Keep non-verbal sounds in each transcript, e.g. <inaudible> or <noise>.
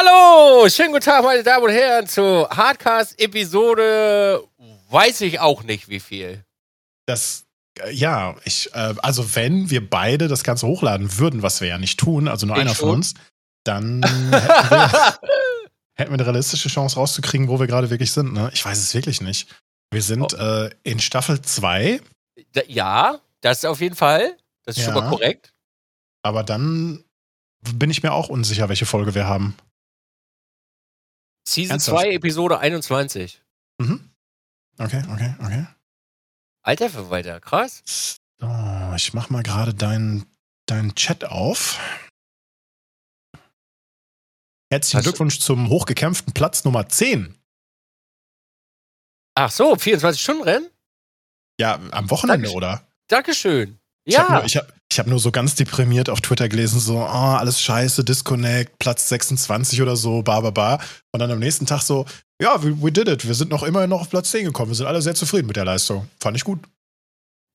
Hallo, schönen guten Tag, meine Damen und Herren, zu Hardcast-Episode, weiß ich auch nicht wie viel. Das, äh, ja, ich, äh, also wenn wir beide das Ganze hochladen würden, was wir ja nicht tun, also nur Ich einer schon. von uns, dann hätten wir, <laughs> hätten wir eine realistische Chance rauszukriegen, wo wir gerade wirklich sind. Ne? Ich weiß es wirklich nicht. Wir sind Oh. äh, in Staffel 2, Da- ja, das auf jeden Fall. Das ist schon Ja. mal korrekt. aber dann bin ich mir auch unsicher, welche Folge wir haben. Season Ernsthaft? 2, Episode 21. Mhm. Okay, okay, okay. Alter Verwalter, krass. So, ich mach mal gerade deinen deinen Chat auf. Herzlichen du- Glückwunsch zum hochgekämpften Platz Nummer 10. Ach so, 24-Stunden-Rennen? Ja, am Wochenende, Dankeschön. oder? Dankeschön. Ich habe Ja, nur, ich hab, ich hab nur so ganz deprimiert auf Twitter gelesen, so, ah, alles scheiße, Disconnect, Platz 26 oder so, ba, ba, ba. Und dann am nächsten Tag so, ja, we, we did it. Wir sind noch immerhin noch auf Platz 10 gekommen. Wir sind alle sehr zufrieden mit der Leistung. Fand ich gut.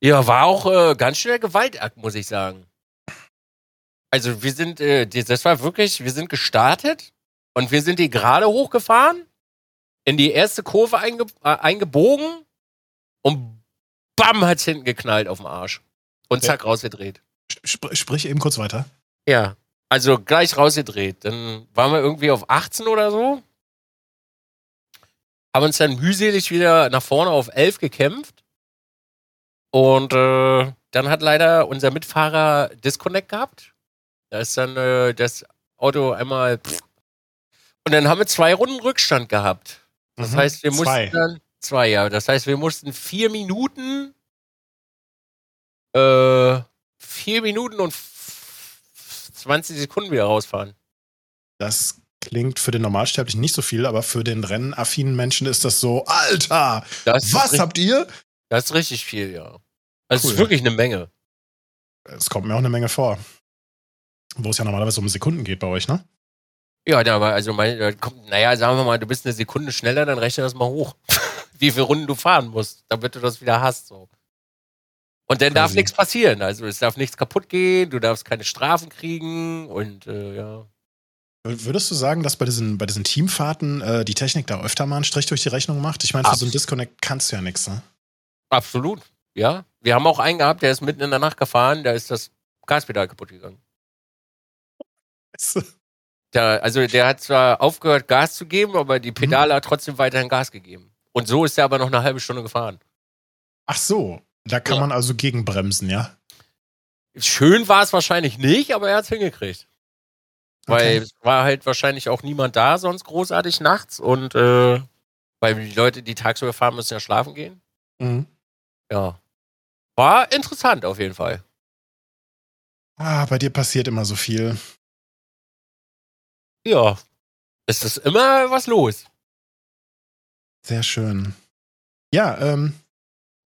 ja war auch äh, ganz schön der Gewaltakt, muss ich sagen. Also wir sind, äh, das war wirklich, wir sind gestartet und wir sind die gerade hochgefahren, in die erste Kurve einge, äh, eingebogen und bam, hat's hinten geknallt auf dem Arsch. Und zack, rausgedreht. Sp sprich eben kurz weiter. Ja, also gleich rausgedreht. Dann waren wir irgendwie auf 18 oder so. Haben uns dann mühselig wieder nach vorne auf 11 gekämpft. Und äh, dann hat leider unser Mitfahrer Disconnect gehabt. Da ist dann äh, das Auto einmal. Und dann haben wir zwei Runden Rückstand gehabt. Das Mhm. heißt, wir mussten Zwei. dann. Zwei, ja. Das heißt, wir mussten vier Minuten. Äh, vier Minuten und f- 20 Sekunden wieder rausfahren. Das klingt für den Normalsterblichen nicht so viel, aber für den rennaffinen Menschen ist das so, Alter, Das was richtig, habt ihr? das ist richtig viel, ja. Das Cool. ist wirklich eine Menge. Es kommt mir auch eine Menge vor. Wo es ja normalerweise um Sekunden geht bei euch, ne? Ja, war also mein, da kommt, naja, sagen wir mal, du bist eine Sekunde schneller, dann rechne das mal hoch. <laughs> Wie viele Runden du fahren musst, damit du das wieder hast. So. Und dann darf nichts passieren. Also es darf nichts kaputt gehen, du darfst keine Strafen kriegen und äh, ja. Würdest du sagen, dass bei diesen, bei diesen Teamfahrten äh, die Technik da öfter mal einen Strich durch die Rechnung macht? Ich meine, für so einen Disconnect kannst du ja nichts, ne? Absolut. Ja. Wir haben auch einen gehabt, der ist mitten in der Nacht gefahren, da ist das Gaspedal kaputt gegangen. Der, also der hat zwar aufgehört, Gas zu geben, aber die Pedale hat trotzdem weiterhin Gas gegeben. Und so ist er aber noch eine halbe Stunde gefahren. Ach so, da kann Ja. man also gegenbremsen, ja? Schön war es wahrscheinlich nicht, aber er hat es hingekriegt. Weil Okay. es war halt wahrscheinlich auch niemand da sonst großartig nachts und äh, weil die Leute, die tagsüber fahren, müssen ja schlafen gehen. Mhm. Ja. War interessant auf jeden Fall. Ah, bei dir passiert immer so viel. Ja. Es ist immer was los. Sehr schön. Ja, ähm,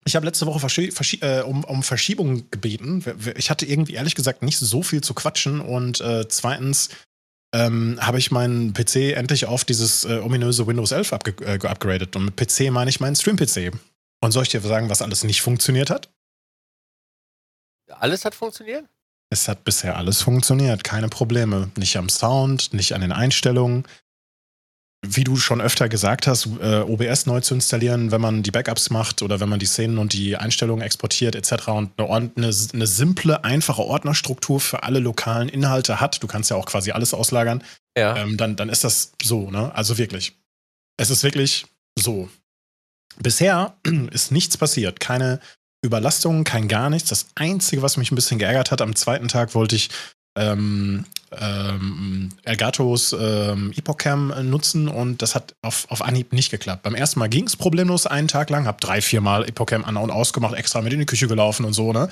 ich habe letzte Woche verschi verschi äh, um, um Verschiebung gebeten. Ich hatte irgendwie ehrlich gesagt nicht so viel zu quatschen und äh, zweitens ähm, habe ich meinen PC endlich auf dieses äh, ominöse Windows 11 abge äh, geupgradet. Und mit PC meine ich meinen Stream-PC. Und soll ich dir sagen, was alles nicht funktioniert hat? Alles hat funktioniert? Es hat bisher alles funktioniert, keine Probleme. Nicht am Sound, nicht an den Einstellungen. Wie du schon öfter gesagt hast, äh, OBS neu zu installieren, wenn man die Backups macht oder wenn man die Szenen und die Einstellungen exportiert etc. und eine, eine, eine simple, einfache Ordnerstruktur für alle lokalen Inhalte hat, du kannst ja auch quasi alles auslagern, Ja. ähm, dann, dann ist das so, ne? Also wirklich. Es ist wirklich so. Bisher <clears throat> ist nichts passiert. Keine Überlastungen, kein gar nichts. Das Einzige, was mich ein bisschen geärgert hat, am zweiten Tag wollte ich ähm, ähm, Elgatos ähm, Epocam äh, nutzen und das hat auf, auf Anhieb nicht geklappt. Beim ersten Mal ging es problemlos einen Tag lang, hab drei, vier Mal Epocam an- und ausgemacht, extra mit in die Küche gelaufen und so, ne?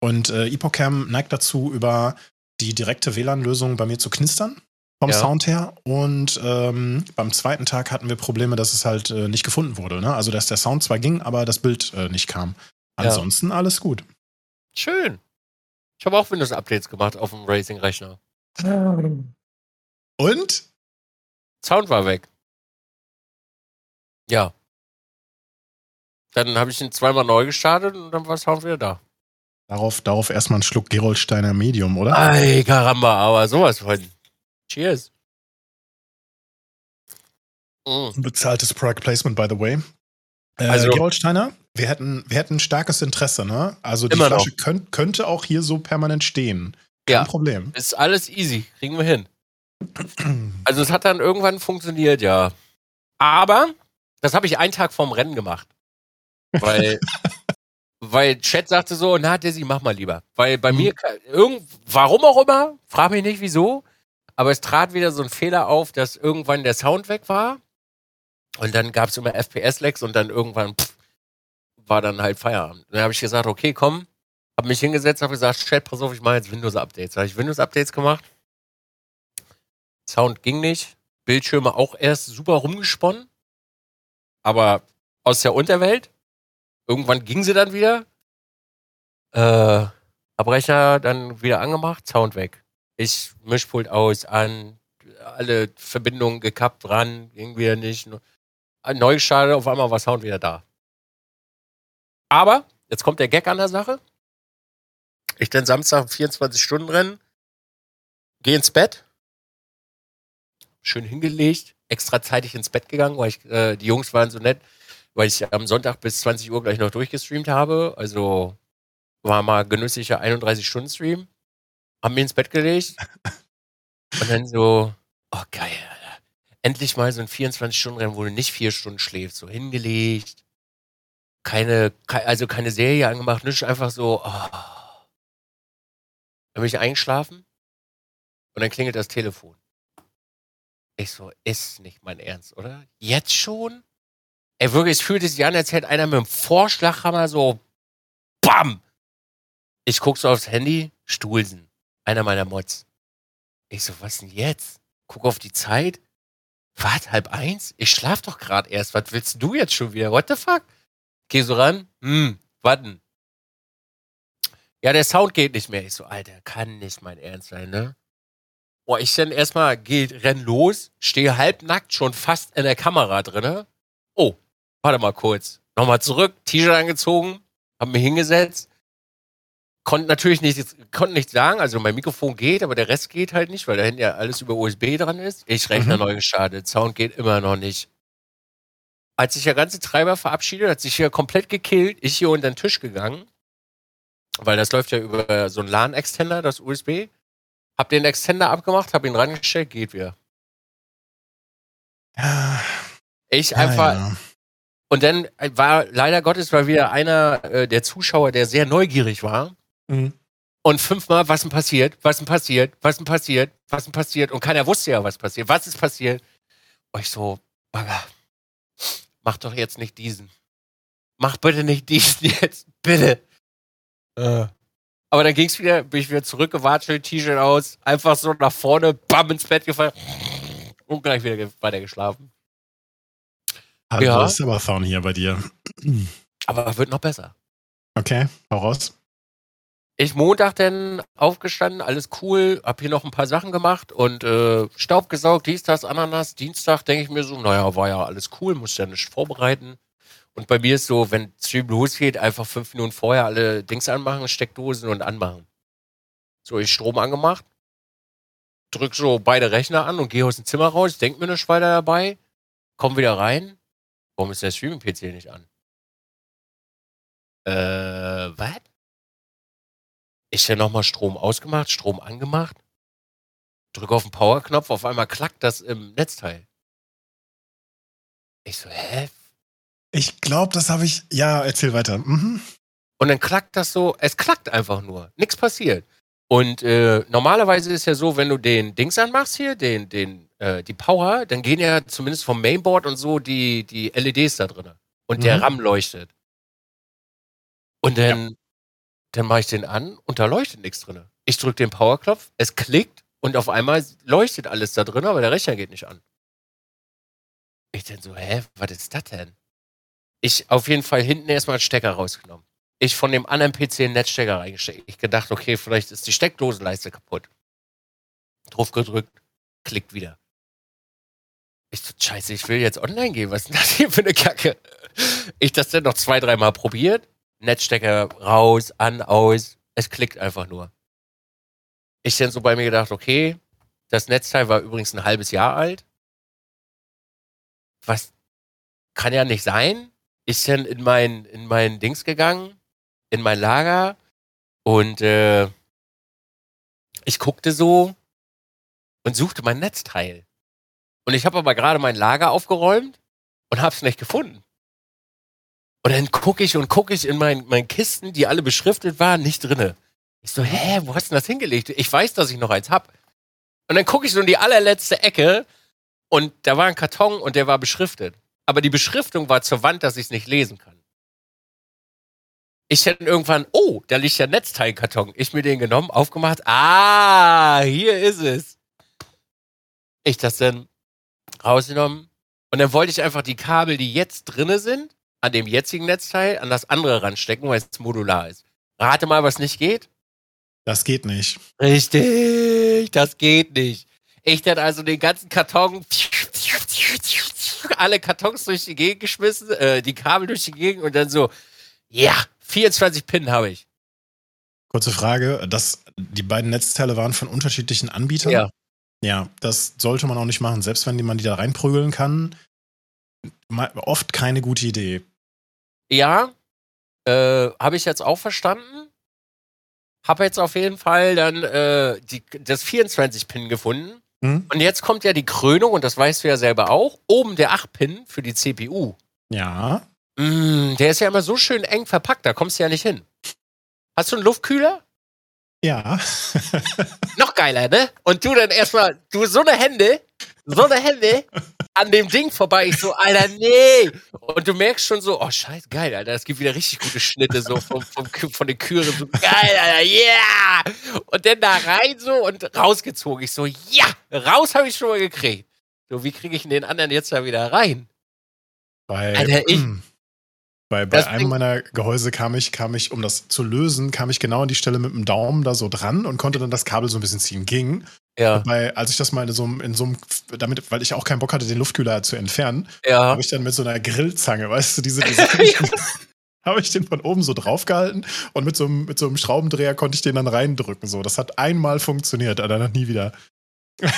Und äh, Epocam neigt dazu, über die direkte WLAN-Lösung bei mir zu knistern vom Ja. Sound her. Und ähm, beim zweiten Tag hatten wir Probleme, dass es halt äh, nicht gefunden wurde. Ne? Also, dass der Sound zwar ging, aber das Bild äh, nicht kam. Ja. Ansonsten alles gut. Schön. Ich habe auch Windows-Updates gemacht auf dem Racing-Rechner. Und? Sound war weg. Ja. Dann habe ich ihn zweimal neu gestartet und dann war Sound wieder da. Darauf, darauf erstmal einen Schluck Gerolsteiner Medium, oder? Ei, Karamba, aber sowas von. Cheers. Mhm. Bezahltes Product Placement, by the way. Äh, Also- Gerold Steiner, wir hätten, wir hätten starkes Interesse, ne? Also die. Flasche könnt, könnte auch hier so permanent stehen. Kein Ja. Problem. Ist alles easy. Kriegen wir hin. Also es hat dann irgendwann funktioniert, ja. Aber das habe ich einen Tag vorm Rennen gemacht. Weil, <laughs> weil Chat sagte so, na Desi, mach mal lieber. Weil bei Mhm. mir, irgend, warum auch immer, frag mich nicht wieso, aber es trat wieder so ein Fehler auf, dass irgendwann der Sound weg war. Und dann gab es immer FPS-Lags und dann irgendwann pff, war dann halt Feierabend. Und dann habe ich gesagt, okay, komm, habe mich hingesetzt, habe gesagt, Chat, pass auf, ich mache jetzt Windows-Updates. Habe ich Windows-Updates gemacht. Sound ging nicht. Bildschirme auch erst super rumgesponnen. Aber aus der Unterwelt. Irgendwann ging sie dann wieder. Äh, Abbrecher dann wieder angemacht, Sound weg. Ich Mischpult aus, an, alle Verbindungen gekappt, ran, ging wieder nicht. Neu gestartet, auf einmal war Sound wieder da. Aber, jetzt kommt der Gag an der Sache. Ich dann Samstag 24 Stunden rennen, gehe ins Bett, schön hingelegt, extra zeitig ins Bett gegangen, weil ich, äh, die Jungs waren so nett, weil ich am Sonntag bis 20 Uhr gleich noch durchgestreamt habe. Also war mal genüsslicher 31-Stunden-Stream. Haben mich ins Bett gelegt <laughs> und dann so, oh geil, Alter. Endlich mal so ein 24-Stunden-Rennen, wo du nicht vier Stunden schläfst, so hingelegt. Keine, kei- also keine Serie angemacht, nicht einfach so, oh. Dann bin ich eingeschlafen und dann klingelt das Telefon. Ich so, ist nicht mein Ernst, oder? Jetzt schon? Ey, wirklich, es fühlte sich an, als hätte einer mit dem Vorschlaghammer so BAM! Ich guck so aufs Handy, Stuhlsen. Einer meiner Mods. Ich so, was denn jetzt? Guck auf die Zeit. Was, halb eins? Ich schlaf doch gerade erst. Was willst du jetzt schon wieder? What the fuck? Geh so ran. Hm, warten. Ja, der Sound geht nicht mehr. Ich so, Alter, kann nicht mein Ernst sein, ne? Boah, ich dann erstmal geh, renn los, stehe halbnackt schon fast in der Kamera drinne. Oh, warte mal kurz. Nochmal zurück, T-Shirt angezogen, hab mich hingesetzt. Konnte natürlich nicht, konnte nichts sagen, also mein Mikrofon geht, aber der Rest geht halt nicht, weil da hinten ja alles über USB dran ist. Ich Rechner Mhm. neu gestartet, Sound geht immer noch nicht. Als sich der ganze Treiber verabschiedet, hat sich hier komplett gekillt, ich hier unter den Tisch gegangen, weil das läuft ja über so einen LAN-Extender, das USB. Hab den Extender abgemacht, hab ihn rangestellt, geht wieder. Ja, Ich ja, einfach, ja. und dann war leider Gottes war wieder einer äh, der Zuschauer, der sehr neugierig war. Mhm. Und fünfmal, was denn passiert, was denn passiert, was denn passiert, was denn passiert. Und keiner wusste ja, was passiert. Was ist passiert? Und ich so, Bagger, mach doch jetzt nicht diesen. Mach bitte nicht diesen <laughs> jetzt, bitte. Äh. Aber dann ging's wieder, bin ich wieder zurückgewatschelt, T-Shirt aus, einfach so nach vorne, bam, ins Bett gefallen und gleich wieder weiter geschlafen. Ja. Das ist aber Thorn hier bei dir. Aber wird noch besser. Okay, hau raus. Ich Montag dann aufgestanden, alles cool, hab hier noch ein paar Sachen gemacht und äh, Staub gesaugt, dies, das, Ananas. Dienstag denke ich mir so, naja, war ja alles cool, muss ja nicht vorbereiten. Und bei mir ist so, wenn Stream losgeht, einfach fünf Minuten vorher alle Dings anmachen, Steckdosen und anmachen. So, ich Strom angemacht, drück so beide Rechner an und gehe aus dem Zimmer raus, denk mir nicht weiter dabei, komm wieder rein. Warum ist der Streaming-PC nicht an? Äh, was? Ich dann nochmal Strom ausgemacht, Strom angemacht, drücke auf den Powerknopf, auf einmal klackt das im Netzteil. Ich so, hä? Ich glaube, das habe ich. Ja, erzähl weiter. Mhm. Und dann klackt das so, es klackt einfach nur, nichts passiert. Und äh, normalerweise ist ja so, wenn du den Dings anmachst hier, den, den, äh, die Power, dann gehen ja zumindest vom Mainboard und so die, die LEDs da drin. Und der Mhm. RAM leuchtet. Und dann, dann mache ich den an und da leuchtet nichts drin. Ich drücke den Powerknopf, es klickt und auf einmal leuchtet alles da drin, aber der Rechner geht nicht an. Ich dann so, hä, was ist das denn? Ich auf jeden Fall hinten erstmal einen Stecker rausgenommen. Ich von dem anderen PC einen Netzstecker reingesteckt. Ich gedacht, okay, vielleicht ist die Steckdosenleiste kaputt. Drauf gedrückt, klickt wieder. Ich so, scheiße, ich will jetzt online gehen. Was ist denn das hier für eine Kacke? Ich das dann noch zwei, dreimal probiert. Netzstecker raus, an, aus. Es klickt einfach nur. Ich dann so bei mir gedacht, okay, das Netzteil war übrigens ein halbes Jahr alt. was kann ja nicht sein. Ist dann in mein, in mein Dings gegangen, in mein Lager und äh, ich guckte so und suchte mein Netzteil. Und ich habe aber gerade mein Lager aufgeräumt und hab's nicht gefunden. Und dann gucke ich und gucke ich in meinen mein Kisten, die alle beschriftet waren, nicht drinne. Ich so, hä, wo hast du denn das hingelegt? Ich weiß, dass ich noch eins hab. Und dann gucke ich so in die allerletzte Ecke und da war ein Karton und der war beschriftet. Aber die Beschriftung war zur Wand, dass ich es nicht lesen kann. Ich hätte irgendwann, oh, da liegt ja ein Netzteilkarton. Ich mir den genommen, aufgemacht. Ah, hier ist es. Ich das dann rausgenommen. Und dann wollte ich einfach die Kabel, die jetzt drinne sind, an dem jetzigen Netzteil, an das andere ranstecken, weil es modular ist. Rate mal, was nicht geht. Das geht nicht. Richtig, das geht nicht. Ich dann also den ganzen Karton, <laughs> alle Kartons durch die Gegend geschmissen, äh, die Kabel durch die Gegend und dann so, ja, 24 Pin habe ich. Kurze Frage, das, die beiden Netzteile waren von unterschiedlichen Anbietern? Ja. Ja, das sollte man auch nicht machen. Selbst wenn man die da reinprügeln kann, oft keine gute Idee. Ja, äh, habe ich jetzt auch verstanden. Habe jetzt auf jeden Fall dann äh, die, das 24-Pin gefunden. Hm? Und jetzt kommt ja die Krönung, und das weißt du ja selber auch, oben der 8-Pin für die CPU. Ja. Mm, der ist ja immer so schön eng verpackt, da kommst du ja nicht hin. Hast du einen Luftkühler? Ja. Noch geiler, ne? Und du dann erstmal, du so eine Hände, so eine Hände an dem Ding vorbei. Ich so, Alter, nee. Und du merkst schon so, oh, scheiße, geil, Alter. Es gibt wieder richtig gute Schnitte so vom, vom, von den Küren. So, geil, Alter, yeah. Und dann da rein so und rausgezogen. Ich so, ja, raus habe ich schon mal gekriegt. So, wie kriege ich den anderen jetzt da wieder rein? Bei, Alter, ich, bei, bei einem meiner Gehäuse kam ich, kam ich, um das zu lösen, kam ich genau an die Stelle mit dem Daumen da so dran und konnte dann das Kabel so ein bisschen ziehen. Ging. Ja. Weil, als ich das mal in so, in so einem, damit, weil ich auch keinen Bock hatte, den Luftkühler zu entfernen, ja. habe ich dann mit so einer Grillzange, weißt du, diese, diese <laughs> <laughs> habe ich den von oben so draufgehalten und mit so, einem, mit so einem Schraubendreher konnte ich den dann reindrücken. So, das hat einmal funktioniert, aber dann nie wieder. <laughs>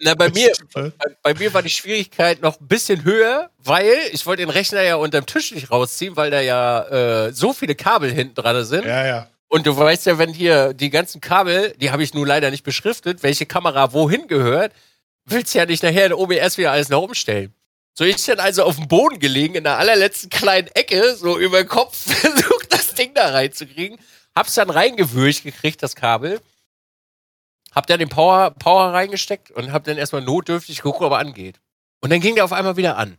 Na, bei mir, bei, bei, mir war die Schwierigkeit noch ein bisschen höher, weil ich wollte den Rechner ja unterm Tisch nicht rausziehen, weil da ja äh, so viele Kabel hinten dran sind. Ja, ja. Und du weißt ja, wenn hier die ganzen Kabel, die habe ich nun leider nicht beschriftet, welche Kamera wohin gehört, willst du ja nicht nachher in OBS wieder alles nach oben stellen. So, ich dann also auf dem Boden gelegen, in der allerletzten kleinen Ecke, so über den Kopf, <laughs> versucht das Ding da reinzukriegen. Hab's dann reingewürcht gekriegt, das Kabel. Hab dann den Power, Power reingesteckt und hab dann erstmal notdürftig geguckt, ob er angeht. Und dann ging der auf einmal wieder an.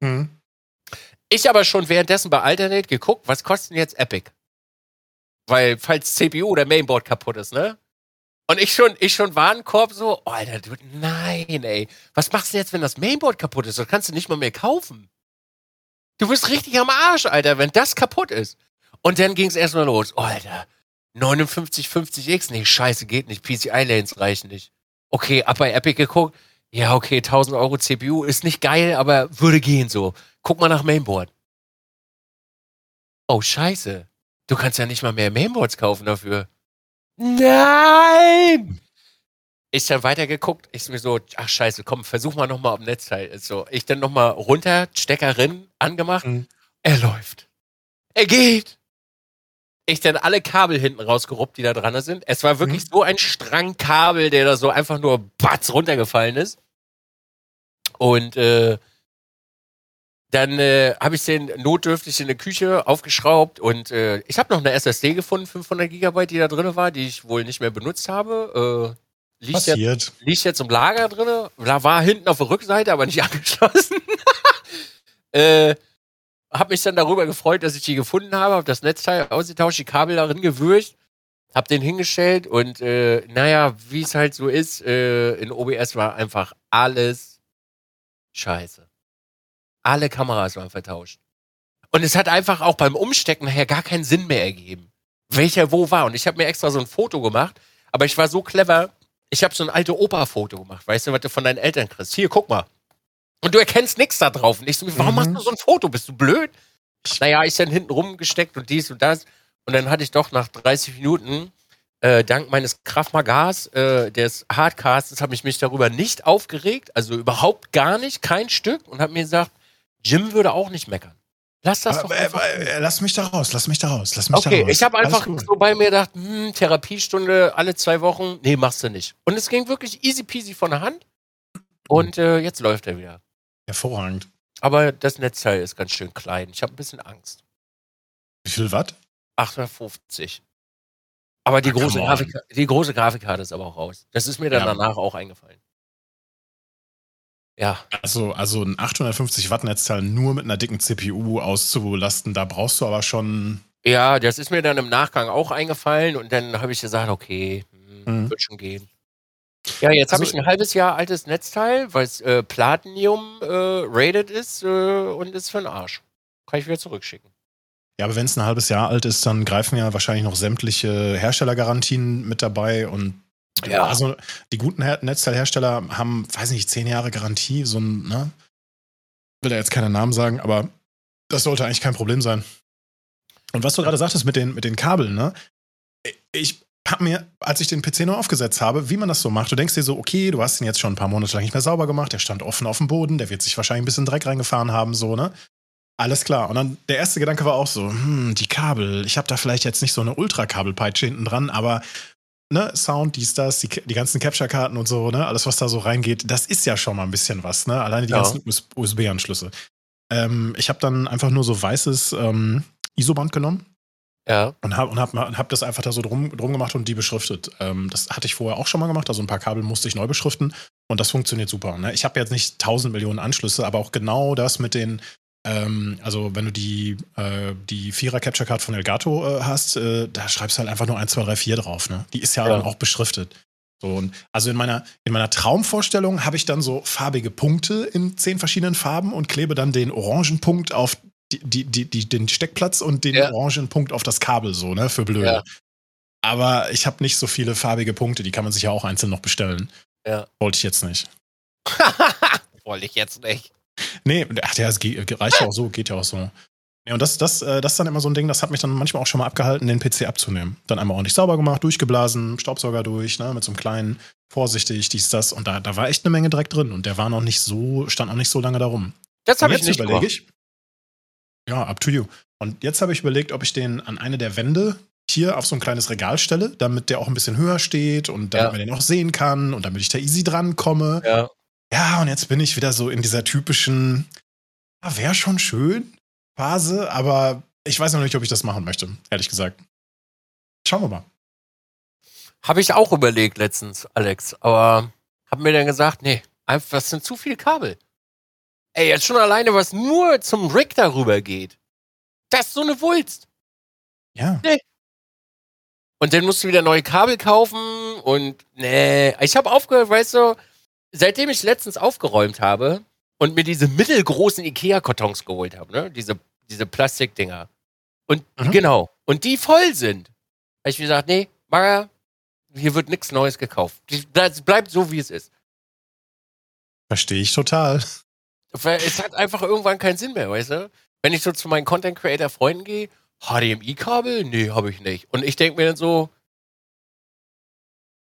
Mhm. Ich aber schon währenddessen bei Alternate geguckt, was kostet denn jetzt Epic? Weil, falls CPU oder Mainboard kaputt ist, ne? Und ich schon, ich schon Warenkorb so, oh, Alter, du, nein, ey. Was machst du jetzt, wenn das Mainboard kaputt ist? Das kannst du nicht mal mehr kaufen. Du bist richtig am Arsch, Alter, wenn das kaputt ist. Und dann ging es erstmal los. Oh, Alter, 5950X, nee, scheiße, geht nicht. PCI-Lanes reichen nicht. Okay, ab bei Epic geguckt. Ja, okay, 1000 Euro CPU ist nicht geil, aber würde gehen so. Guck mal nach Mainboard. Oh, scheiße. Du kannst ja nicht mal mehr Mainboards kaufen dafür. Nein! Ich dann weitergeguckt, ich mir so, ach scheiße, komm, versuch mal nochmal dem Netzteil. So, ich dann nochmal runter, Steckerin angemacht. Mhm. Er läuft. Er geht ich dann alle Kabel hinten rausgeruppt, die da dran sind. Es war wirklich mhm. so ein Strang Kabel, der da so einfach nur batz runtergefallen ist. Und äh, dann äh, habe ich den notdürftig in der Küche aufgeschraubt und äh, ich habe noch eine SSD gefunden, 500 Gigabyte, die da drin war, die ich wohl nicht mehr benutzt habe. Äh, liegt, Passiert. Jetzt, liegt jetzt im Lager drin. War hinten auf der Rückseite, aber nicht <laughs> angeschlossen. <laughs> äh, habe mich dann darüber gefreut, dass ich die gefunden habe, habe das Netzteil ausgetauscht, die Kabel darin gewürcht, habe den hingestellt und äh, naja, wie es halt so ist, äh, in OBS war einfach alles scheiße. Alle Kameras waren vertauscht. Und es hat einfach auch beim Umstecken nachher gar keinen Sinn mehr ergeben, welcher wo war. Und ich habe mir extra so ein Foto gemacht, aber ich war so clever, ich habe so ein alte Opa-Foto gemacht, weißt du, was du von deinen Eltern kriegst. Hier, guck mal. Und du erkennst nichts da drauf. Und ich so, warum mhm. machst du so ein Foto? Bist du blöd? Naja, ich dann hinten rumgesteckt und dies und das. Und dann hatte ich doch nach 30 Minuten äh, dank meines Kraftmagars, äh, des Hardcasts, habe ich mich darüber nicht aufgeregt, also überhaupt gar nicht, kein Stück, und habe mir gesagt, Jim würde auch nicht meckern. Lass das Aber, doch äh, einfach. äh, lass mich da raus, lass mich da raus, lass mich da Okay, raus. ich habe einfach so bei mir gedacht, hm, Therapiestunde alle zwei Wochen, nee, machst du nicht. Und es ging wirklich easy peasy von der Hand. Und äh, jetzt läuft er wieder. Hervorragend. Aber das Netzteil ist ganz schön klein. Ich habe ein bisschen Angst. Wie viel Watt? 850. Aber die come große, on. Grafik, die große Grafikkarte ist aber auch raus. Das ist mir dann Ja. danach auch eingefallen. Ja, Also, also ein 850 Watt Netzteil nur mit einer dicken CPU auszulasten, da brauchst du aber schon. ja, das ist mir dann im Nachgang auch eingefallen und dann habe ich gesagt, okay, hm, Mhm. wird schon gehen. Ja, jetzt habe Also- ich ein halbes Jahr altes Netzteil, weil es äh, Platinum äh, rated ist äh, und ist für den Arsch. Kann ich wieder zurückschicken. Ja, aber wenn es ein halbes Jahr alt ist, dann greifen ja wahrscheinlich noch sämtliche Herstellergarantien mit dabei und Ja. also die guten Her Netzteilhersteller haben, weiß nicht, zehn Jahre Garantie, so ein, ne? Will da jetzt keine Namen sagen, aber das sollte eigentlich kein Problem sein. Und was du gerade sagtest mit den, mit den Kabeln, ne? Ich habe mir, als ich den PC neu aufgesetzt habe, wie man das so macht, du denkst dir so, okay, du hast ihn jetzt schon ein paar Monate lang nicht mehr sauber gemacht, der stand offen auf dem Boden, der wird sich wahrscheinlich ein bisschen Dreck reingefahren haben, so, ne? Alles klar. Und dann der erste Gedanke war auch so, hm, die Kabel, ich habe da vielleicht jetzt nicht so eine Ultrakabelpeitsche hinten dran, aber ne, Sound, dies, das, die, die ganzen Capture-Karten und so, ne, alles, was da so reingeht, das ist ja schon mal ein bisschen was, ne? Alleine die Ja. ganzen USB-Anschlüsse. Ähm, ich habe dann einfach nur so weißes ähm, ISO-Band genommen Ja, und habe und hab, hab das einfach da so drum, drum gemacht und die beschriftet. Ähm, das hatte ich vorher auch schon mal gemacht, also ein paar Kabel musste ich neu beschriften und das funktioniert super. Ne? Ich habe jetzt nicht tausend Millionen Anschlüsse, aber auch genau das mit den, ähm, also wenn du die, äh, die Vierer Capture Card von Elgato äh, hast, äh, da schreibst du halt einfach nur 1, 2, 3, 4 drauf. Ne? Die ist ja, Ja. dann auch beschriftet. So, und also in meiner, in meiner Traumvorstellung habe ich dann so farbige Punkte in zehn verschiedenen Farben und klebe dann den orangen Punkt auf die, die, die, die, den Steckplatz und den Ja. orangen Punkt auf das Kabel, so, ne? Für blöde. Ja. Aber ich habe nicht so viele farbige Punkte, die kann man sich ja auch einzeln noch bestellen. Ja. Wollte ich jetzt nicht. <laughs> wollte ich jetzt nicht. Nee, ach ja, es geht, reicht ja auch so, geht ja auch so. Nee, und das, das, äh, das ist dann immer so ein Ding, das hat mich dann manchmal auch schon mal abgehalten, den PC abzunehmen. Dann einmal ordentlich sauber gemacht, durchgeblasen, Staubsauger durch, ne, mit so einem kleinen, vorsichtig, dies, das. Und da, da war echt eine Menge Dreck drin. Und der war noch nicht so, stand noch nicht so lange da rum. Das habe ich jetzt nicht überlege ich. Ja, up to you. Und jetzt habe ich überlegt, ob ich den an eine der Wände hier auf so ein kleines Regal stelle, damit der auch ein bisschen höher steht und damit Ja. man den auch sehen kann und damit ich da easy dran komme. Ja. Ja, und jetzt bin ich wieder so in dieser typischen, ja, wäre schon schön Phase, aber ich weiß noch nicht, ob ich das machen möchte, ehrlich gesagt. Schauen wir mal. Habe ich auch überlegt letztens, Alex. Aber habe mir dann gesagt, nee, einfach, das sind zu viele Kabel. Ey, jetzt schon alleine, was nur zum Rig darüber geht. Das ist so eine Wulst. Ja. Und dann musst du wieder neue Kabel kaufen und nee. Ich habe aufgehört, weißt du, seitdem ich letztens aufgeräumt habe und mir diese mittelgroßen Ikea-Kartons geholt habe, ne? Diese, diese Plastikdinger. Und Mhm. genau. Und die voll sind. Habe ich mir gesagt, nee, Mara, hier wird nichts Neues gekauft. Das bleibt so, wie es ist. Verstehe ich total. Es hat einfach irgendwann keinen Sinn mehr, weißt du? Wenn ich so zu meinen Content Creator Freunden gehe, HDMI-Kabel? Nee, habe ich nicht. Und ich denke mir dann so,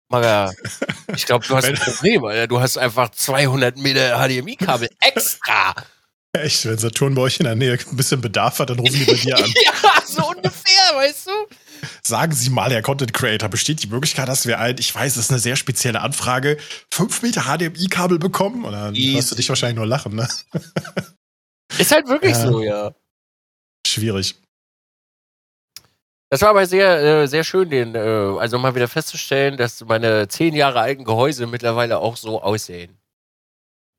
Maga, <laughs> ich glaube, du hast ein Problem, Alter. Du hast einfach 200 Meter HDMI-Kabel extra. Echt, wenn Saturn bei euch in der Nähe ein bisschen Bedarf hat, dann rufen die bei dir an. <laughs> ja, so ungefähr, weißt du? Sagen Sie mal, Herr Content Creator, besteht die Möglichkeit, dass wir ein, ich weiß, das ist eine sehr spezielle Anfrage, 5 Meter HDMI-Kabel bekommen? Easy. wirst du dich wahrscheinlich nur lachen, ne? Ist halt wirklich Ja. so, ja. Schwierig. Das war aber sehr, äh, sehr schön, den, äh, also mal wieder festzustellen, dass meine zehn Jahre alten Gehäuse mittlerweile auch so aussehen.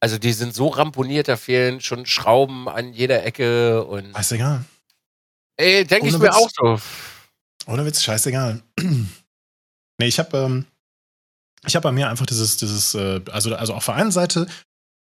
Also die sind so ramponiert, da fehlen schon Schrauben an jeder Ecke und Scheißegal. ey, denke ich mir Witz. auch so. Ohne Witz, scheißegal. nee, ich habe ähm, ich hab bei mir einfach dieses, dieses, äh, also, also auf der einen Seite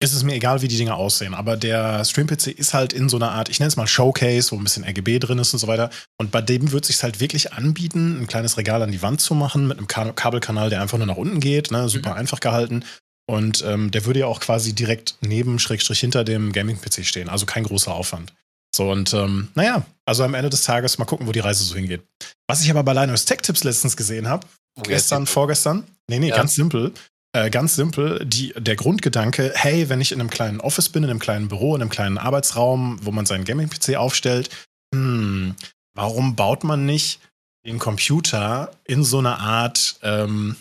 ist es mir egal, wie die Dinge aussehen, aber der Stream-PC ist halt in so einer Art, ich nenne es mal Showcase, wo ein bisschen RGB drin ist und so weiter. Und bei dem wird es sich halt wirklich anbieten, ein kleines Regal an die Wand zu machen mit einem Ka Kabelkanal, der einfach nur nach unten geht, ne, super einfach gehalten. Und ähm, der würde ja auch quasi direkt neben, Schrägstrich hinter dem Gaming-PC stehen, also kein großer Aufwand. So, und ähm, naja, also am Ende des Tages mal gucken, wo die Reise so hingeht. Was ich aber bei Linus Tech Tips letztens gesehen habe, gestern, vorgestern. Nee, nee, Ja. ganz simpel. Äh, ganz simpel, die, der Grundgedanke, hey, wenn ich in einem kleinen Office bin, in einem kleinen Büro, in einem kleinen Arbeitsraum, wo man seinen Gaming-PC aufstellt, hm, warum baut man nicht den Computer in so eine Art ähm,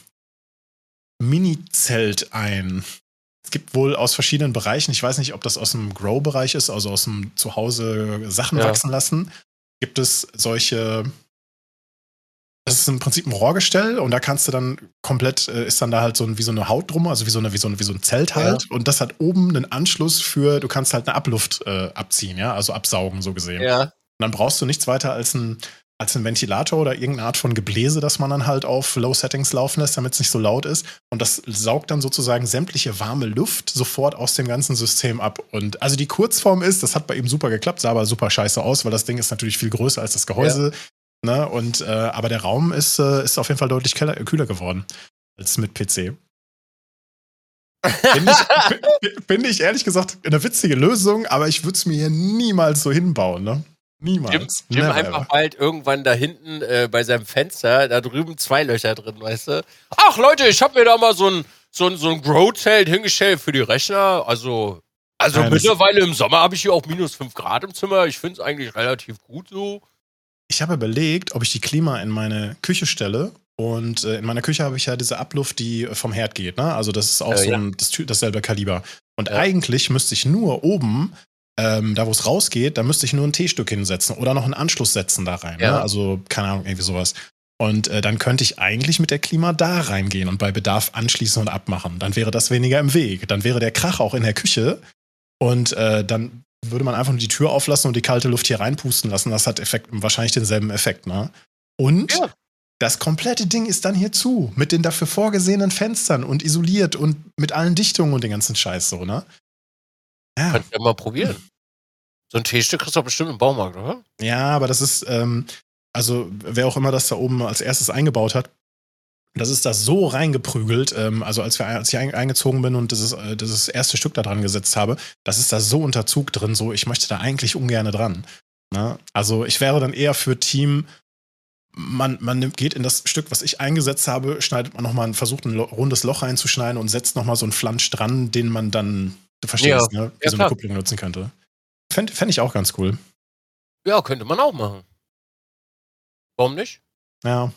Mini-Zelt ein? Es gibt wohl aus verschiedenen Bereichen, ich weiß nicht, ob das aus dem Grow-Bereich ist, also aus dem Zuhause Sachen Ja. wachsen lassen, gibt es solche das ist im Prinzip ein Rohrgestell und da kannst du dann komplett, äh, ist dann da halt so ein, wie so eine Haut drum, also wie so, eine, wie so, ein, wie so ein Zelt halt. Und das hat oben einen Anschluss für, du kannst halt eine Abluft äh, abziehen, ja, also absaugen, so gesehen. Ja. Und dann brauchst du nichts weiter als ein, als ein Ventilator oder irgendeine Art von Gebläse, das man dann halt auf Low Settings laufen lässt, damit es nicht so laut ist. Und das saugt dann sozusagen sämtliche warme Luft sofort aus dem ganzen System ab. Und also die Kurzform ist, das hat bei ihm super geklappt, sah aber super scheiße aus, weil das Ding ist natürlich viel größer als das Gehäuse. Ne? Und, äh, aber der Raum ist, äh, ist auf jeden Fall deutlich keller, kühler geworden als mit PC. Finde ich, <laughs> find ich ehrlich gesagt eine witzige Lösung, aber ich würde es mir hier niemals so hinbauen, ne? Niemals. Jim, Jim einfach bald irgendwann da hinten äh, bei seinem Fenster, da drüben zwei Löcher drin, weißt du? Ach Leute, ich habe mir da mal so ein, so ein, so ein Grow-Zelt hingestellt für die Rechner. Also, also das- mittlerweile im Sommer habe ich hier auch minus 5 Grad im Zimmer. Ich finde es eigentlich relativ gut so. Ich habe überlegt, ob ich die Klima in meine Küche stelle. Und äh, in meiner Küche habe ich ja diese Abluft, die vom Herd geht. Ne? Also das ist auch Äh, so ja. ein, das, dasselbe Kaliber. Und Ja. eigentlich müsste ich nur oben, ähm, da wo es rausgeht, da müsste ich nur ein T-Stück hinsetzen oder noch einen Anschluss setzen da rein. Ja. Ne? Also keine Ahnung, irgendwie sowas. Und äh, dann könnte ich eigentlich mit der Klima da reingehen und bei Bedarf anschließen und abmachen. Dann wäre das weniger im Weg. Dann wäre der Krach auch in der Küche. Und äh, dann würde man einfach nur die Tür auflassen und die kalte Luft hier reinpusten lassen. Das hat Effekt, wahrscheinlich denselben Effekt, ne? Und Ja. das komplette Ding ist dann hier zu, mit den dafür vorgesehenen Fenstern und isoliert und mit allen Dichtungen und den ganzen Scheiß so, ne? Ja, Kannst du ja mal probieren. So ein Teestück kriegst du doch bestimmt im Baumarkt, oder? ja aber das ist, ähm, also wer auch immer das da oben als erstes eingebaut hat, das ist da so reingeprügelt, ähm, also als, wir, als ich ein, eingezogen bin und dieses, äh, dieses erste Stück da dran gesetzt habe, das ist da so unter Zug drin, so ich möchte da eigentlich ungern dran. Ne? Also ich wäre dann eher für Team, man, man geht in das Stück, was ich eingesetzt habe, schneidet man nochmal, versucht ein rundes Loch reinzuschneiden und setzt nochmal so einen Flansch dran, den man dann, du verstehst, ne, wie Ja, so eine. Kupplung nutzen könnte. Fände fänd ich auch ganz cool. Ja, könnte man auch machen. Warum nicht? Ja.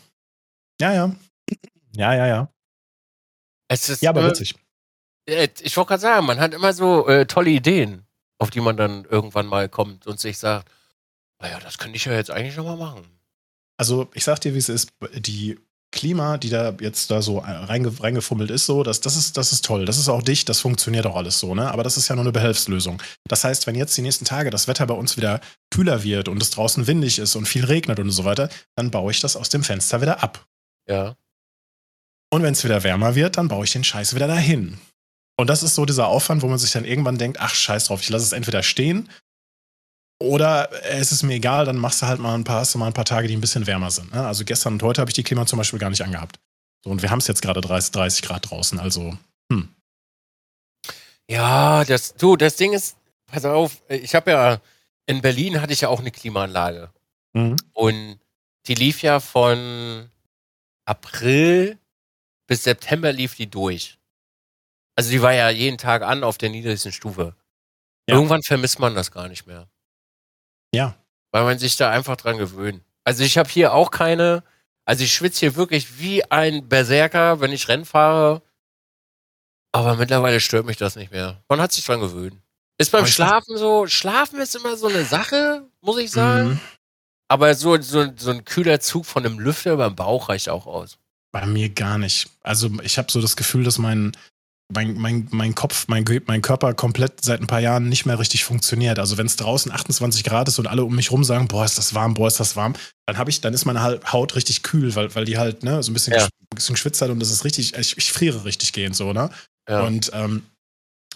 Ja, ja. Ja, ja, ja. Es ist, Ja, aber äh, witzig. äh, Ich wollte gerade sagen, man hat immer so äh, tolle Ideen, auf die man dann irgendwann mal kommt und sich sagt, naja, das könnte ich ja jetzt eigentlich noch mal machen. Also, ich sag dir, wie es ist. Die Klima, die da jetzt da so reinge reingefummelt ist, so, das, das, ist, das ist toll. Das ist auch dicht, das funktioniert auch alles so, ne? Aber das ist ja nur eine Behelfslösung. Das heißt, wenn jetzt die nächsten Tage das Wetter bei uns wieder kühler wird und es draußen windig ist und viel regnet und so weiter, dann baue ich das aus dem Fenster wieder ab. Ja. Und wenn es wieder wärmer wird, dann baue ich den Scheiß wieder dahin. Und das ist so dieser Aufwand, wo man sich dann irgendwann denkt, ach scheiß drauf, ich lasse es entweder stehen oder es ist mir egal, dann machst du halt mal ein paar, hast du mal ein paar Tage, die ein bisschen wärmer sind. Ne? Also gestern und heute habe ich die Klima zum Beispiel gar nicht angehabt. So, und wir haben es jetzt gerade 30, 30 Grad draußen, also Ja, das, du, das Ding ist, pass auf, ich habe ja, in Berlin hatte ich ja auch eine Klimaanlage. mhm. Und die lief ja von April bis September lief die durch. Also die war ja jeden Tag an auf der niedrigsten Stufe. Ja. Irgendwann vermisst man das gar nicht mehr. Ja. Weil man sich da einfach dran gewöhnt. Also ich habe hier auch keine, also ich schwitze hier wirklich wie ein Berserker, wenn ich Rennen fahre. Aber mittlerweile stört mich das nicht mehr. Man hat sich dran gewöhnt. Ist beim Schlafen so, Schlafen ist immer so eine Sache, muss ich sagen. Mhm. Aber so, so, so ein kühler Zug von einem Lüfter über den Bauch reicht auch aus. Bei mir gar nicht. Also ich habe so das Gefühl, dass mein, mein, mein, mein Kopf, mein, mein Körper komplett seit ein paar Jahren nicht mehr richtig funktioniert. Also wenn es draußen 28 Grad ist und alle um mich rum sagen, boah, ist das warm, boah, ist das warm, dann habe ich, dann ist meine Haut richtig kühl, weil, weil die halt ne, so ein bisschen, Ja. gesch- bisschen geschwitzt hat und das ist richtig, ich, ich friere richtig gehend so, ne? Ja. Und ähm,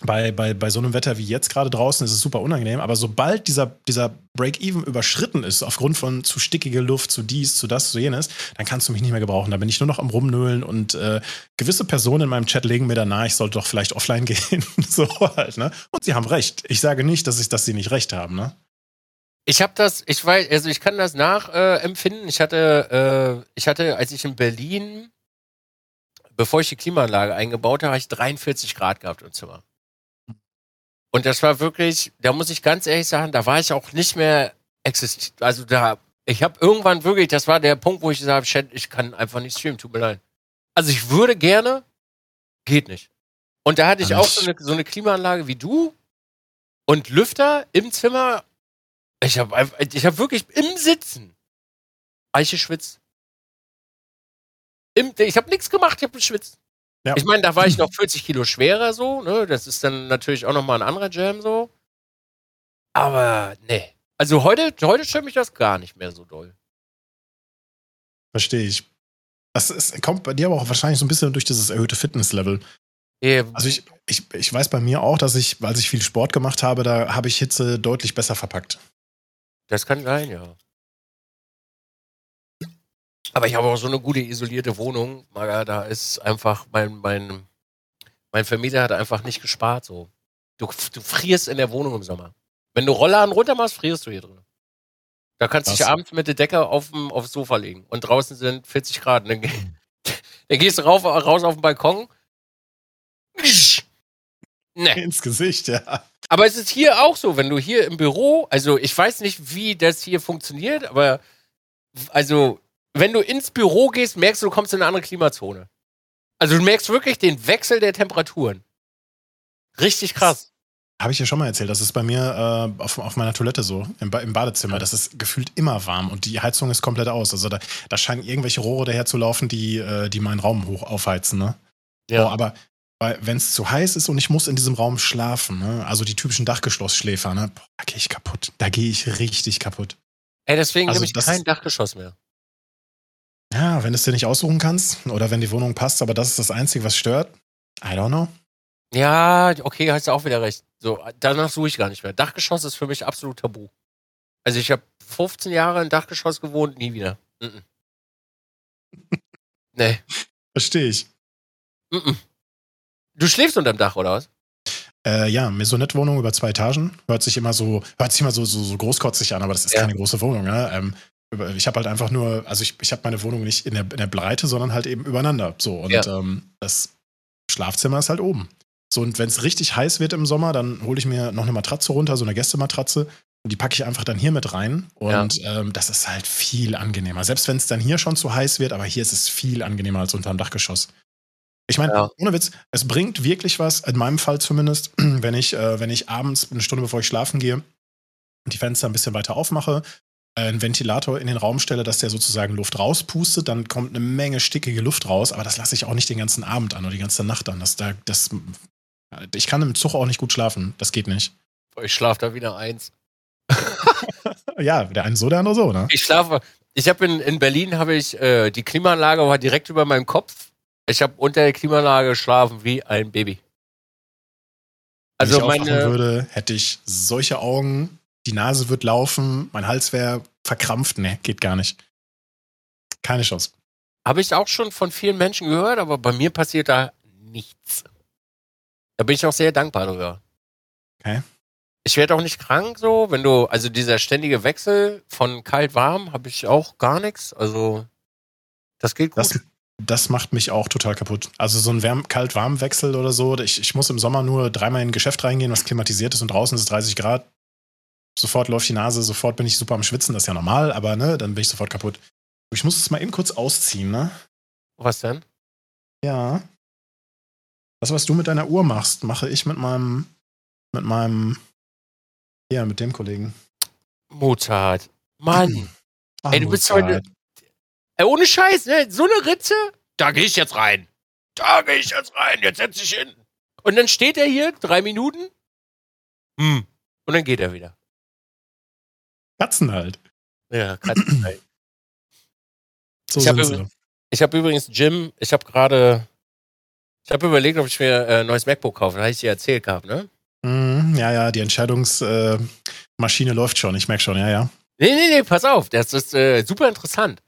bei, bei, bei so einem Wetter wie jetzt gerade draußen ist es super unangenehm, aber sobald dieser, dieser Break-Even überschritten ist, aufgrund von zu stickige Luft, zu dies, zu das, zu jenes, dann kannst du mich nicht mehr gebrauchen. Da bin ich nur noch am Rumnöhlen und äh, gewisse Personen in meinem Chat legen mir dann nahe, ich sollte doch vielleicht offline <laughs> gehen. so halt, ne? Und sie haben recht. Ich sage nicht, dass, ich, dass sie nicht recht haben, ne? Ich habe das, ich weiß, also ich kann das nachempfinden. Äh, ich hatte, äh, ich hatte, als ich in Berlin bevor ich die Klimaanlage eingebaut habe, habe ich 43 Grad gehabt im Zimmer. Und das war wirklich, da muss ich ganz ehrlich sagen, da war ich auch nicht mehr existiert. Also da, ich habe irgendwann wirklich, das war der Punkt, wo ich gesagt habe, ich kann einfach nicht streamen, tut mir leid. Also ich würde gerne, geht nicht. Und da hatte ich auch so eine, so eine Klimaanlage wie du und Lüfter im Zimmer. Ich habe ich hab wirklich im Sitzen Eiche schwitzt. Im, ich habe nichts gemacht, ich habe geschwitzt. Ja. Ich meine, da war ich noch 40 Kilo schwerer so, ne? Das ist dann natürlich auch nochmal ein anderer Jam so. Aber nee. Also heute, heute stört mich das gar nicht mehr so doll. Verstehe ich. Das ist, kommt bei dir aber auch wahrscheinlich so ein bisschen durch dieses erhöhte Fitnesslevel. Also ich, ich, ich weiß bei mir auch, dass ich, als ich viel Sport gemacht habe, da habe ich Hitze deutlich besser verpackt. Das kann sein, ja. Aber ich habe auch so eine gute isolierte Wohnung. Da ist einfach mein, mein, mein Vermieter hat einfach nicht gespart. So. Du, du frierst in der Wohnung im Sommer. Wenn du Rollladen runter machst, frierst du hier drin. Da kannst du dich abends mit der Decke auf dem, aufs Sofa legen. Und draußen sind 40 Grad. Dann, <laughs> dann gehst du rauf, raus auf den Balkon. <laughs> Nee. Ins Gesicht, ja. Aber es ist hier auch so, wenn du hier im Büro, also ich weiß nicht, wie das hier funktioniert, aber also wenn du ins Büro gehst, merkst du, du kommst in eine andere Klimazone. Also du merkst wirklich den Wechsel der Temperaturen. Richtig krass. Habe ich ja schon mal erzählt, das ist bei mir äh, auf, auf, meiner Toilette so, im, ba im, Badezimmer. Das ist gefühlt immer warm und die Heizung ist komplett aus. Also da, da scheinen irgendwelche Rohre daher zu laufen, die, äh, die meinen Raum hoch aufheizen. Ne? Ja. Oh, aber wenn es zu heiß ist und ich muss in diesem Raum schlafen, ne? also die typischen Dachgeschossschläfer, ne? Boah, da gehe ich kaputt. Da gehe ich richtig kaputt. Ey, deswegen also, habe ich kein Dachgeschoss mehr. Ja, wenn du es dir nicht aussuchen kannst oder wenn die Wohnung passt, aber das ist das Einzige, was stört. I don't know. Ja, okay, hast du auch wieder recht. So, danach suche ich gar nicht mehr. Dachgeschoss ist für mich absolut tabu. Also ich habe 15 Jahre im Dachgeschoss gewohnt, nie wieder. Mm -mm. <laughs> nee. Verstehe ich. Mm du schläfst unterm Dach, oder was? Äh, ja, Maisonette-Wohnung über zwei Etagen. Hört sich immer so, hört sich immer so, so, so großkotzig an, aber das ist ja. keine große Wohnung. Ne? Ähm, ich habe halt einfach nur, also ich, ich habe meine Wohnung nicht in der, in der Breite, sondern halt eben übereinander. So, und ja. ähm, das Schlafzimmer ist halt oben. So, und wenn es richtig heiß wird im Sommer, dann hole ich mir noch eine Matratze runter, so eine Gästematratze. Und die packe ich einfach dann hier mit rein. Und ja. ähm, das ist halt viel angenehmer. Selbst wenn es dann hier schon zu heiß wird, aber hier ist es viel angenehmer als unter dem Dachgeschoss. Ich meine, ja. ohne Witz, es bringt wirklich was, in meinem Fall zumindest, <clears throat> wenn ich, äh, wenn ich abends, eine Stunde bevor ich schlafen gehe, die Fenster ein bisschen weiter aufmache, einen Ventilator in den Raum stelle, dass der sozusagen Luft rauspustet, dann kommt eine Menge stickige Luft raus, aber das lasse ich auch nicht den ganzen Abend an oder die ganze Nacht an. Das, das, ich kann im Zug auch nicht gut schlafen. Das geht nicht. Ich schlafe da wieder eins. <laughs> ja, der eine so, der andere so, ne? Ich schlafe. Ich habe in, in Berlin habe ich äh, die Klimaanlage war direkt über meinem Kopf. Ich habe unter der Klimaanlage geschlafen wie ein Baby. Also Wenn ich meine würde, hätte ich solche Augen die Nase wird laufen, mein Hals wäre verkrampft. Nee, geht gar nicht. Keine Chance. Habe ich auch schon von vielen Menschen gehört, aber bei mir passiert da nichts. Da bin ich auch sehr dankbar darüber. Okay. Ich werde auch nicht krank so, wenn du, also dieser ständige Wechsel von kalt-warm habe ich auch gar nichts. Also, das geht gut. Das, das macht mich auch total kaputt. Also so ein Kalt-Warm-Wechsel oder so. Ich, ich muss im Sommer nur dreimal in ein Geschäft reingehen, was klimatisiert ist und draußen ist es 30 Grad sofort läuft die Nase, sofort bin ich super am Schwitzen, das ist ja normal, aber ne, dann bin ich sofort kaputt. Ich muss es mal eben kurz ausziehen, ne? Was denn? Ja. Das, was du mit deiner Uhr machst, mache ich mit meinem, mit meinem, ja, mit dem Kollegen. Mozart. Mann. <clears throat> Ach, Ey, du bist heute. Ey, ohne Scheiß, ne? So eine Ritze, da gehe ich jetzt rein. Da gehe ich jetzt rein, jetzt setz ich hin. Und dann steht er hier, drei Minuten. Hm. Und dann geht er wieder. Katzen halt. Ja, Katzen <clears throat> halt. so ich habe hab übrigens Jim, ich habe gerade, ich habe überlegt, ob ich mir ein äh, neues MacBook kaufe. Da habe ich dir erzählt gehabt, ne? Mm, ja, ja, die Entscheidungsmaschine äh, läuft schon. Ich merke schon, ja, ja. Nee, nee, nee, pass auf. Das ist äh, super interessant.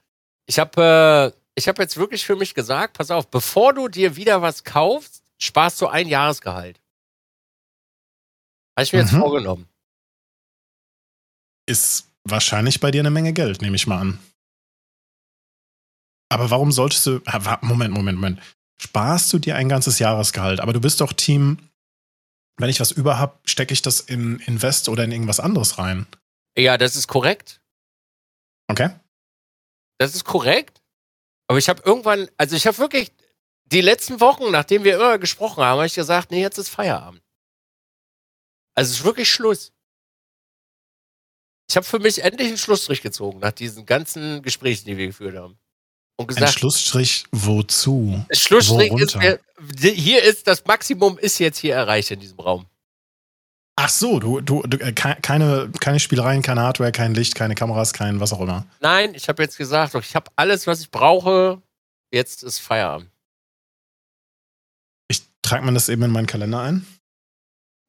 Ich habe äh, ich hab jetzt wirklich für mich gesagt, pass auf, bevor du dir wieder was kaufst, sparst du ein Jahresgehalt. Habe ich mir mhm. jetzt vorgenommen ist wahrscheinlich bei dir eine Menge Geld, nehme ich mal an. Aber warum solltest du. Moment, Moment, Moment. sparst du dir ein ganzes Jahresgehalt. Aber du bist doch Team, wenn ich was über habe, stecke ich das in Invest oder in irgendwas anderes rein. Ja, das ist korrekt. Okay. Das ist korrekt. Aber ich habe irgendwann, also ich habe wirklich die letzten Wochen, nachdem wir immer gesprochen haben, habe ich gesagt, nee, jetzt ist Feierabend. Also es ist wirklich Schluss. Ich habe für mich endlich einen Schlussstrich gezogen nach diesen ganzen Gesprächen, die wir geführt haben. Und gesagt, Ein Schlussstrich wozu? Schlussstrich ist, Worunter? mir- hier ist das Maximum ist jetzt hier erreicht in diesem Raum. Ach so, du, du, du äh, ke- keine, keine Spielereien, keine Hardware, kein Licht, keine Kameras, kein was auch immer. Nein, ich habe jetzt gesagt, ich habe alles, was ich brauche. Jetzt ist Feierabend. Ich trage mir das eben in meinen Kalender ein.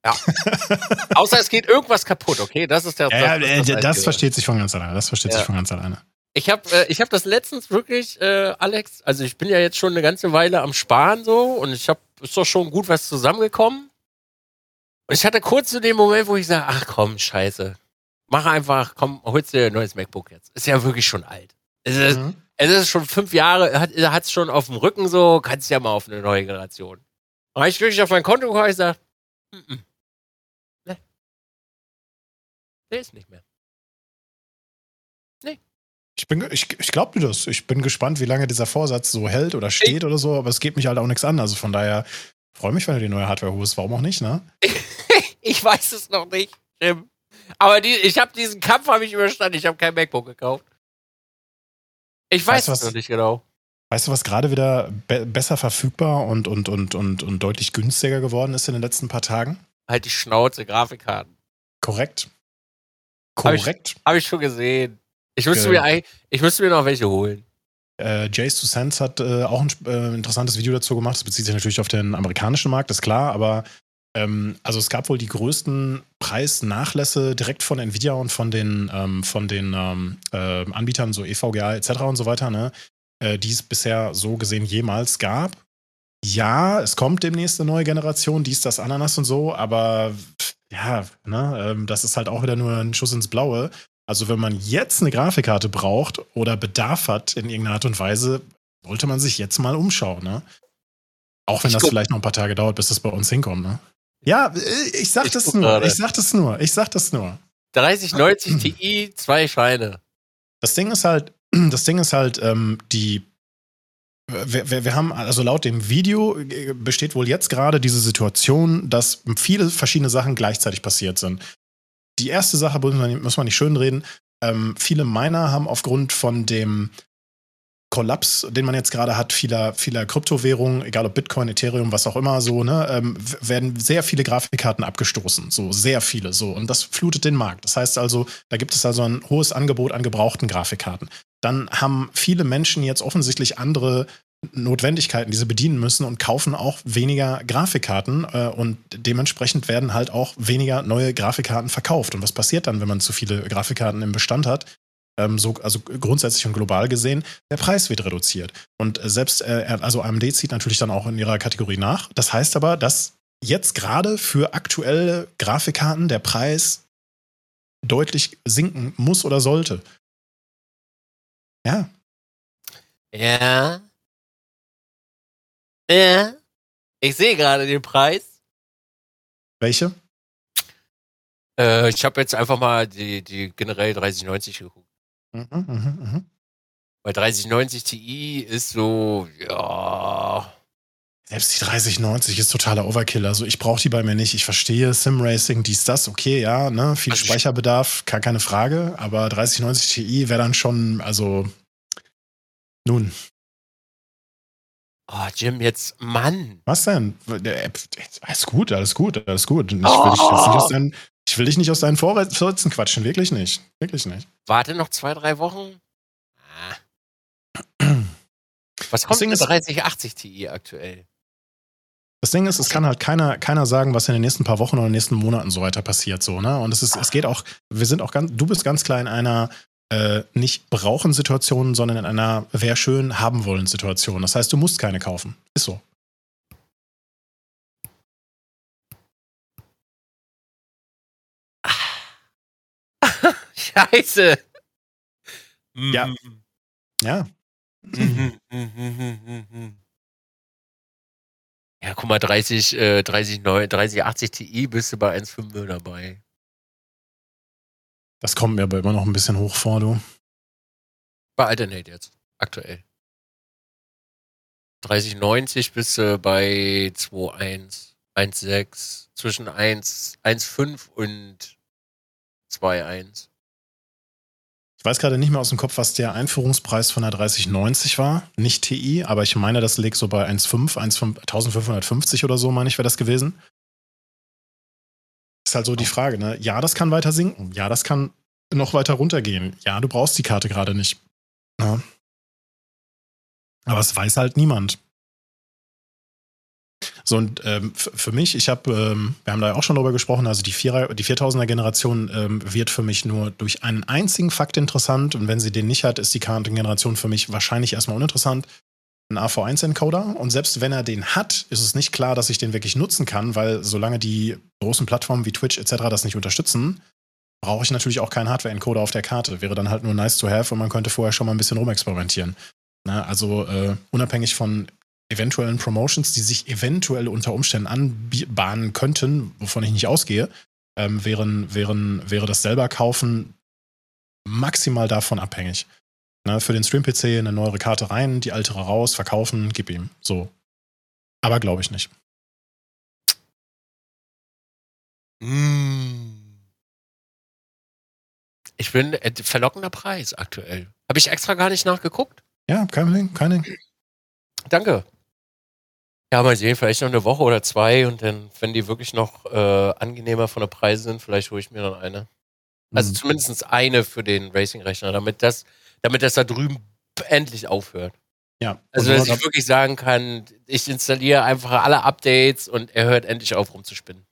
<laughs> Außer es geht irgendwas kaputt, okay? Das ist der Ja, das, äh, ist das, Einzige. versteht sich von ganz alleine. Das versteht Ja. sich von ganz alleine. Ich habe äh, ich hab das letztens wirklich, äh, Alex, also ich bin ja jetzt schon eine ganze Weile am Sparen so und ich habe, ist doch schon gut was zusammengekommen. Und ich hatte kurz so den Moment, wo ich sage, ach komm, scheiße. Mach einfach, komm, holst dir ein neues MacBook jetzt. Ist ja wirklich schon alt. Es ist, Mhm. es ist schon fünf Jahre, hat es schon auf dem Rücken so, kannst ja mal auf eine neue Generation. Und habe ich wirklich auf mein Konto geguckt und gesagt, mm -mm. Der ist nicht mehr. Ich, bin, ich, ich glaube dir das. Ich bin gespannt, wie lange dieser Vorsatz so hält oder steht oder so, aber es geht mich halt auch nichts an. Also von daher freue mich, wenn du die neue Hardware holst. Warum auch nicht, ne? <laughs> Ich weiß es noch nicht, Jim. Aber die, ich habe diesen Kampf habe ich überstanden. Ich habe kein MacBook gekauft. Ich weiß es noch nicht genau. Weißt du, was gerade wieder be besser verfügbar und, und, und, und, und deutlich günstiger geworden ist in den letzten paar Tagen? Halt die Schnauze, Grafikkarten. Korrekt. Hab ich- Korrekt. Habe ich schon gesehen. Ich müsste, Geil. mir, ich müsste mir noch welche holen. Äh, Jace to Sense hat äh, auch ein äh, interessantes Video dazu gemacht. Das bezieht sich natürlich auf den amerikanischen Markt, ist klar, aber ähm, also es gab wohl die größten Preisnachlässe direkt von Nvidia und von den, ähm, von den ähm, äh, Anbietern, so EVGA etc. und so weiter, ne, äh, die es bisher so gesehen jemals gab. Ja, es kommt demnächst eine neue Generation, dies, das, Ananas und so, aber ja, ne, ähm, das ist halt auch wieder nur ein Schuss ins Blaue. Also wenn man jetzt eine Grafikkarte braucht oder Bedarf hat in irgendeiner Art und Weise, sollte man sich jetzt mal umschauen, ne? Auch wenn Ich das vielleicht noch ein paar Tage dauert, bis das bei uns hinkommt, ne? Ja, äh, ich sag Ich das nur. gerade. Ich sag das nur. Ich sag das nur. 3090 Ti, zwei Scheine. Das Ding ist halt, <clears throat> das Ding ist halt, ähm, die wir, wir, wir haben, also laut dem Video äh, besteht wohl jetzt gerade diese Situation, dass viele verschiedene Sachen gleichzeitig passiert sind. Die erste Sache muss man, muss man nicht schönreden. Ähm, viele Miner haben aufgrund von dem Kollaps, den man jetzt gerade hat, vieler, vieler Kryptowährungen, egal ob Bitcoin, Ethereum, was auch immer, so, ne, ähm, werden sehr viele Grafikkarten abgestoßen. So, sehr viele, so. Und das flutet den Markt. Das heißt also, da gibt es also ein hohes Angebot an gebrauchten Grafikkarten. Dann haben viele Menschen jetzt offensichtlich andere Notwendigkeiten, die sie bedienen müssen und kaufen auch weniger Grafikkarten äh, und dementsprechend werden halt auch weniger neue Grafikkarten verkauft. Und was passiert dann, wenn man zu viele Grafikkarten im Bestand hat? Ähm, so, also grundsätzlich und global gesehen, der Preis wird reduziert. Und selbst, äh, also AMD zieht natürlich dann auch in ihrer Kategorie nach. Das heißt aber, dass jetzt gerade für aktuelle Grafikkarten der Preis deutlich sinken muss oder sollte. Ja, Ja. Ja. Ich sehe gerade den Preis. welche? Äh, ich habe jetzt einfach mal die, die generell 3090 geguckt. Mhm, mhm, mhm. Weil 3090 Ti ist so, ja. Selbst die 3090 ist totaler Overkill. Also ich brauche die bei mir nicht. Ich verstehe Sim-Racing, dies, das, okay, ja, ne? Viel Also ich- Speicherbedarf, gar keine Frage. Aber 3090 Ti wäre dann schon, also nun, Oh, Jim, jetzt, Mann. was denn? Alles gut, alles gut, alles gut. Ich will, dich jetzt nicht aus deinen, ich will dich nicht aus deinen Vorsätzen quatschen, wirklich nicht. Wirklich nicht. Warte noch zwei, drei Wochen. Ah. <clears throat> Was kommt mit ist- 3080 Ti aktuell? Das Ding ist, es kann halt keiner, keiner sagen, was in den nächsten paar Wochen oder in den nächsten Monaten so weiter passiert, so, ne? Und es ist, es geht auch, wir sind auch ganz, du bist ganz klar in einer äh, nicht brauchen Situation, sondern in einer wär schön haben wollen Situation. Das heißt, du musst keine kaufen. Ist so. <laughs> Scheiße. Ja. Ja. Ja, guck mal, 30, äh, 30, 9, 30, 80 Ti bist du bei 1,5 dabei. Das kommt mir aber immer noch ein bisschen hoch vor, du. Bei Alternate jetzt, aktuell. 3090 bist du bei 2,1, 1,6, zwischen 1, 1,5 und 2,1. Ich weiß gerade nicht mehr aus dem Kopf, was der Einführungspreis von der 3090 war. Nicht TI, aber ich meine, das liegt so bei 1,5, 1550 oder so, meine ich, wäre das gewesen. Ist halt so die Frage, ne? Ja, das kann weiter sinken. Ja, das kann noch weiter runtergehen. Ja, du brauchst die Karte gerade nicht. Ja. Aber es weiß halt niemand. So, und ähm, für mich, ich habe, ähm, wir haben da ja auch schon drüber gesprochen, also die, die 4000er Generation ähm, wird für mich nur durch einen einzigen Fakt interessant und wenn sie den nicht hat, ist die Kartengeneration für mich wahrscheinlich erstmal uninteressant. Ein AV1-Encoder und selbst wenn er den hat, ist es nicht klar, dass ich den wirklich nutzen kann, weil solange die großen Plattformen wie Twitch etc. das nicht unterstützen, brauche ich natürlich auch keinen Hardware-Encoder auf der Karte. Wäre dann halt nur nice to have und man könnte vorher schon mal ein bisschen rumexperimentieren. Na, also äh, unabhängig von eventuellen Promotions, die sich eventuell unter Umständen anbahnen könnten, wovon ich nicht ausgehe, ähm, wären, wären, wäre das selber kaufen maximal davon abhängig. Ne, für den Stream-PC eine neuere Karte rein, die ältere raus, verkaufen, gib ihm. So. Aber glaube ich nicht. Mm. Ich bin äh, verlockender Preis aktuell. Habe ich extra gar nicht nachgeguckt? Ja, kein Ding, kein Ding. Danke. Ja, mal sehen, vielleicht noch eine Woche oder zwei und dann, wenn die wirklich noch äh, angenehmer von der Preise sind, vielleicht hole ich mir dann eine. Also mhm. zumindest eine für den Racing-Rechner, damit das, damit das da drüben endlich aufhört. Ja. Also, dass ich wirklich sagen kann, ich installiere einfach alle Updates und er hört endlich auf rumzuspinnen.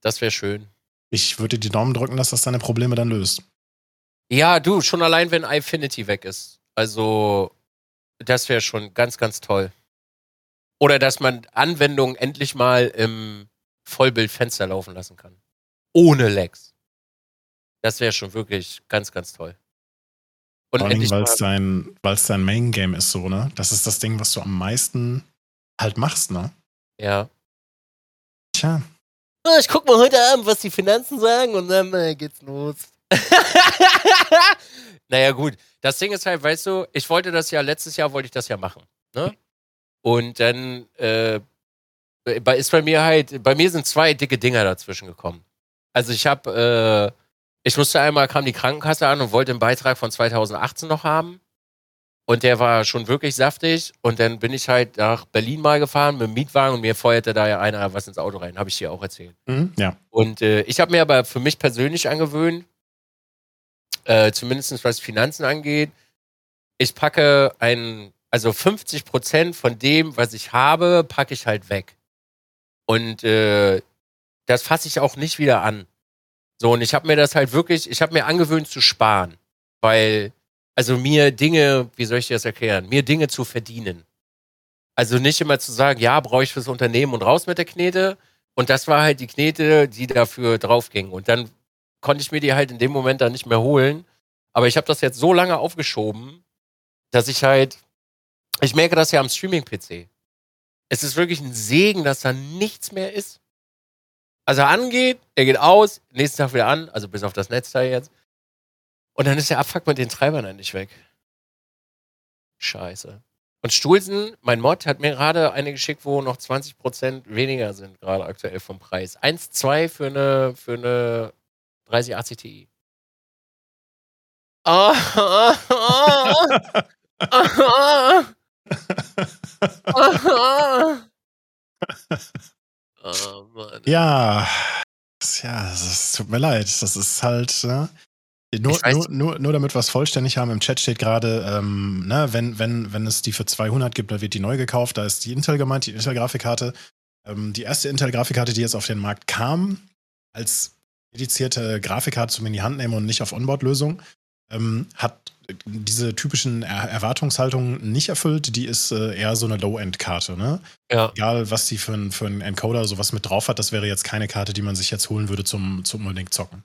Das wäre schön. Ich würde die Daumen drücken, dass das deine Probleme dann löst. Ja, du, schon allein, wenn Infinity weg ist. Also, das wäre schon ganz, ganz toll. Oder dass man Anwendungen endlich mal im Vollbildfenster laufen lassen kann. Ohne Lags. Das wäre schon wirklich ganz, ganz toll. Und Vor allem, weil es dein, dein Main Game ist, so, ne? Das ist das Ding, was du am meisten halt machst, ne? Ja. Tja. Ich guck mal heute Abend, was die Finanzen sagen und dann äh, geht's los. <laughs> naja, gut. Das Ding ist halt, weißt du, ich wollte das ja, letztes Jahr wollte ich das ja machen. Ne? Und dann äh, ist bei mir halt, bei mir sind zwei dicke Dinger dazwischen gekommen. Also ich habe, äh, ich musste einmal, kam die Krankenkasse an und wollte einen Beitrag von 2018 noch haben. Und der war schon wirklich saftig. Und dann bin ich halt nach Berlin mal gefahren mit dem Mietwagen und mir feuerte da ja einer was ins Auto rein. Habe ich dir auch erzählt. Mhm, ja. Und äh, ich habe mir aber für mich persönlich angewöhnt, äh, zumindest was Finanzen angeht, ich packe einen also 50 Prozent von dem, was ich habe, packe ich halt weg. Und äh, das fasse ich auch nicht wieder an. So, und ich habe mir das halt wirklich, ich habe mir angewöhnt zu sparen. Weil, also mir Dinge, wie soll ich dir das erklären, mir Dinge zu verdienen. Also nicht immer zu sagen, ja, brauche ich fürs Unternehmen und raus mit der Knete. Und das war halt die Knete, die dafür draufging. Und dann konnte ich mir die halt in dem Moment dann nicht mehr holen. Aber ich habe das jetzt so lange aufgeschoben, dass ich halt ich merke das ja am Streaming-PC. Es ist wirklich ein Segen, dass da nichts mehr ist. Also er angeht, er geht aus, nächsten Tag wieder an, also bis auf das Netzteil jetzt. Und dann ist der Abfuck mit den Treibern endlich weg. Scheiße. Und Stulsen, mein Mod, hat mir gerade eine geschickt, wo noch 20% weniger sind, gerade aktuell vom Preis. 1,2 für eine, für eine 3080 Ti. Ah, ah, ah, ah, oh, Mann. Ja, ja, es tut mir leid. Das ist halt, ne? Nur, nur, nur, nur, damit wir es vollständig haben, im Chat steht gerade, ähm, ne, wenn, wenn, wenn es die für 200 gibt, dann wird die neu gekauft. Da ist die Intel gemeint, die Intel-Grafikkarte. Ähm, die erste Intel-Grafikkarte, die jetzt auf den Markt kam, als dedizierte Grafikkarte zum in die Hand nehmen und nicht auf Onboard-Lösung, ähm, hat diese typischen er Erwartungshaltungen nicht erfüllt. Die ist äh, eher so eine Low-End-Karte. Ne? Ja. Egal, was die für, ein, für einen Encoder sowas mit drauf hat, das wäre jetzt keine Karte, die man sich jetzt holen würde zum, zum unbedingt zocken.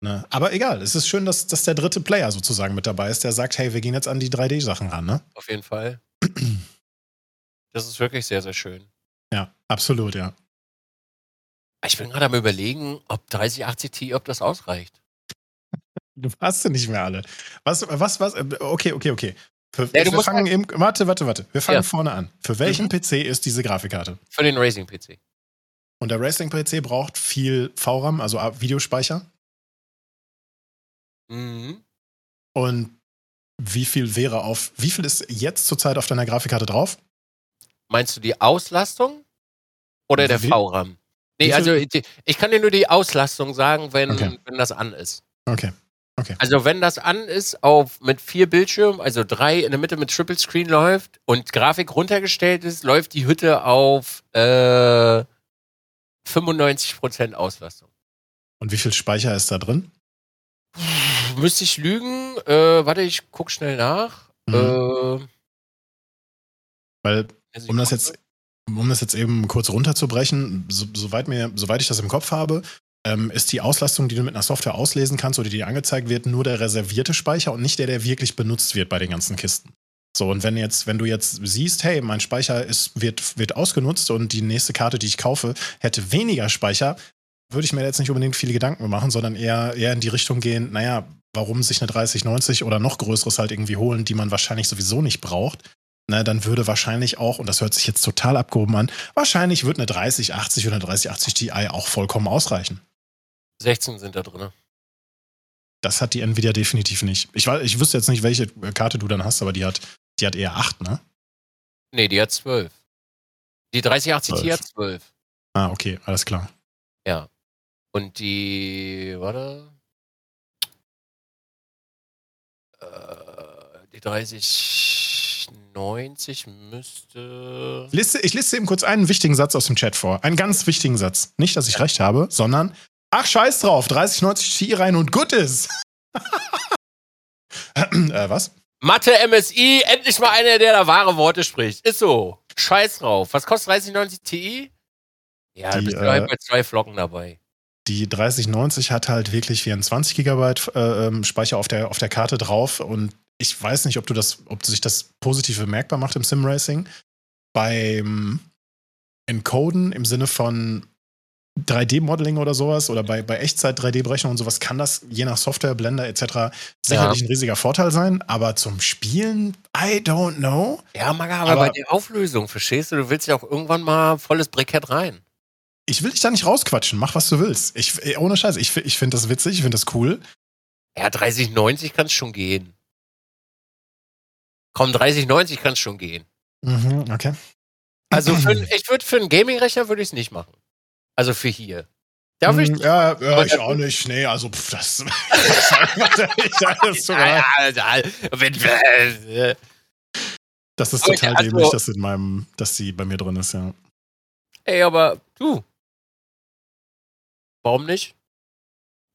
Ne? Aber egal, es ist schön, dass, dass der dritte Player sozusagen mit dabei ist, der sagt, hey, wir gehen jetzt an die 3D-Sachen ran. Ne? Auf jeden Fall. <clears throat> das ist wirklich sehr, sehr schön. Ja, absolut, ja. Ich bin gerade am überlegen, ob 3080 Ti, ob das ausreicht. Du hast sie nicht mehr alle. Was, was, was? Okay, okay, okay. Für, Ja, wir fangen eben, warte, warte, warte. Wir fangen Ja. vorne an. Für welchen Mhm. PC ist diese Grafikkarte? Für den Racing-PC. Und der Racing-PC braucht viel VRAM, also Videospeicher. Mhm. Und wie viel wäre auf, wie viel ist jetzt zurzeit auf deiner Grafikkarte drauf? Meinst du die Auslastung oder der VRAM? Nee, also die, ich kann dir nur die Auslastung sagen, wenn, Okay. wenn das an ist. Okay. Also wenn das an ist, auf mit vier Bildschirmen, also drei in der Mitte mit Triple Screen läuft und Grafik runtergestellt ist, läuft die Hütte auf äh, 95% Auslastung. Und wie viel Speicher ist da drin? Müsste ich lügen? Äh, warte, ich guck schnell nach. Mhm. Äh, Weil um das jetzt, um das jetzt eben kurz runterzubrechen, so, soweit, mir, soweit ich das im Kopf habe, ähm, ist die Auslastung, die du mit einer Software auslesen kannst oder die dir angezeigt wird, nur der reservierte Speicher und nicht der, der wirklich benutzt wird bei den ganzen Kisten. So, und wenn jetzt, wenn du jetzt siehst, hey, mein Speicher ist, wird, wird ausgenutzt und die nächste Karte, die ich kaufe, hätte weniger Speicher, würde ich mir jetzt nicht unbedingt viele Gedanken machen, sondern eher, eher in die Richtung gehen, naja, warum sich eine 3090 oder noch größeres halt irgendwie holen, die man wahrscheinlich sowieso nicht braucht ne, dann würde wahrscheinlich auch, und das hört sich jetzt total abgehoben an, wahrscheinlich wird eine 3080 oder eine 3080 Ti auch vollkommen ausreichen. 16 sind da drin. Das hat die Nvidia definitiv nicht. Ich, ich wüsste jetzt nicht, welche Karte du dann hast, aber die hat, die hat eher 8, ne? Nee, die hat 12. Die 3080 Ti 12. hat 12. Ah, okay, alles klar. Ja. Und die, warte. Äh, die 3090 müsste. Liste, ich liste eben kurz einen wichtigen Satz aus dem Chat vor. Einen ganz wichtigen Satz. Nicht, dass ich recht habe, sondern ach, scheiß drauf, 3090 Ti rein und gut ist. <laughs> äh, was? Mathe MSI, endlich mal einer, der da wahre Worte spricht. Ist so. Scheiß drauf. Was kostet 3090 Ti? Ja, da Die, bist du halt äh, bei zwei Flocken dabei. Die 3090 hat halt wirklich 24 Gigabyte äh, ähm, Speicher auf der, auf der Karte drauf und ich weiß nicht, ob du das, ob sich das positiv bemerkbar macht im Sim-Racing. Beim Encoden im Sinne von 3D-Modeling oder sowas oder bei, bei Echtzeit-3D-Berechnung und sowas kann das je nach Software, Blender etc. sicherlich ein riesiger Vorteil sein, aber zum Spielen, I don't know. Ja, Maga, aber, aber- bei der Auflösung, verstehst du? Du willst ja auch irgendwann mal volles Brikett rein. Ich will dich da nicht rausquatschen, mach was du willst. Ich, eh, ohne Scheiß, ich, ich finde das witzig, ich finde das cool. Ja, 3090 kann es schon gehen. Komm, 3090 kann es schon gehen. Mhm, okay. Also für, <clears throat> ich würde für einen Gaming-Rechner würde ich es nicht machen. Also für hier. Darf ich? Hm, Ja, ja, ich auch nicht. Nee, also pff, das. <laughs> <laughs> das, ist Ja, total, ja, ja, wenn, äh, das ist total also- dämlich, dass in meinem, dass die bei mir drin ist, ja. ey, aber du. Warum nicht?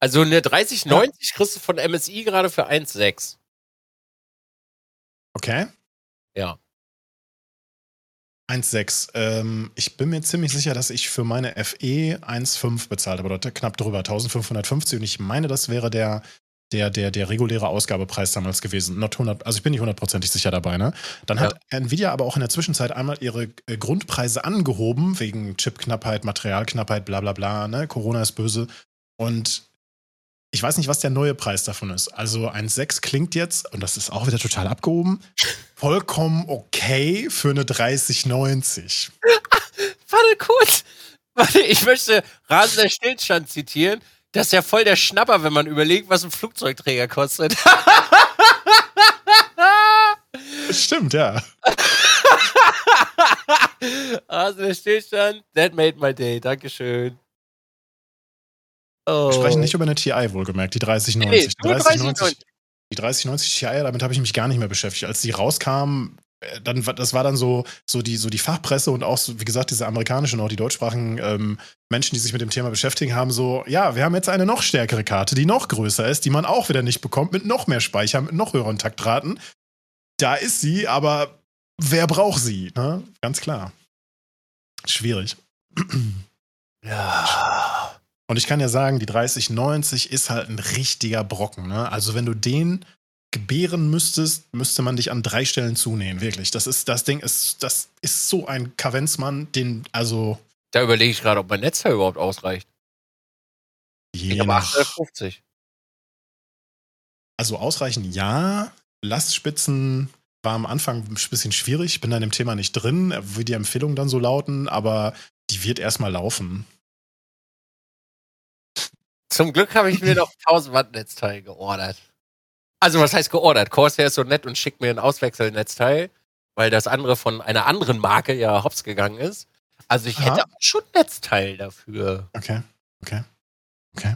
Also eine 3090 kriegst du von MSI gerade für 1,6. Okay. Ja. 1,6. Ähm, ich bin mir ziemlich sicher, dass ich für meine FE 1,5 bezahlt habe, oder knapp drüber, 1550. Und ich meine, das wäre der, der, der, der reguläre Ausgabepreis damals gewesen. Not 100, also ich bin nicht hundertprozentig sicher dabei. Ne? Dann hat Nvidia aber auch in der Zwischenzeit einmal ihre äh, Grundpreise angehoben, wegen Chipknappheit, Materialknappheit, bla bla bla. Ne? Corona ist böse. Und ich weiß nicht, was der neue Preis davon ist. Also 1,6 klingt jetzt, und das ist auch wieder total abgehoben, vollkommen okay für eine 3090. <laughs> Warte kurz. Warte, ich möchte rasender Stillstand zitieren. Das ist ja voll der Schnapper, wenn man überlegt, was ein Flugzeugträger kostet. <laughs> Stimmt, ja. <laughs> rasender Stillstand. That made my day. Dankeschön. Oh. Wir sprechen nicht über eine TI, wohlgemerkt, die 3090. Nee, die, nur 3090 die 3090 Ti, damit habe ich mich gar nicht mehr beschäftigt. Als die rauskam, äh, dann, das war dann so, so, die, so die Fachpresse und auch, so, wie gesagt, diese amerikanischen und auch die deutschsprachigen ähm, Menschen, die sich mit dem Thema beschäftigen, haben so, ja, wir haben jetzt eine noch stärkere Karte, die noch größer ist, die man auch wieder nicht bekommt, mit noch mehr Speicher, mit noch höheren Taktraten. Da ist sie, aber wer braucht sie? Ne? Ganz klar. Schwierig. Ja. Und ich kann ja sagen, die 3090 ist halt ein richtiger Brocken. Ne? Also wenn du den gebären müsstest, müsste man dich an drei Stellen zunähen. Wirklich. Das ist, das Ding ist, das ist so ein Kavenzmann, den, also. Da überlege ich gerade, ob mein Netzteil überhaupt ausreicht. Je Ich habe nach, 850. also ausreichend ja. Lastspitzen war am Anfang ein bisschen schwierig. Ich bin da in dem Thema nicht drin, wie die Empfehlungen dann so lauten, aber die wird erstmal laufen. Zum Glück habe ich mir noch 1000 Watt Netzteil geordert. Also was heißt geordert? Corsair ist so nett und schickt mir ein Auswechselnetzteil, weil das andere von einer anderen Marke ja hops gegangen ist. Also ich Aha. hätte auch schon Netzteil dafür. Okay, okay, okay.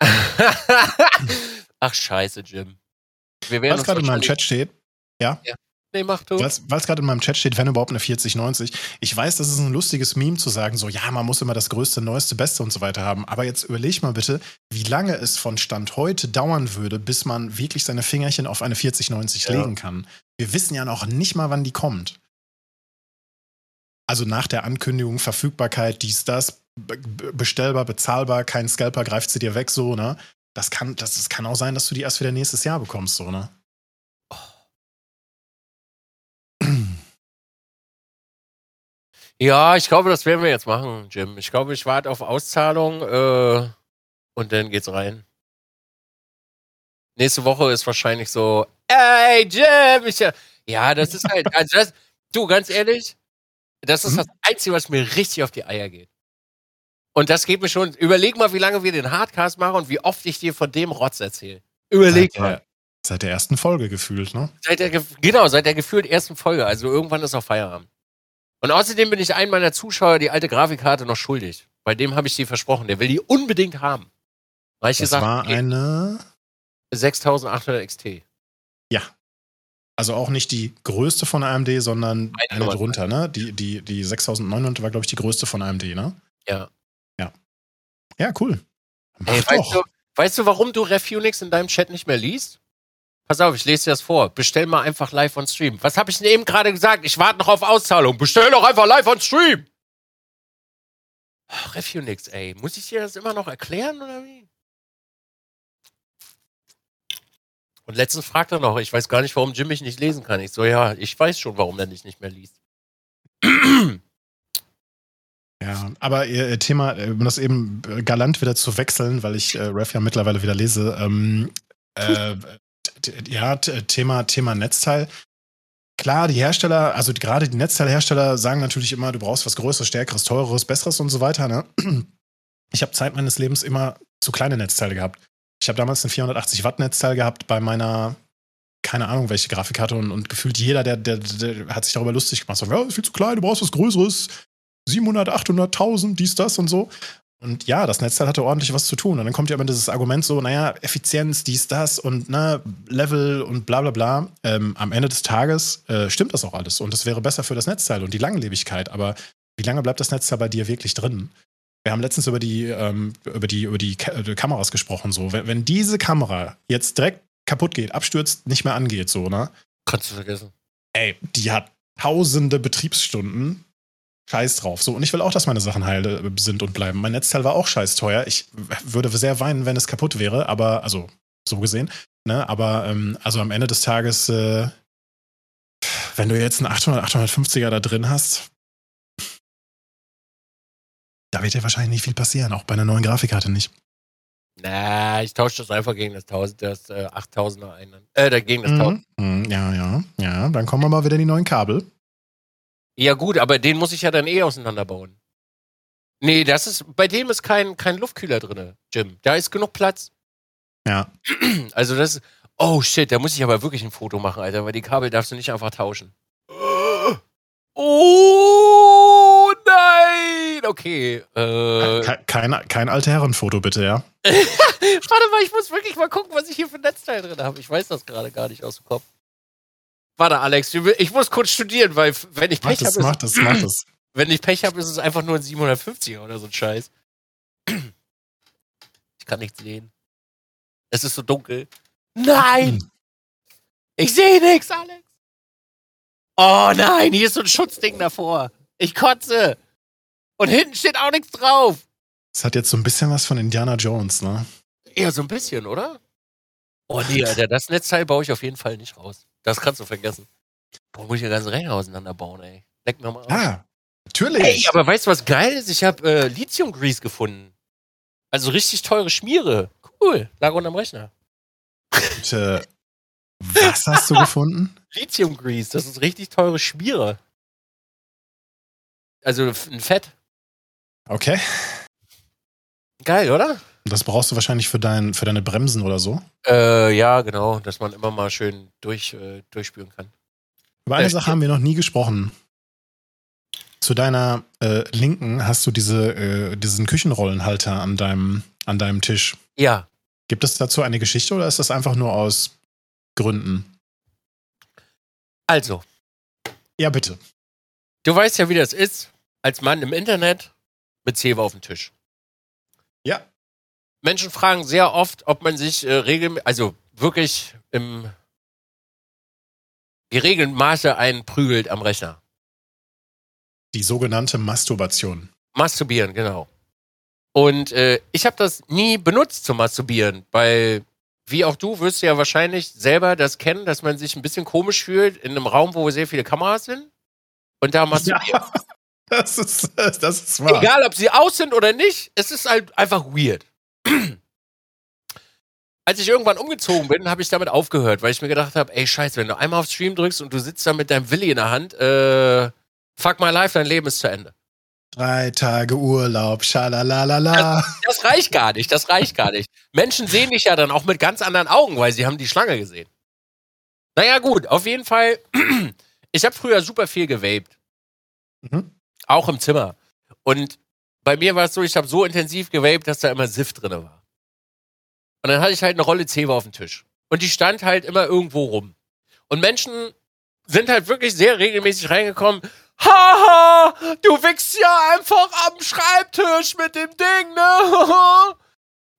<laughs> Ach scheiße, Jim. Wir werden Was gerade in meinem Chat steht, Nee, mach du. weil es gerade in meinem Chat steht, wenn überhaupt eine 4090. Ich weiß, das ist ein lustiges Meme zu sagen, so, ja, man muss immer das Größte, Neueste, Beste und so weiter haben. Aber jetzt überleg mal bitte, wie lange es von Stand heute dauern würde, bis man wirklich seine Fingerchen auf eine 4090 Ja. legen kann. Wir wissen ja noch nicht mal, wann die kommt. Also nach der Ankündigung, Verfügbarkeit, dies, das, be- be- bestellbar, bezahlbar, kein Scalper greift sie dir weg, so, ne? Das kann, das, das kann auch sein, dass du die erst wieder nächstes Jahr bekommst, so, ne? Ja, ich glaube, das werden wir jetzt machen, Jim. Ich glaube, ich warte auf Auszahlung äh, und dann geht's rein. Nächste Woche ist wahrscheinlich so, ey, Jim, ich, ja, das ist halt, <laughs> also das, du, ganz ehrlich, das ist Mhm. das Einzige, was mir richtig auf die Eier geht. Und das geht mir schon, überleg mal, wie lange wir den Hardcast machen und wie oft ich dir von dem Rotz erzähle. Überleg Seit mal. seit der ersten Folge gefühlt, ne? Seit der, genau, seit der gefühlt ersten Folge. Also irgendwann ist auch Feierabend. Und außerdem bin ich einem meiner Zuschauer die alte Grafikkarte noch schuldig. Bei dem habe ich die versprochen. Der will die unbedingt haben. Weil ich Das gesagt war eine, 6800 XT. also auch nicht die größte von AMD, sondern Eine eine drunter, ne? Die, die, die 6900 war, glaube ich, die größte von AMD, ne? Ja. Ja, cool. Mach Ey, doch. weißt, du, weißt du, warum du Refunix in deinem Chat nicht mehr liest? Pass auf, ich lese dir das vor. Bestell mal einfach live on Stream. Was habe ich denn eben gerade gesagt? Ich warte noch auf Auszahlung. Bestell doch einfach live on Stream. Ach, Refunix, ey. Muss ich dir das immer noch erklären oder wie? Und letztens fragt er noch, ich weiß gar nicht, warum Jim mich nicht lesen kann. Ich so, ja, ich weiß schon, warum er dich nicht mehr liest. Ja, aber ihr Thema, äh, um das eben galant wieder zu wechseln, weil ich äh, Ref ja mittlerweile wieder lese, ähm, äh, ja, Thema, Thema Netzteil. Klar, die Hersteller, also gerade die Netzteilhersteller sagen natürlich immer, du brauchst was Größeres, Stärkeres, Teureres, Besseres und so weiter. Ne? Ich habe Zeit meines Lebens immer zu kleine Netzteile gehabt. Ich habe damals ein 480 Watt Netzteil gehabt bei meiner, keine Ahnung, welche Grafikkarte und, und gefühlt jeder, der, der, der hat sich darüber lustig gemacht. So, ja, ist viel zu klein, du brauchst was Größeres. 700, 800, 1000, dies, das und so. Und ja, das Netzteil hatte ordentlich was zu tun. Und dann kommt ja immer dieses Argument so, naja, Effizienz, dies, das und ne, Level und bla bla bla. Ähm, am Ende des Tages äh, stimmt das auch alles. Und es wäre besser für das Netzteil und die Langlebigkeit. Aber wie lange bleibt das Netzteil bei dir wirklich drin? Wir haben letztens über die, ähm, über die, über die Ka äh, Kameras gesprochen. So. Wenn, wenn diese Kamera jetzt direkt kaputt geht, abstürzt, nicht mehr angeht, so, ne? Kannst du vergessen. ey, die hat tausende Betriebsstunden. Scheiß drauf. So, und ich will auch, dass meine Sachen heil äh, sind und bleiben. Mein Netzteil war auch scheiß teuer. Ich würde sehr weinen, wenn es kaputt wäre, aber, also, so gesehen. Ne? Aber, ähm, also am Ende des Tages, äh, wenn du jetzt einen 800, 850er da drin hast, da wird dir wahrscheinlich nicht viel passieren, auch bei einer neuen Grafikkarte nicht. Na, ich tausche das einfach gegen das 1000, das äh, 8000er ein. Äh, dagegen das 1000. Mhm. Mhm, Ja, ja, ja. Dann kommen wir mal wieder die neuen Kabel. Ja, gut, aber den muss ich ja dann eh auseinanderbauen. Nee, das ist, bei dem ist kein, kein Luftkühler drin, Jim. Da ist genug Platz. Ja. <clears throat> Also das, oh shit, da muss ich aber wirklich ein Foto machen, Alter, weil die Kabel darfst du nicht einfach tauschen. <gasps> Oh nein! Okay. Äh, Ke- Kein, kein alte Herrenfoto, bitte, ja. <laughs> warte mal, ich muss wirklich mal gucken, was ich hier für ein Netzteil drin habe. Ich weiß das gerade gar nicht aus dem Kopf. Warte, Alex, ich muss kurz studieren, weil wenn ich Pech habe, mach das, mach das. <clears throat> wenn ich Pech habe, ist es einfach nur ein 750er oder so ein Scheiß. <clears throat> Ich kann nichts sehen. Es ist so dunkel. Nein! Ich sehe nichts, Alex. Oh nein, hier ist so ein Schutzding davor. Ich kotze. Und hinten steht auch nichts drauf. Das hat jetzt so ein bisschen was von Indiana Jones, ne? Ja, so ein bisschen, oder? Oh nee, Alter, das Netzteil baue ich auf jeden Fall nicht raus. Das kannst du vergessen. Boah, muss ich ja ganze Rechner auseinanderbauen, ey. Leck mir mal auf. Ah, natürlich. Ey, aber weißt du, was geil ist? Ich habe äh, Lithium-Grease gefunden. Also richtig teure Schmiere. Cool. Lag unterm Rechner. Und, äh, was hast du gefunden? <laughs> Lithium-Grease, das ist richtig teure Schmiere. Also ein Fett. Okay. Geil, oder? Das brauchst du wahrscheinlich für, dein, für deine Bremsen oder so. Äh, ja, genau, dass man immer mal schön durch, äh, durchspüren kann. Über eine Äh, Sache haben wir noch nie gesprochen. Zu deiner äh, Linken hast du diese, äh, diesen Küchenrollenhalter an deinem, an deinem Tisch. Ja, Gibt es dazu eine Geschichte oder ist das einfach nur aus Gründen? also, Ja, bitte. du weißt ja, wie das ist, als Mann im Internet mit Zewa auf dem Tisch. Ja. Menschen fragen sehr oft, ob man sich äh, regelmäßig, also wirklich im geregelten Maße einprügelt am Rechner. Die sogenannte Masturbation. Masturbieren, genau. Und äh, ich habe das nie benutzt zum Masturbieren, weil, wie auch du, wirst du ja wahrscheinlich selber das kennen, dass man sich ein bisschen komisch fühlt in einem Raum, wo sehr viele Kameras sind. Und da masturbiert. Ja, <laughs> das ist, das ist wahr. Egal, ob sie aus sind oder nicht, es ist halt einfach weird. <clears throat> Als ich irgendwann umgezogen bin, habe ich damit aufgehört, weil ich mir gedacht habe, ey, scheiße, wenn du einmal auf Stream drückst und du sitzt da mit deinem Willi in der Hand, äh, fuck my life, dein Leben ist zu Ende. Drei Tage Urlaub, schalalalala. Das reicht gar nicht, das reicht gar nicht. Menschen sehen dich ja dann auch mit ganz anderen Augen, weil sie haben die Schlange gesehen. Naja, gut, auf jeden Fall, <clears throat> ich habe früher super viel gewaped. Mhm. Auch im Zimmer. Und bei mir war es so, ich habe so intensiv gewaped, dass da immer Sift drin war. Und dann hatte ich halt eine Rolle Zewa auf dem Tisch. Und die stand halt immer irgendwo rum. Und Menschen sind halt wirklich sehr regelmäßig reingekommen. Haha, du wichst ja einfach am Schreibtisch mit dem Ding, ne? <laughs>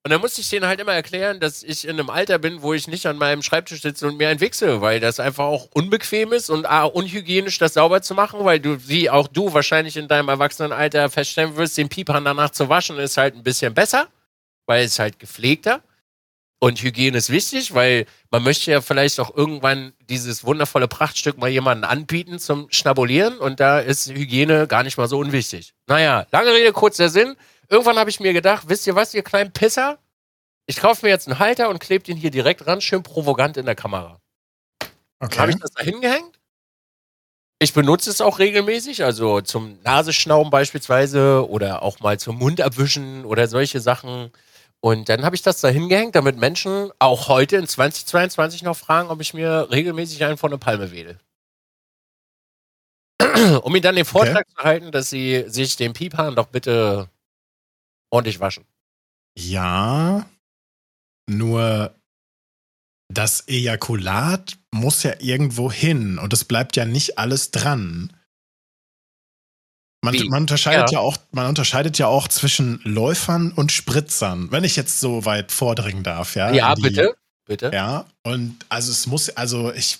Und dann musste ich denen halt immer erklären, dass ich in einem Alter bin, wo ich nicht an meinem Schreibtisch sitze und mir einen wichse, weil das einfach auch unbequem ist und A, unhygienisch, das sauber zu machen, weil du, wie auch du wahrscheinlich in deinem Erwachsenenalter feststellen wirst, den Piepern danach zu waschen ist halt ein bisschen besser, weil es halt gepflegter. Und Hygiene ist wichtig, weil man möchte ja vielleicht auch irgendwann dieses wundervolle Prachtstück mal jemandem anbieten zum Schnabulieren und da ist Hygiene gar nicht mal so unwichtig. Naja, lange Rede, kurzer Sinn. Irgendwann habe ich mir gedacht, wisst ihr was, ihr kleinen Pisser? Ich kaufe mir jetzt einen Halter und klebe den hier direkt ran, schön provokant in der Kamera. Dann habe Okay. ich das da hingehängt. Ich benutze es auch regelmäßig, also zum Nasenschnauben beispielsweise oder auch mal zum Mund abwischen oder solche Sachen. Und dann habe ich das da hingehängt, damit Menschen auch heute in 2022 noch fragen, ob ich mir regelmäßig einen von der Palme wedel. um ihnen dann den Vortrag zu halten, dass sie sich den Piephahn doch bitte ordentlich waschen. Ja, nur das Ejakulat muss ja irgendwo hin und es bleibt ja nicht alles dran. Man, man, unterscheidet Ja. ja. auch, man unterscheidet ja auch zwischen Läufern und Spritzern, wenn ich jetzt so weit vordringen darf, ja. Ja, die- bitte. Bitte. Ja, und also es muss, also ich,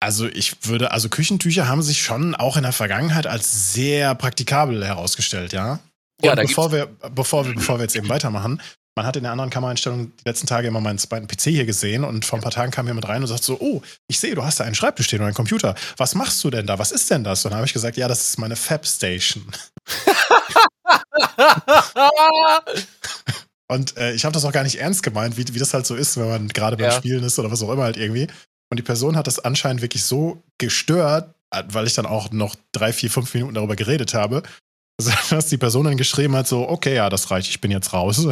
also ich würde, also Küchentücher haben sich schon auch in der Vergangenheit als sehr praktikabel herausgestellt, ja. Ja, bevor wir, bevor wir, bevor wir jetzt eben weitermachen, man hat in der anderen Kameraeinstellung die letzten Tage immer meinen zweiten PC hier gesehen und vor ein paar Tagen kam jemand rein und sagt so, oh, ich sehe, du hast da einen Schreibtisch stehen und einen Computer. Was machst du denn da? Was ist denn das? Und dann habe ich gesagt, ja, das ist meine Fab Station. <laughs> Und äh, ich habe das auch gar nicht ernst gemeint, wie, wie das halt so ist, wenn man gerade beim Ja. Spielen ist oder was auch immer halt irgendwie. Und die Person hat das anscheinend wirklich so gestört, äh, weil ich dann auch noch drei, vier, fünf Minuten darüber geredet habe, <laughs> dass die Person dann geschrieben hat, so, okay, ja, das reicht, ich bin jetzt raus.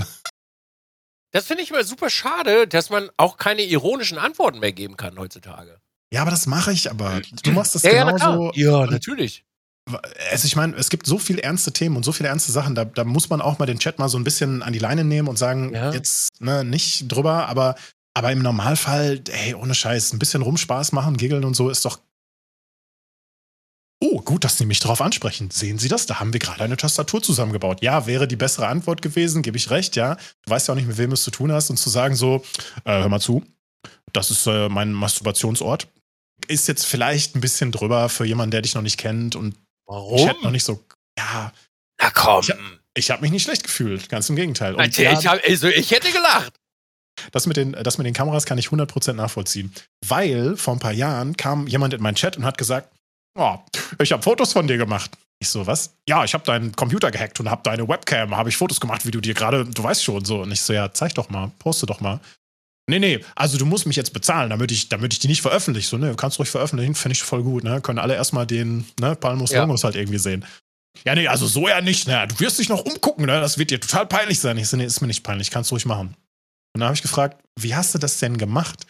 Das finde ich immer super schade, dass man auch keine ironischen Antworten mehr geben kann heutzutage. Ja, aber das mache ich, aber du machst das Ja, ja, na genauso. Ja, Und- natürlich. Also ich meine, es gibt so viele ernste Themen und so viele ernste Sachen, da, da muss man auch mal den Chat mal so ein bisschen an die Leine nehmen und sagen, Ja. jetzt ne, nicht drüber, aber, aber im Normalfall, ey, ohne Scheiß, ein bisschen Rumspaß machen, giggeln und so ist doch. Gut, dass Sie mich darauf ansprechen. Sehen Sie das? Da haben wir gerade eine Tastatur zusammengebaut. Ja, wäre die bessere Antwort gewesen, gebe ich recht, ja. Du weißt ja auch nicht, mit wem du es zu tun hast und zu sagen so, äh, hör mal zu, das ist äh, mein Masturbationsort. Ist jetzt vielleicht ein bisschen drüber für jemanden, der dich noch nicht kennt und Warum? Chat noch nicht so. Ja, Na komm. Ich- ich habe mich nicht schlecht gefühlt, ganz im Gegenteil. Und Alter, ja, ich, hab, also, ich hätte gelacht. das mit, den, das mit den Kameras kann ich 100% nachvollziehen. Weil vor ein paar Jahren kam jemand in meinen Chat und hat gesagt, oh, ich habe Fotos von dir gemacht. Ich so, was? Ja, ich habe deinen Computer gehackt und habe deine Webcam, habe ich Fotos gemacht, wie du dir gerade, du weißt schon so. Und ich so, ja, zeig doch mal, poste doch mal. Nee, nee, also du musst mich jetzt bezahlen, damit ich, damit ich die nicht veröffentliche. So, ne, du kannst ruhig veröffentlichen, finde ich voll gut, ne? Können alle erstmal den, ne, Palmus ja. Longos halt irgendwie sehen. Ja, nee, also so ja nicht, ne? Du wirst dich noch umgucken, ne? Das wird dir total peinlich sein. Ich so, nee, ist mir nicht peinlich, kannst du ruhig machen. Und dann habe ich gefragt, wie hast du das denn gemacht?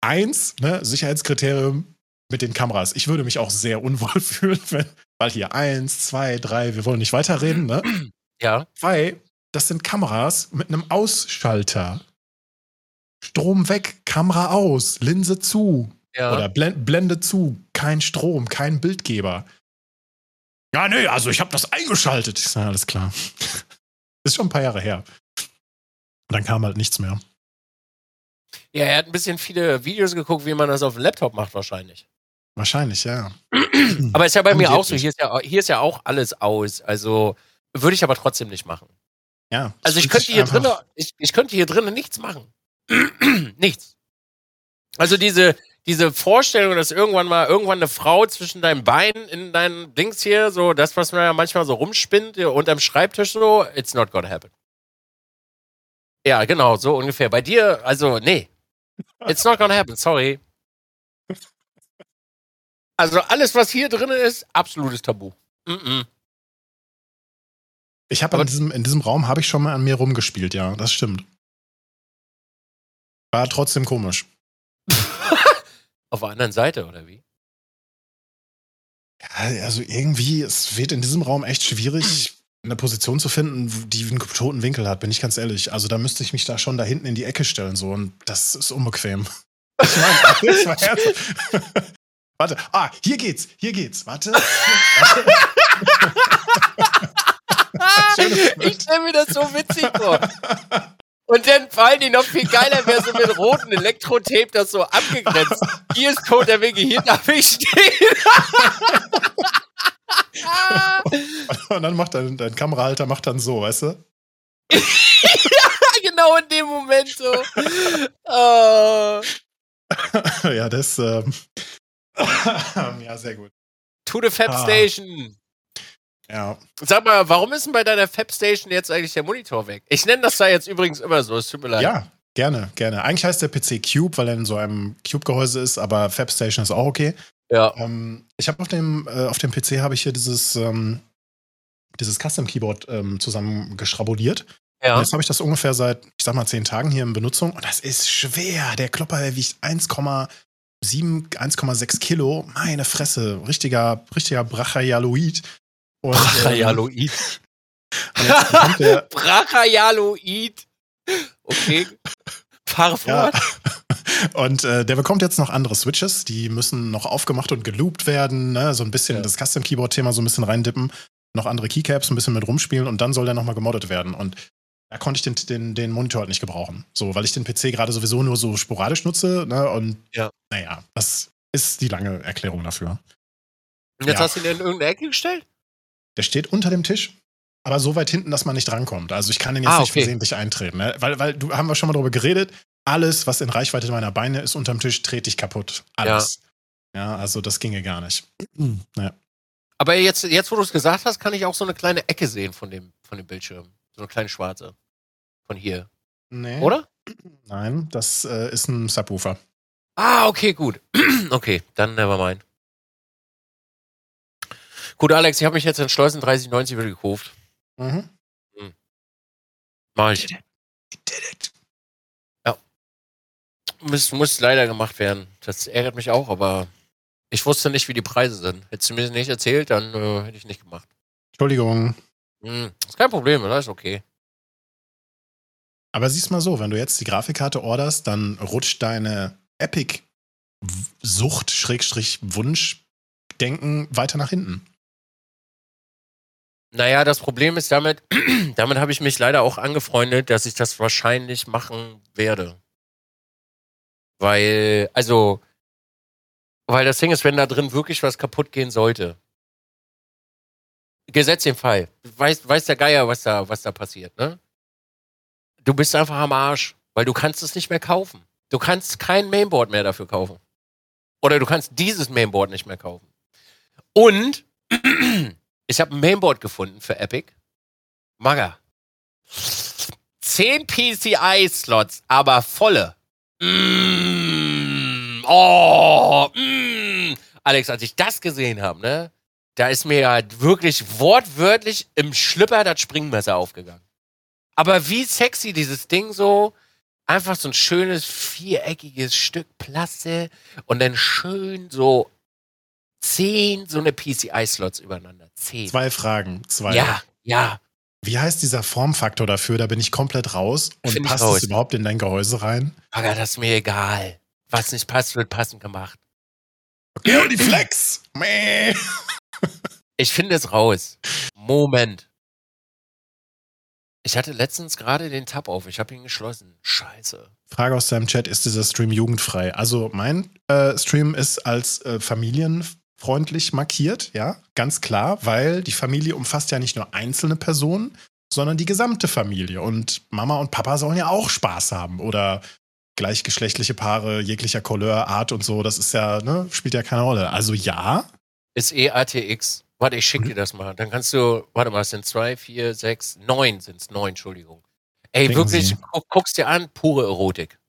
Eins, ne, Sicherheitskriterium mit den Kameras. Ich würde mich auch sehr <laughs> unwohl fühlen, wenn, weil hier eins, zwei, drei, wir wollen nicht weiterreden, ne? <clears throat> Ja. Weil das sind Kameras mit einem Ausschalter. Strom weg, Kamera aus, Linse zu. Ja. Oder Blende zu, kein Strom, kein Bildgeber. Ja, nee, also ich habe das eingeschaltet. Ich sage, alles klar. <laughs> Ist schon ein paar Jahre her. Und dann kam halt nichts mehr. Ja, er hat ein bisschen viele Videos geguckt, wie man das auf dem Laptop macht, wahrscheinlich. Wahrscheinlich, ja. <clears throat> aber ist ja bei mir auch so. Hier ist ja, hier ist ja auch alles aus. Also würde ich aber trotzdem nicht machen. Ja. Also ich könnte hier drinnen, ich, ich könnte hier drinnen nichts machen. <clears throat> nichts. Also diese, diese Vorstellung, dass irgendwann mal irgendwann eine Frau zwischen deinen Beinen in deinen Dings hier, so das, was man ja manchmal so rumspinnt, unterm Schreibtisch so, it's not gonna happen. Ja, genau, so ungefähr. Bei dir, also, nee. It's not gonna happen, sorry. Also alles, was hier drin ist, absolutes Tabu. Mm -mm. Ich habe in diesem, in diesem Raum habe ich schon mal an mir rumgespielt, ja, das stimmt. War trotzdem komisch. <laughs> Auf der anderen Seite, oder wie? Ja, also irgendwie, es wird in diesem Raum echt schwierig, eine Position zu finden, die einen toten Winkel hat, bin ich ganz ehrlich. Also da müsste ich mich da schon da hinten in die Ecke stellen, so, und das ist unbequem. <laughs> Ich meine, <laughs> Warte, ah, hier geht's, hier geht's. Warte. ich stelle mir das so witzig vor. Und dann fallen die noch viel geiler wäre so mit roten Elektrotape das so abgegrenzt. Hier ist tot der Wege, hier darf ich stehen. Und dann macht dein, dein Kamerahalter macht dann so, weißt du? ja, genau in dem Moment so. Oh. <laughs> ja, das, ähm, <laughs> ja, sehr gut. To the Fab ah. Station. Ja. Sag mal, warum ist denn bei deiner Fab Station jetzt eigentlich der Monitor weg? Ich nenne das da jetzt übrigens immer so, es tut mir leid. Ja, gerne, gerne. Eigentlich heißt der PC Cube, weil er in so einem Cube-Gehäuse ist, aber Fab Station ist auch okay. Ja. Ähm, ich habe auf dem, äh, auf dem PC habe ich hier dieses, ähm, dieses Custom Keyboard ähm, zusammengeschrabuliert. Ja. Und jetzt habe ich das ungefähr seit, ich sag mal, zehn Tagen hier in Benutzung und das ist schwer. Der Klopper wiegt 1,7, 1,6 Kilo. Meine Fresse, richtiger, richtiger. Und, Brachayaloid. Ähm, Brachayaloid. <laughs> Okay. Fahr fort. Ja. <laughs> Und äh, der bekommt jetzt noch andere Switches, die müssen noch aufgemacht und geloopt werden, ne? so ein bisschen ja. das Custom Keyboard Thema so ein bisschen reindippen, noch andere Keycaps ein bisschen mit rumspielen und dann soll der nochmal gemoddet werden. Und da konnte ich den, den, den Monitor halt nicht gebrauchen. So, weil ich den PC gerade sowieso nur so sporadisch nutze, ne? Und ja. naja, das ist die lange Erklärung dafür. Und jetzt ja. hast du ihn in irgendeine Ecke gestellt? Der steht unter dem Tisch, aber so weit hinten, dass man nicht rankommt. Also ich kann den jetzt ah, nicht okay. versehentlich eintreten. Ne? Weil, weil du haben wir schon mal darüber geredet, alles, was in Reichweite meiner Beine ist, unterm Tisch, trete ich kaputt. Alles. Ja, ja also das ginge gar nicht. <clears throat> Ja. Aber jetzt, jetzt wo du es gesagt hast, kann ich auch so eine kleine Ecke sehen von dem, von dem Bildschirm. So eine kleine schwarze. Von hier. Nee. Oder? <clears throat> Nein, das äh, ist ein Subwoofer. Ah, okay, gut. <clears throat> okay, dann never mind. Gut, Alex, ich habe mich jetzt entschlossen, 3090 wieder gekauft. Mhm. Hm. Mach ich. Ja. Muss, muss leider gemacht werden. Das ärgert mich auch, aber ich wusste nicht, wie die Preise sind. Hättest du mir das nicht erzählt, dann äh, hätte ich nicht gemacht. Entschuldigung. Hm, ist kein Problem, das ist okay. Aber siehst mal so, wenn du jetzt die Grafikkarte orderst, dann rutscht deine Epic-Sucht, Schrägstrich, Wunsch, Denken weiter nach hinten. Naja, das Problem ist damit, <clears throat> damit habe ich mich leider auch angefreundet, dass ich das wahrscheinlich machen werde. Weil, also, weil das Ding ist, wenn da drin wirklich was kaputt gehen sollte. Gesetz den Fall. Weiß, weiß der Geier, was da, was da passiert, ne? Du bist einfach am Arsch. weil du kannst es nicht mehr kaufen. Du kannst kein Mainboard mehr dafür kaufen. Oder du kannst dieses Mainboard nicht mehr kaufen. Und <clears throat> ich habe ein Mainboard gefunden für Epic. Maga. 10 PCI-Slots, aber volle. Mm, oh, mm. Alex, als ich das gesehen habe, ne, da ist mir ja wirklich wortwörtlich im Schlüpper das Springmesser aufgegangen. Aber wie sexy dieses Ding so, einfach so ein schönes viereckiges Stück Plaste und dann schön so zehn so eine PCI-Slots übereinander. Zehn. Zwei Fragen. Zwei. Ja, ja. Wie heißt dieser Formfaktor dafür? Da bin ich komplett raus. Und Find passt es überhaupt in dein Gehäuse rein? Aber das ist mir egal. Was nicht passt, wird passend gemacht. Okay, und die Flex! Ich finde es raus. Moment. Ich hatte letztens gerade den Tab auf. Ich habe ihn geschlossen. Scheiße. Frage aus deinem Chat: Ist dieser Stream jugendfrei? Also, mein äh, Stream ist als äh, familienfreundlich markiert, ja, ganz klar, weil die Familie umfasst ja nicht nur einzelne Personen, sondern die gesamte Familie. Und Mama und Papa sollen ja auch Spaß haben. Oder gleichgeschlechtliche Paare jeglicher Couleur, Art und so. Das ist ja, ne, spielt ja keine Rolle. Also, ja. Ist eh ATX. Warte, ich schick dir das mal. Dann kannst du, warte mal, es sind zwei, vier, sechs, neun sind es, neun, Entschuldigung. Ey, Denken wirklich, guck, guckst dir an, pure Erotik.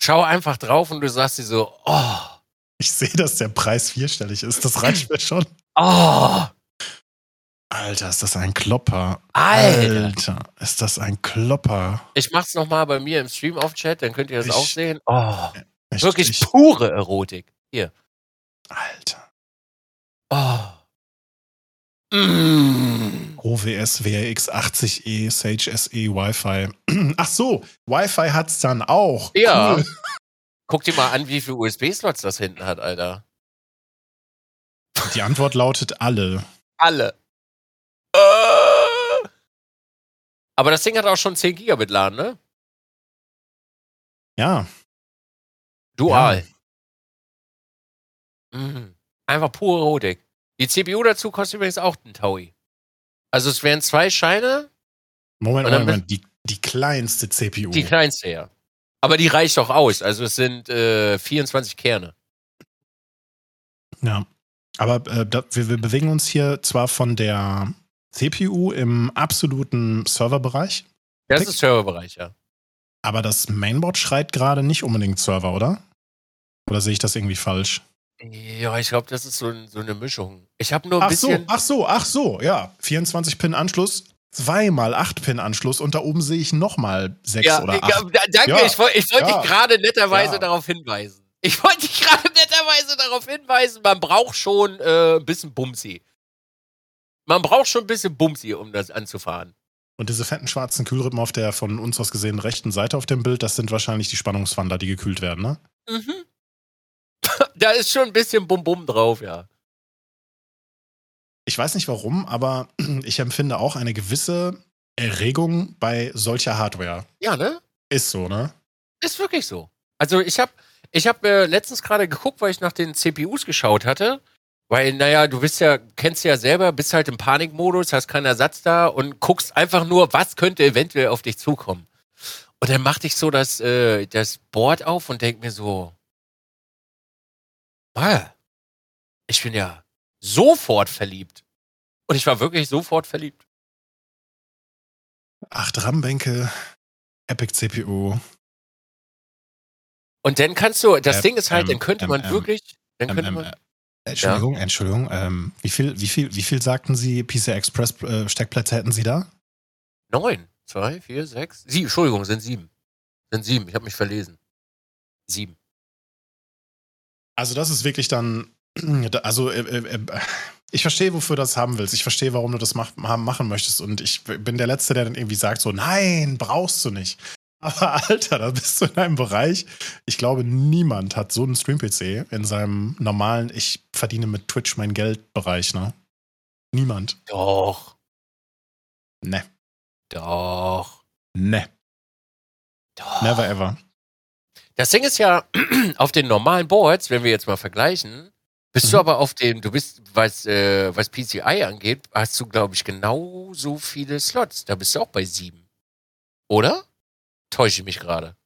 Schau einfach drauf und du sagst dir so, oh, Ich sehe, dass der Preis vierstellig ist. Das reicht mir schon. <laughs> oh, Alter, ist das ein Klopper. Alter. Alter, ist das ein Klopper. Ich mach's nochmal bei mir im Stream auf Chat, dann könnt ihr das Ich- auch sehen. Oh, Echt, wirklich ich- pure Erotik. Hier. Alter. Oh. Mm. OWS WRX 80E Sage SE Wi-Fi. <clears throat> Ach so, Wi-Fi hat's dann auch. Ja. Cool. Guck dir mal an, wie viele USB-Slots das hinten hat, Alter. Die Antwort lautet alle. Alle. Äh. Aber das Ding hat auch schon 10 Gigabit LAN, ne? Ja, Dual. Mhm. Einfach pure Erotik. Die CPU dazu kostet übrigens auch einen Taui. Also es wären zwei Scheine, Moment, Moment, Moment. Die, die kleinste CPU. die kleinste ja. Aber die reicht doch aus. Also es sind äh, 24 Kerne. ja. Aber äh, da, wir, wir bewegen uns hier zwar von der CPU im absoluten Serverbereich, Das ist Serverbereich, ja. aber das Mainboard schreit gerade nicht unbedingt Server, oder? Oder sehe ich das irgendwie falsch? Ja, ich glaube, das ist so, ein- so eine Mischung. Ich habe nur ein Ach so, bisschen. ach so, ach so, ja. 24-Pin-Anschluss, zweimal 8-Pin-Anschluss und da oben sehe ich nochmal 6 ja, oder ich- 8. ja, danke, Ja, ich wollte ich wollt ja, dich gerade netterweise darauf hinweisen. Ich wollte dich <laughs> gerade netterweise darauf hinweisen, man braucht schon äh, ein bisschen Bumsi. Man braucht schon ein bisschen Bumsi, um das anzufahren. Und diese fetten schwarzen Kühlrippen auf der von uns aus gesehen rechten Seite auf dem Bild, das sind wahrscheinlich die Spannungswandler, die gekühlt werden, ne? Mhm. Da ist schon ein bisschen Bum-Bum drauf, ja. Ich weiß nicht warum, aber <clears throat> ich empfinde auch eine gewisse Erregung bei solcher Hardware. Ja, ne? Ist so, ne? Ist wirklich so. Also ich habe ich hab, äh, letztens gerade geguckt, weil ich nach den CPUs geschaut hatte. Weil, naja, du bist ja, kennst ja selber, bist halt im Panikmodus, hast keinen Ersatz da und guckst einfach nur, was könnte eventuell auf dich zukommen. Und dann machte ich so das, äh, das Board auf und denk mir so, ah, ich bin ja sofort verliebt. Und ich war wirklich sofort verliebt. Acht RAM-Bänke, Epic CPU. Und dann kannst du, das Ähm, Ding ist halt, dann könnte man ähm, wirklich, dann Ähm, könnte man, äh, Entschuldigung, Entschuldigung. Ähm, wie, viel, wie, viel, wie viel sagten Sie, PCI Express äh, Steckplätze hätten Sie da? Neun, zwei, vier, sechs, sieben. Entschuldigung, sind sieben. Sind sieben. Ich habe mich verlesen. Sieben. Also das ist wirklich dann, <clears throat> also äh, äh, äh, ich verstehe, wofür du das haben willst. Ich verstehe, warum du das mach, machen möchtest. Und ich bin der Letzte, der dann irgendwie sagt so, nein, brauchst du nicht. <laughs> Aber Alter, da bist du in einem Bereich. Ich glaube, niemand hat so einen Stream-PC in seinem normalen, ich verdiene mit Twitch mein Geld-Bereich, ne? Niemand. Doch. Ne. Doch. Ne. Doch. Never ever. Das Ding ist ja, <clears throat> auf den normalen Boards, wenn wir jetzt mal vergleichen, bist Mhm. du aber auf dem, du bist, was, äh, was PCI angeht, hast du, glaube ich, genauso viele Slots. Da bist du auch bei sieben. Oder? täusche ich mich gerade?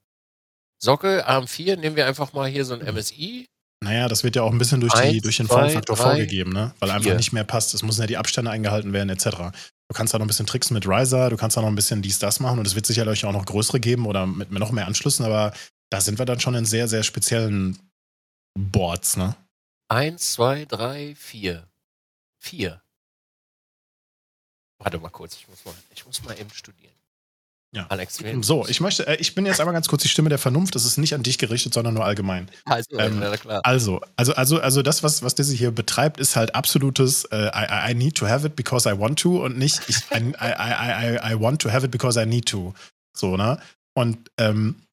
Sockel, AM4, nehmen wir einfach mal hier so ein MSI. Naja, das wird ja auch ein bisschen durch, die, Eins, durch den zwei, Formfaktor drei, vorgegeben, ne? Weil einfach vier. nicht mehr passt. Es müssen ja die Abstände eingehalten werden, etc. Du kannst da noch ein bisschen tricksen mit Riser, du kannst da noch ein bisschen dies, das machen und es wird sicherlich auch noch größere geben oder mit noch mehr Anschlüssen, aber da sind wir dann schon in sehr, sehr speziellen Boards, ne? Eins, zwei, drei, vier. Vier. Warte mal kurz, ich muss mal, ich muss mal eben studieren. Ja. Alex, So, ich möchte, äh, ich bin jetzt einmal ganz kurz die Stimme der Vernunft. Das ist nicht an dich gerichtet, sondern nur allgemein. Also, ähm. Also, also, also, also das, was, was Dizzy hier betreibt, ist halt absolutes äh, I, I- I need to have it because I want to und nicht ich, I, I, I, I, I want to have it because I need to. So, ne? Und ähm,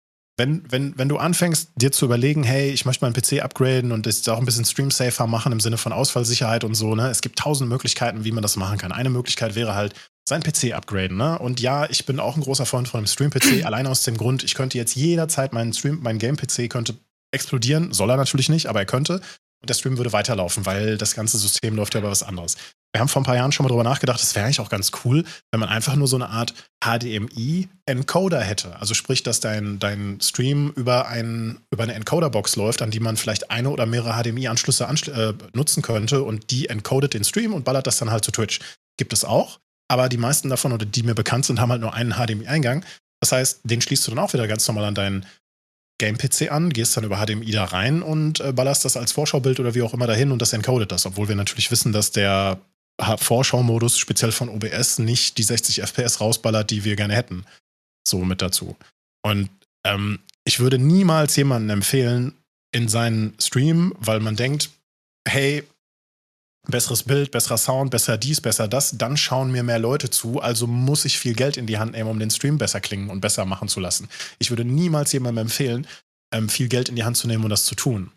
wenn, wenn, wenn du anfängst, dir zu überlegen, hey, ich möchte meinen PC upgraden und das auch ein bisschen stream-safer machen im Sinne von Ausfallsicherheit und so, ne? Es gibt tausend Möglichkeiten, wie man das machen kann. Eine Möglichkeit wäre halt, sein PC upgraden, ne? Und ja, ich bin auch ein großer Freund von einem Stream-PC, <clears throat> allein aus dem Grund, ich könnte jetzt jederzeit meinen Stream, mein Game-PC könnte explodieren, soll er natürlich nicht, aber er könnte. Und der Stream würde weiterlaufen, weil das ganze System läuft ja über was anderes. Wir haben vor ein paar Jahren schon mal drüber nachgedacht, es wäre eigentlich auch ganz cool, wenn man einfach nur so eine Art HDMI-Encoder hätte. Also sprich, dass dein, dein Stream über, ein, über eine Encoder-Box läuft, an die man vielleicht eine oder mehrere HDMI-Anschlüsse anschl äh, nutzen könnte und die encodet den Stream und ballert das dann halt zu Twitch. Gibt es auch, aber die meisten davon oder die mir bekannt sind, haben halt nur einen HDMI-Eingang. Das heißt, den schließt du dann auch wieder ganz normal an deinen Game-PC an, gehst dann über HDMI da rein und äh, ballerst das als Vorschaubild oder wie auch immer dahin und das encodet das, obwohl wir natürlich wissen, dass der Ha- Vorschau-Modus speziell von OBS nicht die 60 FPS rausballert, die wir gerne hätten. So mit dazu. Und ähm, ich würde niemals jemanden empfehlen in seinen Stream, weil man denkt, hey, besseres Bild, besserer Sound, besser dies, besser das, dann schauen mir mehr Leute zu, also muss ich viel Geld in die Hand nehmen, um den Stream besser klingen und besser machen zu lassen. Ich würde niemals jemandem empfehlen, ähm, viel Geld in die Hand zu nehmen und das zu tun.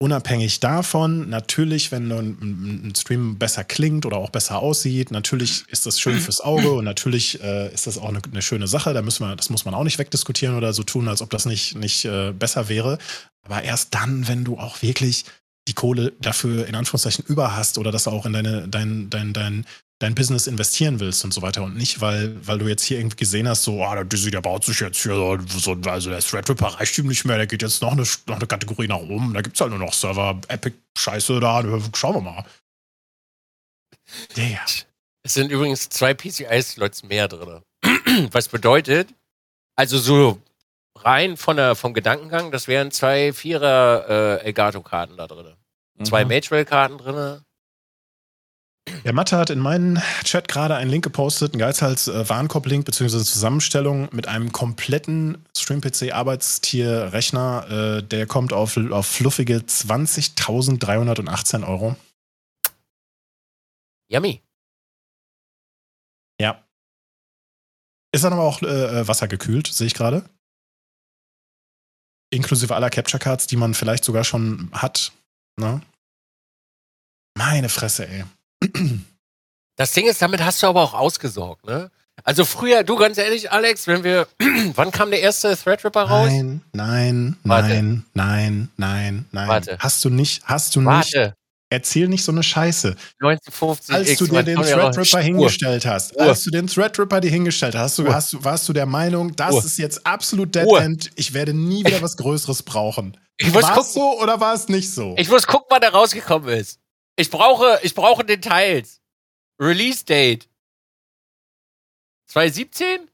Unabhängig davon, natürlich, wenn ein Stream besser klingt oder auch besser aussieht, natürlich ist das schön fürs Auge und natürlich äh, ist das auch eine, eine schöne Sache. Da müssen wir, das muss man auch nicht wegdiskutieren oder so tun, als ob das nicht, nicht äh, besser wäre. Aber erst dann, wenn du auch wirklich die Kohle dafür in Anführungszeichen über hast oder das auch in deine, dein, dein, dein, dein Business investieren willst und so weiter und nicht, weil, weil du jetzt hier irgendwie gesehen hast, so, ah, der der baut sich jetzt hier so, so also der Threadripper reicht ihm nicht mehr, der geht jetzt noch eine, noch eine Kategorie nach oben, da gibt's halt nur noch Server, Epic, Scheiße da, schauen wir mal. Ja, Es sind übrigens zwei PCI-Slots mehr drin. <clears throat> Was bedeutet, also so rein von der, vom Gedankengang, das wären zwei Vierer äh, Elgato-Karten da drin. Zwei Mhm. Magewell-Karten drin. Der Mathe hat in meinen Chat gerade einen Link gepostet, einen Geizhals äh, Warenkorb-Link beziehungsweise Zusammenstellung mit einem kompletten Stream-PC-Arbeitstier-Rechner. Äh, der kommt auf, auf fluffige 20.318 Euro. Yummy. Ja. Ist dann aber auch äh, äh, wassergekühlt, sehe ich gerade. Inklusive aller Capture Cards, die man vielleicht sogar schon hat. Ne? Meine Fresse, ey. Das Ding ist, damit hast du aber auch ausgesorgt, ne? Also früher, du ganz ehrlich, Alex, wenn wir, <clears throat> wann kam der erste Threadripper raus? Nein, nein, Warte. nein, nein, nein, nein. Warte. Hast du nicht, hast du nicht. Erzähl nicht so eine Scheiße. 1950 Als du dir den Threadripper hingestellt hast, Ruhe. als du den Threadripper dir hingestellt hast, du, hast du, warst du der Meinung, das Ruhe. ist jetzt absolut Dead Ruhe. End, ich werde nie wieder was Größeres brauchen. War es so oder war es nicht so? ich muss gucken, wann der rausgekommen ist. Ich brauche, ich brauche Details. Release Date. 2017?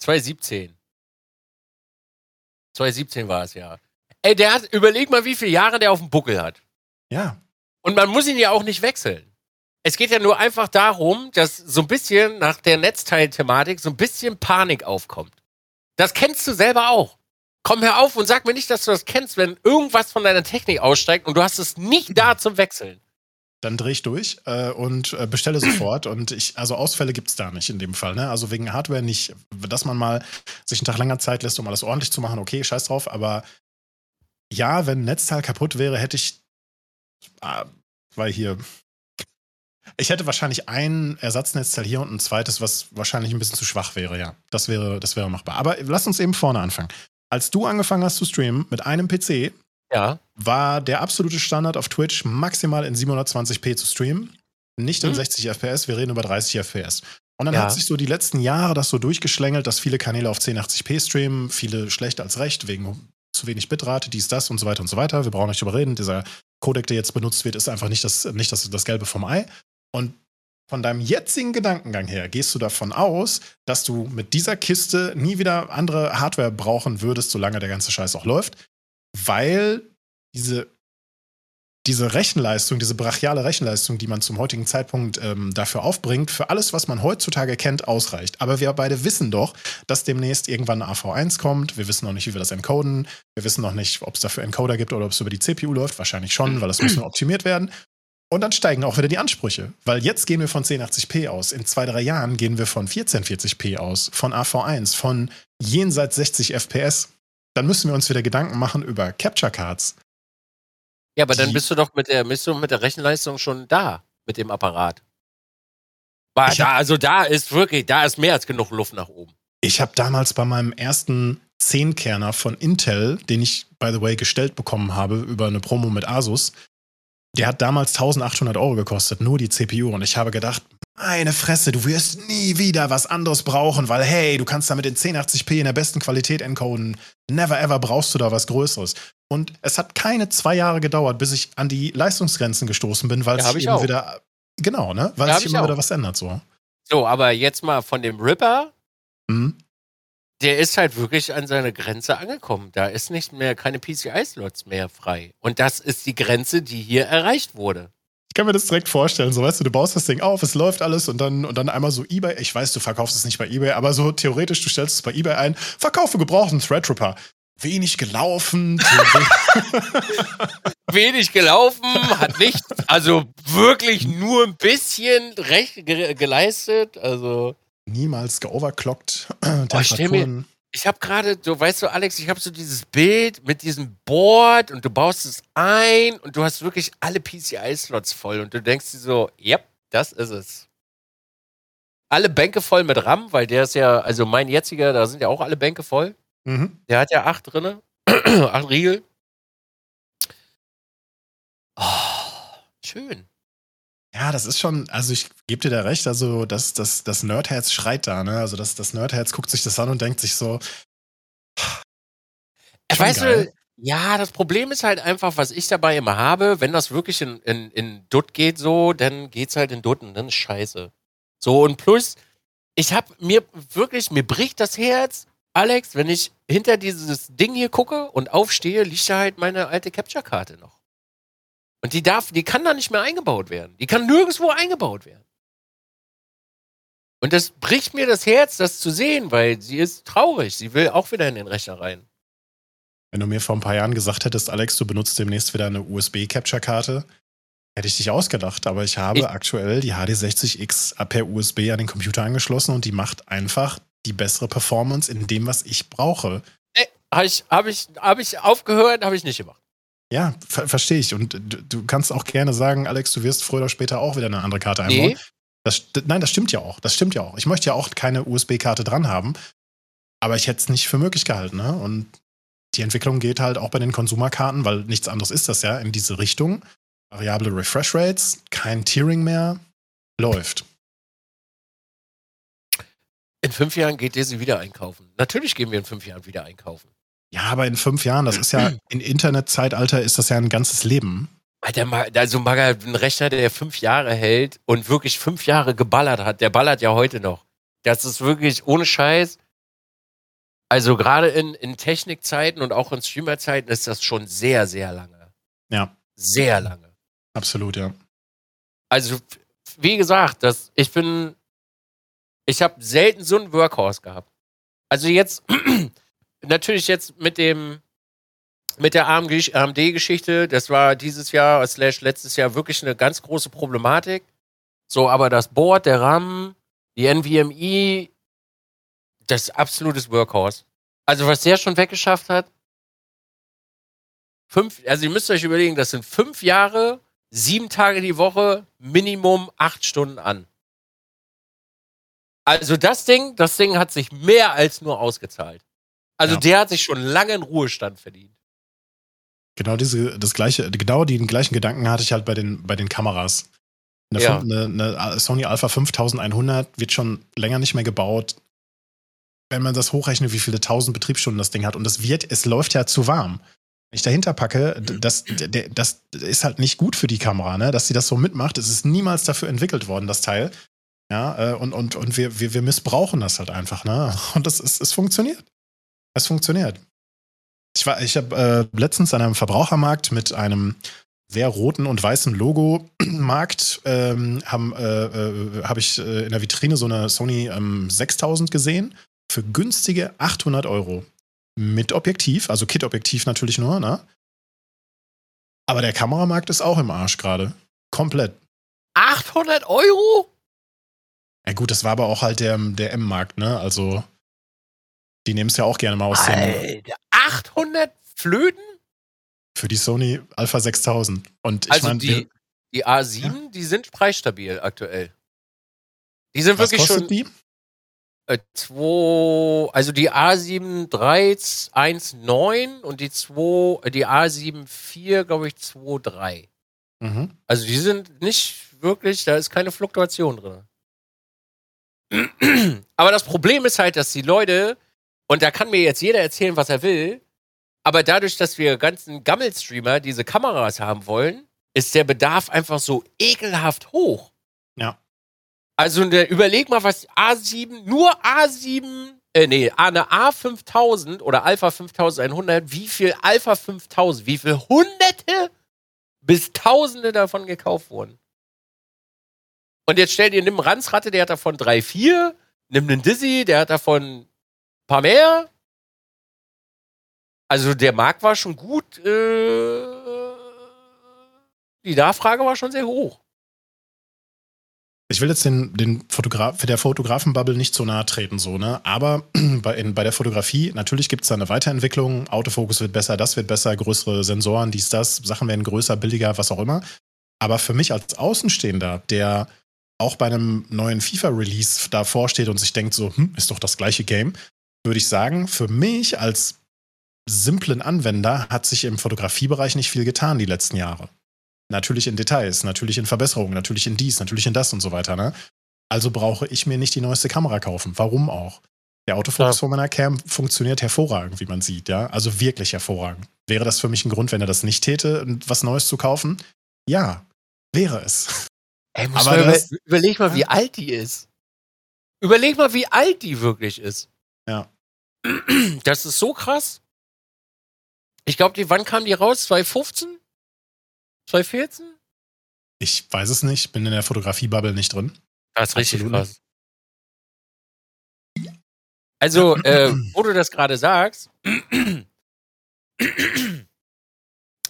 2017. 2017 war es ja. Ey, der hat, überleg mal, wie viele Jahre der auf dem Buckel hat. ja. Und man muss ihn ja auch nicht wechseln. Es geht ja nur einfach darum, dass so ein bisschen nach der Netzteil-Thematik so ein bisschen Panik aufkommt. Das kennst du selber auch. Komm hör auf und sag mir nicht, dass du das kennst, wenn irgendwas von deiner Technik aussteigt und du hast es nicht da zum Wechseln. Dann dreh ich durch äh, und äh, bestelle sofort. Und ich, also Ausfälle gibt's da nicht in dem Fall. Ne? Also wegen Hardware nicht, dass man mal sich einen Tag länger Zeit lässt, um alles ordentlich zu machen, okay, scheiß drauf. Aber ja, wenn ein Netzteil kaputt wäre, hätte ich, äh, weil hier, ich hätte wahrscheinlich ein Ersatznetzteil hier und ein zweites, was wahrscheinlich ein bisschen zu schwach wäre, ja. Das wäre, das wäre machbar. Aber lass uns eben vorne anfangen. Als du angefangen hast zu streamen mit einem PC, Ja. war der absolute Standard auf Twitch maximal in 720p zu streamen. Nicht in Mhm. 60 FPS, wir reden über 30 FPS. Und dann Ja. hat sich so die letzten Jahre das so durchgeschlängelt, dass viele Kanäle auf 1080p streamen, viele schlechter als recht, wegen zu wenig Bitrate, dies, das und so weiter und so weiter. Wir brauchen nicht drüber reden. Dieser Codec, der jetzt benutzt wird, ist einfach nicht das, nicht das, das Gelbe vom Ei. Und von deinem jetzigen Gedankengang her gehst du davon aus, dass du mit dieser Kiste nie wieder andere Hardware brauchen würdest, solange der ganze Scheiß auch läuft, weil diese, diese Rechenleistung, diese brachiale Rechenleistung, die man zum heutigen Zeitpunkt ähm, dafür aufbringt, für alles, was man heutzutage kennt, ausreicht. Aber wir beide wissen doch, dass demnächst irgendwann eine AV1 kommt. Wir wissen noch nicht, wie wir das encoden. Wir wissen noch nicht, ob es dafür Encoder gibt oder ob es über die CPU läuft. Wahrscheinlich schon, weil das muss nur optimiert werden. Und dann steigen auch wieder die Ansprüche. Weil jetzt gehen wir von 1080p aus. In zwei, drei Jahren gehen wir von 1440p aus, von AV1, von jenseits 60 FPS. Dann müssen wir uns wieder Gedanken machen über Capture Cards. Ja, aber dann bist du doch mit der, bist du mit der Rechenleistung schon da, mit dem Apparat. Ich da, also da ist wirklich, da ist mehr als genug Luft nach oben. Ich habe damals bei meinem ersten 10-Kerner von Intel, den ich, by the way, gestellt bekommen habe über eine Promo mit Asus, der hat damals 1800 Euro gekostet, nur die CPU. Und ich habe gedacht, meine Fresse, du wirst nie wieder was anderes brauchen, weil hey, du kannst damit in 1080p in der besten Qualität encoden. Never ever brauchst du da was Größeres. Und es hat keine zwei Jahre gedauert, bis ich an die Leistungsgrenzen gestoßen bin, weil Ja, sich eben auch. wieder, genau, ne? Weil Ja, sich ich immer auch. wieder was ändert, so. So, aber jetzt mal von dem Ripper, Hm? der ist halt wirklich an seine Grenze angekommen. Da ist nicht mehr keine PCI-Slots mehr frei. Und das ist die Grenze, die hier erreicht wurde. Ich kann mir das direkt vorstellen. So, weißt du, du baust das Ding auf, es läuft alles und dann, und dann einmal so Ebay. Ich weiß, du verkaufst es nicht bei Ebay, aber so theoretisch, du stellst es bei Ebay ein, verkaufe gebrauchten Threadripper. Wenig gelaufen. <laughs> Wenig gelaufen, hat nicht, also wirklich nur ein bisschen recht ge geleistet. Also. Niemals geoverclockt. <clears throat> Oh, ich stell mir- Ich habe gerade, du weißt du, Alex, ich habe so dieses Bild mit diesem Board und du baust es ein und du hast wirklich alle PCI-Slots voll und du denkst dir so, yep, das ist es. Alle Bänke voll mit RAM, weil der ist ja, also mein jetziger, da sind ja auch alle Bänke voll. Mhm. Der hat ja acht drinne, <clears throat> acht Riegel. Oh, schön. Ja, das ist schon, also ich gebe dir da recht, also das, das, das Nerdherz schreit da, ne? Also das, das Nerdherz guckt sich das an und denkt sich so, Schon weißt geil. du, ja, das Problem ist halt einfach, was ich dabei immer habe, wenn das wirklich in, in, in Dutt geht so, dann geht's halt in Dutt und dann ist scheiße. So, und plus, ich hab mir wirklich, mir bricht das Herz, Alex, wenn ich hinter dieses Ding hier gucke und aufstehe, liegt da halt meine alte Capture-Karte noch. Und die darf, die kann da nicht mehr eingebaut werden. Die kann nirgendwo eingebaut werden. Und das bricht mir das Herz, das zu sehen, weil sie ist traurig. Sie will auch wieder in den Rechner rein. wenn du mir vor ein paar Jahren gesagt hättest, Alex, du benutzt demnächst wieder eine USB-Capture-Karte, hätte ich dich ausgedacht. Aber ich habe Ich- aktuell die HD60X per USB an den Computer angeschlossen und die macht einfach die bessere Performance in dem, was ich brauche. Habe ich, hab ich, hab ich aufgehört, habe ich nicht gemacht. Ja, ver verstehe ich. Und du, du kannst auch gerne sagen, Alex, du wirst früher oder später auch wieder eine andere Karte einbauen. Nee, Das, nein, das stimmt ja auch. Das stimmt ja auch. Ich möchte ja auch keine USB-Karte dran haben. Aber ich hätte es nicht für möglich gehalten. Ne? Und die Entwicklung geht halt auch bei den Konsumerkarten, weil nichts anderes ist das ja, in diese Richtung. Variable Refresh Rates, kein Tiering mehr, läuft. In fünf Jahren geht sie wieder einkaufen. Natürlich gehen wir in fünf Jahren wieder einkaufen. Ja, aber in fünf Jahren, das ist ja, <clears throat> in Internetzeitalter ist das ja ein ganzes Leben. Alter, also Maga, ein Rechner, der fünf Jahre hält und wirklich fünf Jahre geballert hat, der ballert ja heute noch. Das ist wirklich ohne Scheiß. Also gerade in, in Technikzeiten und auch in Streamerzeiten ist das schon sehr, sehr lange. Ja, Sehr lange. absolut, ja. Also, wie gesagt, das, ich bin, ich habe selten so einen Workhorse gehabt. Also jetzt, <clears throat> natürlich jetzt mit dem, mit der AMD-Geschichte, das war dieses Jahr, slash letztes Jahr wirklich eine ganz große Problematik. So, aber das Board, der RAM, die NVMe, das ist absolutes Workhorse. Also, was der schon weggeschafft hat, fünf, also ihr müsst euch überlegen, das sind fünf Jahre, sieben Tage die Woche, Minimum acht Stunden an. Also das Ding, das Ding hat sich mehr als nur ausgezahlt. Also Ja. der hat sich schon lange in Ruhestand verdient. Genau diese, das gleiche, genau den gleichen Gedanken hatte ich halt bei den, bei den Kameras. Eine, Ja. eine, eine Sony Alpha 5100 wird schon länger nicht mehr gebaut. Wenn man das hochrechnet, wie viele tausend Betriebsstunden das Ding hat. Und das wird, es läuft ja zu warm. Wenn ich dahinter packe, d- das, das ist halt nicht gut für die Kamera, ne? dass sie das so mitmacht. Es ist niemals dafür entwickelt worden, das Teil. Ja, äh, und, und, und wir, wir, wir missbrauchen das halt einfach, ne? <laughs> Und das ist, es funktioniert. Es funktioniert. Ich war, ich habe äh, letztens an einem Verbrauchermarkt mit einem sehr roten und weißen Logo-Markt <clears throat> ähm, haben, äh, äh, habe ich äh, in der Vitrine so eine Sony ähm, 6000 gesehen für günstige 800 Euro. Mit Objektiv, also Kit-Objektiv natürlich nur, ne? Aber der Kameramarkt ist auch im Arsch gerade. Komplett. 800 Euro? Ja gut, das war aber auch halt der, der M-Markt, ne? Also die nehmen es ja auch gerne mal aus dem, Alter, 800 Flöten? für die Sony Alpha 6000. Und ich Also meine, die, die A7, die sind preisstabil aktuell. Die sind was wirklich schon die? äh, zwei, also die A7 319 und die 2, äh, die A7 4, glaube ich, 23. Mhm. Also die sind nicht wirklich, da ist keine Fluktuation drin. Aber das Problem ist halt, dass die Leute, und da kann mir jetzt jeder erzählen, was er will, aber dadurch, dass wir ganzen Gammelstreamer diese Kameras haben wollen, ist der Bedarf einfach so ekelhaft hoch. Ja. Also ne, überleg mal, was A7, nur A7, äh, nee, eine A5000 oder Alpha 5100, wie viel Alpha 5000, wie viel Hunderte bis Tausende davon gekauft wurden. Und jetzt stell dir, nimm einen Ranzratte, der hat davon drei, vier, nimm einen Dizzy, der hat davon ein paar mehr. Also der Markt war schon gut, äh, die Nachfrage war schon sehr hoch. Ich will jetzt den, den Fotograf, der Fotografenbubble nicht so nahe treten, so, ne? Aber <clears throat> bei, in, bei der Fotografie, natürlich gibt es da eine Weiterentwicklung. Autofokus wird besser, das wird besser, größere Sensoren, dies, das, Sachen werden größer, billiger, was auch immer. Aber für mich als Außenstehender, der auch bei einem neuen FIFA-Release davor steht und sich denkt, so, hm, ist doch das gleiche Game, würde ich sagen, für mich als simplen Anwender hat sich im Fotografiebereich nicht viel getan die letzten Jahre. Natürlich in Details, natürlich in Verbesserungen, natürlich in dies, natürlich in das und so weiter. Ne? Also brauche ich mir nicht die neueste Kamera kaufen. Warum auch? Der Autofokus Ja. von meiner Cam funktioniert hervorragend, wie man sieht, ja. Also wirklich hervorragend. Wäre das für mich ein Grund, wenn er das nicht täte, was Neues zu kaufen? Ja, wäre es. Ey, muss Aber mal das- über, überleg mal, wie alt die ist. Überleg mal, wie alt die wirklich ist. Ja. Das ist so krass. Ich glaube, die, wann kam die raus? 2015? 2014? Ich weiß es nicht, bin in der Fotografie-Bubble nicht drin. Das ist richtig Absolut krass. Also, äh, wo du das gerade sagst,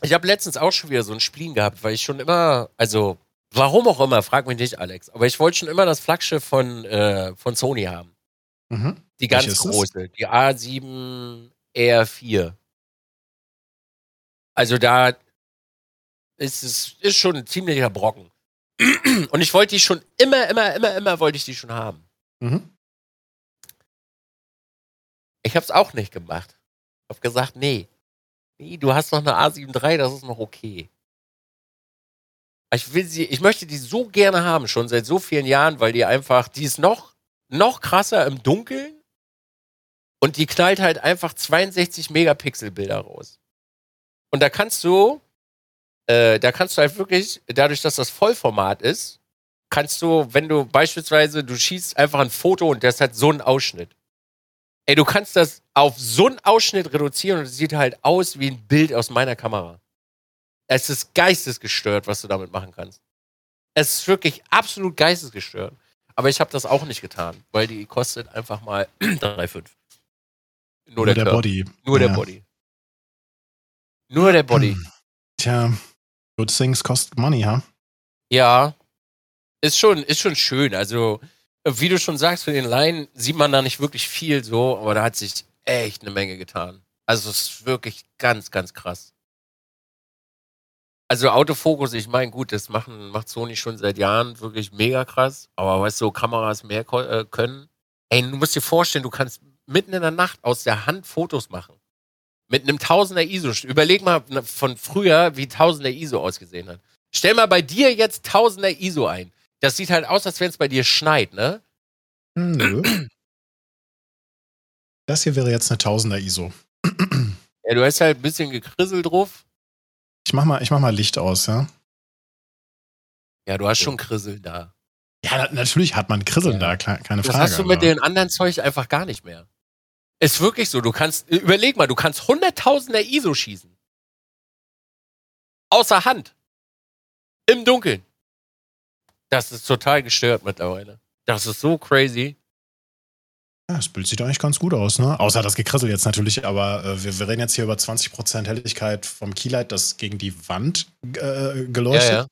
ich habe letztens auch schon wieder so ein Spleen gehabt, weil ich schon immer, also, warum auch immer, frag mich nicht, Alex, aber ich wollte schon immer das Flaggschiff von, äh, von Sony haben. Mhm. Die ganz große, die A7 R4. Also da ist es ist schon ein ziemlicher Brocken. <clears throat> Und ich wollte die schon immer, immer, immer, immer wollte ich die schon haben. Mhm. Ich habe es auch nicht gemacht. Ich habe gesagt, nee. Nee, du hast noch eine A7 III, das ist noch okay. Ich will sie, ich möchte die so gerne haben, schon seit so vielen Jahren, weil die einfach, die ist noch, noch krasser im Dunkeln und die knallt halt einfach 62 Megapixel Bilder raus. Und da kannst du, äh, da kannst du halt wirklich, dadurch, dass das Vollformat ist, kannst du, wenn du beispielsweise, du schießt einfach ein Foto und das hat so einen Ausschnitt. Ey, du kannst das auf so einen Ausschnitt reduzieren und es sieht halt aus wie ein Bild aus meiner Kamera. Es ist geistesgestört, was du damit machen kannst. Es ist wirklich absolut geistesgestört. Aber ich habe das auch nicht getan, weil die kostet einfach mal <clears throat> 3,5. Nur, Nur der, der. Body. Nur der Ja. Body. Nur der Body. Tja, good things cost money, ha? Ja. Ist schon, ist schon schön. Also, wie du schon sagst, für den Laien sieht man da nicht wirklich viel so, aber da hat sich echt eine Menge getan. Also, es ist wirklich ganz, ganz krass. Also, Autofokus, ich meine, gut, das machen, macht Sony schon seit Jahren wirklich mega krass. Aber weißt du, Kameras mehr äh, können. Ey, du musst dir vorstellen, du kannst mitten in der Nacht aus der Hand Fotos machen. Mit einem Tausender ISO. Überleg mal von früher, wie Tausender ISO ausgesehen hat. Stell mal bei dir jetzt Tausender ISO ein. Das sieht halt aus, als wenn es bei dir schneit, ne? Hm, Nö. Das hier wäre jetzt eine Tausender ISO. Ja, du hast halt ein bisschen gekrisselt drauf. Ich mach mal, ich mach mal Licht aus, ja. Ja, du hast schon Krissel da. Ja, na, natürlich hat man Krisseln Ja. da, keine Das Frage. hast du mit aber- den anderen Zeug einfach gar nicht mehr. Ist wirklich so. Du kannst, überleg mal, du kannst hunderttausender ISO schießen. Außer Hand. Im Dunkeln. Das ist total gestört mittlerweile. Das ist so crazy. Ja, das Bild sieht eigentlich ganz gut aus, ne? Außer das Gekrissel jetzt natürlich, aber äh, wir, wir reden jetzt hier über 20% Helligkeit vom Keylight, das gegen die Wand äh, geleuchtet.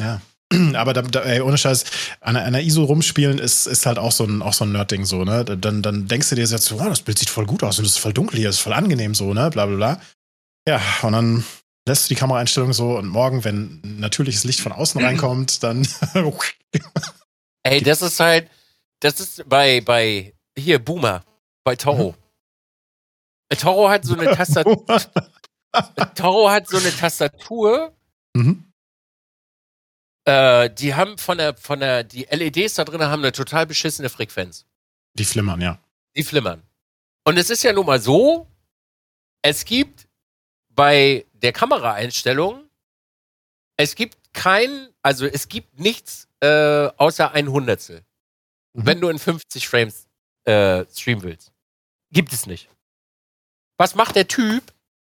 ja. <clears throat> Aber da, da, ey, ohne Scheiß, an einer, ISO rumspielen ist, ist halt auch so ein, auch so ein Nerd-Ding so, ne? Dann, dann denkst du dir jetzt, wow, das Bild sieht voll gut aus und es ist voll dunkel hier, es ist voll angenehm so, ne? Bla bla bla. Ja, und dann lässt du die Kameraeinstellung so und morgen, wenn natürliches Licht von außen <clears throat> reinkommt, dann Ey, das ist halt, das ist bei, bei, hier, Boomer, bei Toro. Äh, Toro hat so eine <laughs> Tastatur, Toro hat so eine Tastatur, mhm. äh, die haben von der, von der, die LEDs da drin haben eine total beschissene Frequenz. Die flimmern, ja. Die flimmern. Und es ist ja nun mal so, es gibt bei der Kameraeinstellung, es gibt kein, also es gibt nichts äh, außer ein Hundertstel. Mhm. Wenn du in 50 Frames äh, streamen willst. Gibt es nicht. Was macht der Typ,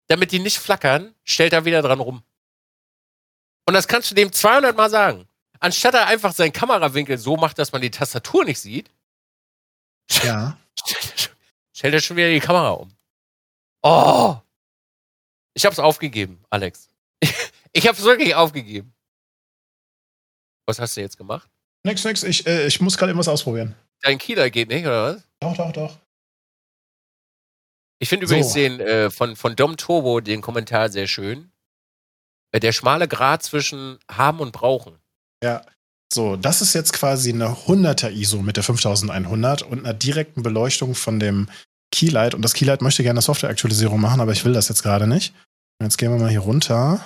damit die nicht flackern, stellt er wieder dran rum. Und das kannst du dem 200 Mal sagen. Anstatt er einfach seinen Kamerawinkel so macht, dass man die Tastatur nicht sieht, Ja. <laughs> stellt er schon wieder die Kamera um. Oh! Ich hab's aufgegeben, Alex. <laughs> Ich hab's wirklich aufgegeben. Was hast du jetzt gemacht? Nix, nix, ich, äh, ich muss gerade irgendwas ausprobieren. Dein Kieler geht nicht, oder was? Doch, doch, doch. Ich finde So. übrigens den äh, von, von Dom Turbo den Kommentar sehr schön. Äh, Der schmale Grat zwischen haben und brauchen. Ja. So, das ist jetzt quasi eine 100er ISO mit der 5100 und einer direkten Beleuchtung von dem Keylight. Und das Keylight möchte gerne eine Softwareaktualisierung machen, aber ich will das jetzt gerade nicht. Jetzt gehen wir mal hier runter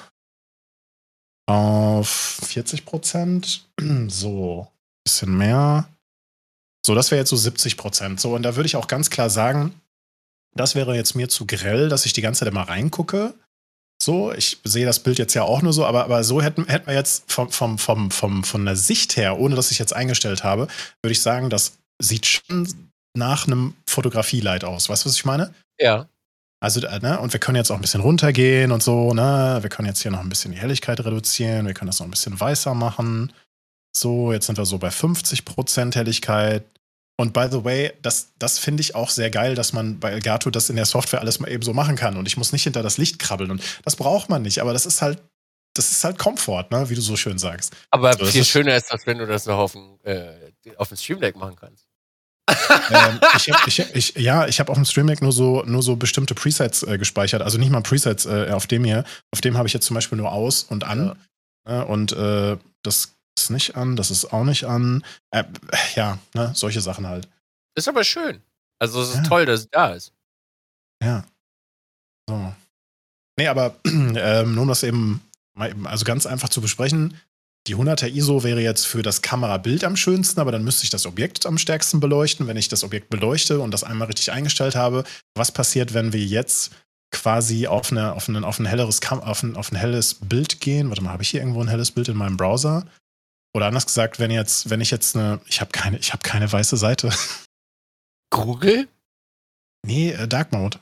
auf 40 Prozent. <clears throat> So, bisschen mehr. So, das wäre jetzt so 70 Prozent. So, und da würde ich auch ganz klar sagen, das wäre jetzt mir zu grell, dass ich die ganze Zeit immer reingucke. So, ich sehe das Bild jetzt ja auch nur so, aber, aber so hätten, hätten wir jetzt vom, vom, vom, vom, von der Sicht her, ohne dass ich jetzt eingestellt habe, würde ich sagen, das sieht schon nach einem Fotografielight aus. Weißt du, was ich meine? Ja. Also, äh, ne, und wir können jetzt auch ein bisschen runtergehen und so, ne? Wir können jetzt hier noch ein bisschen die Helligkeit reduzieren, wir können das noch ein bisschen weißer machen. So, jetzt sind wir so bei 50% Helligkeit. Und by the way, das, das finde ich auch sehr geil, dass man bei Elgato das in der Software alles mal eben so machen kann. Und ich muss nicht hinter das Licht krabbeln. Und das braucht man nicht, aber das ist halt, das ist halt Komfort, ne? wie du so schön sagst. Aber So, das viel schöner ist das, wenn du das noch auf dem, äh, auf dem Stream Deck machen kannst. Ähm, ich hab, ich, ich, ja, ich habe auf dem Stream Deck nur so, nur so bestimmte Presets äh, gespeichert. Also nicht mal Presets äh, auf dem hier. Auf dem habe ich jetzt zum Beispiel nur aus und an. Ne? Und äh, das ist nicht an, das ist auch nicht an. Äh, ja, ne? solche Sachen halt. Ist aber schön. Also es ist Ja. toll, dass es da ist. Ja. So. Nee, aber <clears throat> ähm, nur um das eben, mal eben, also ganz einfach zu besprechen, die 100er ISO wäre jetzt für das Kamerabild am schönsten, aber dann müsste ich das Objekt am stärksten beleuchten. Wenn ich das Objekt beleuchte und das einmal richtig eingestellt habe, was passiert, wenn wir jetzt quasi auf, eine, auf, ein, auf, ein, helleres Kam auf, ein, auf ein helles Bild gehen? Warte mal, habe ich hier irgendwo ein helles Bild in meinem Browser? Oder anders gesagt, wenn jetzt, wenn ich jetzt eine, ich habe keine, ich habe keine weiße Seite. <laughs> Google? Nee, äh, Dark Mode.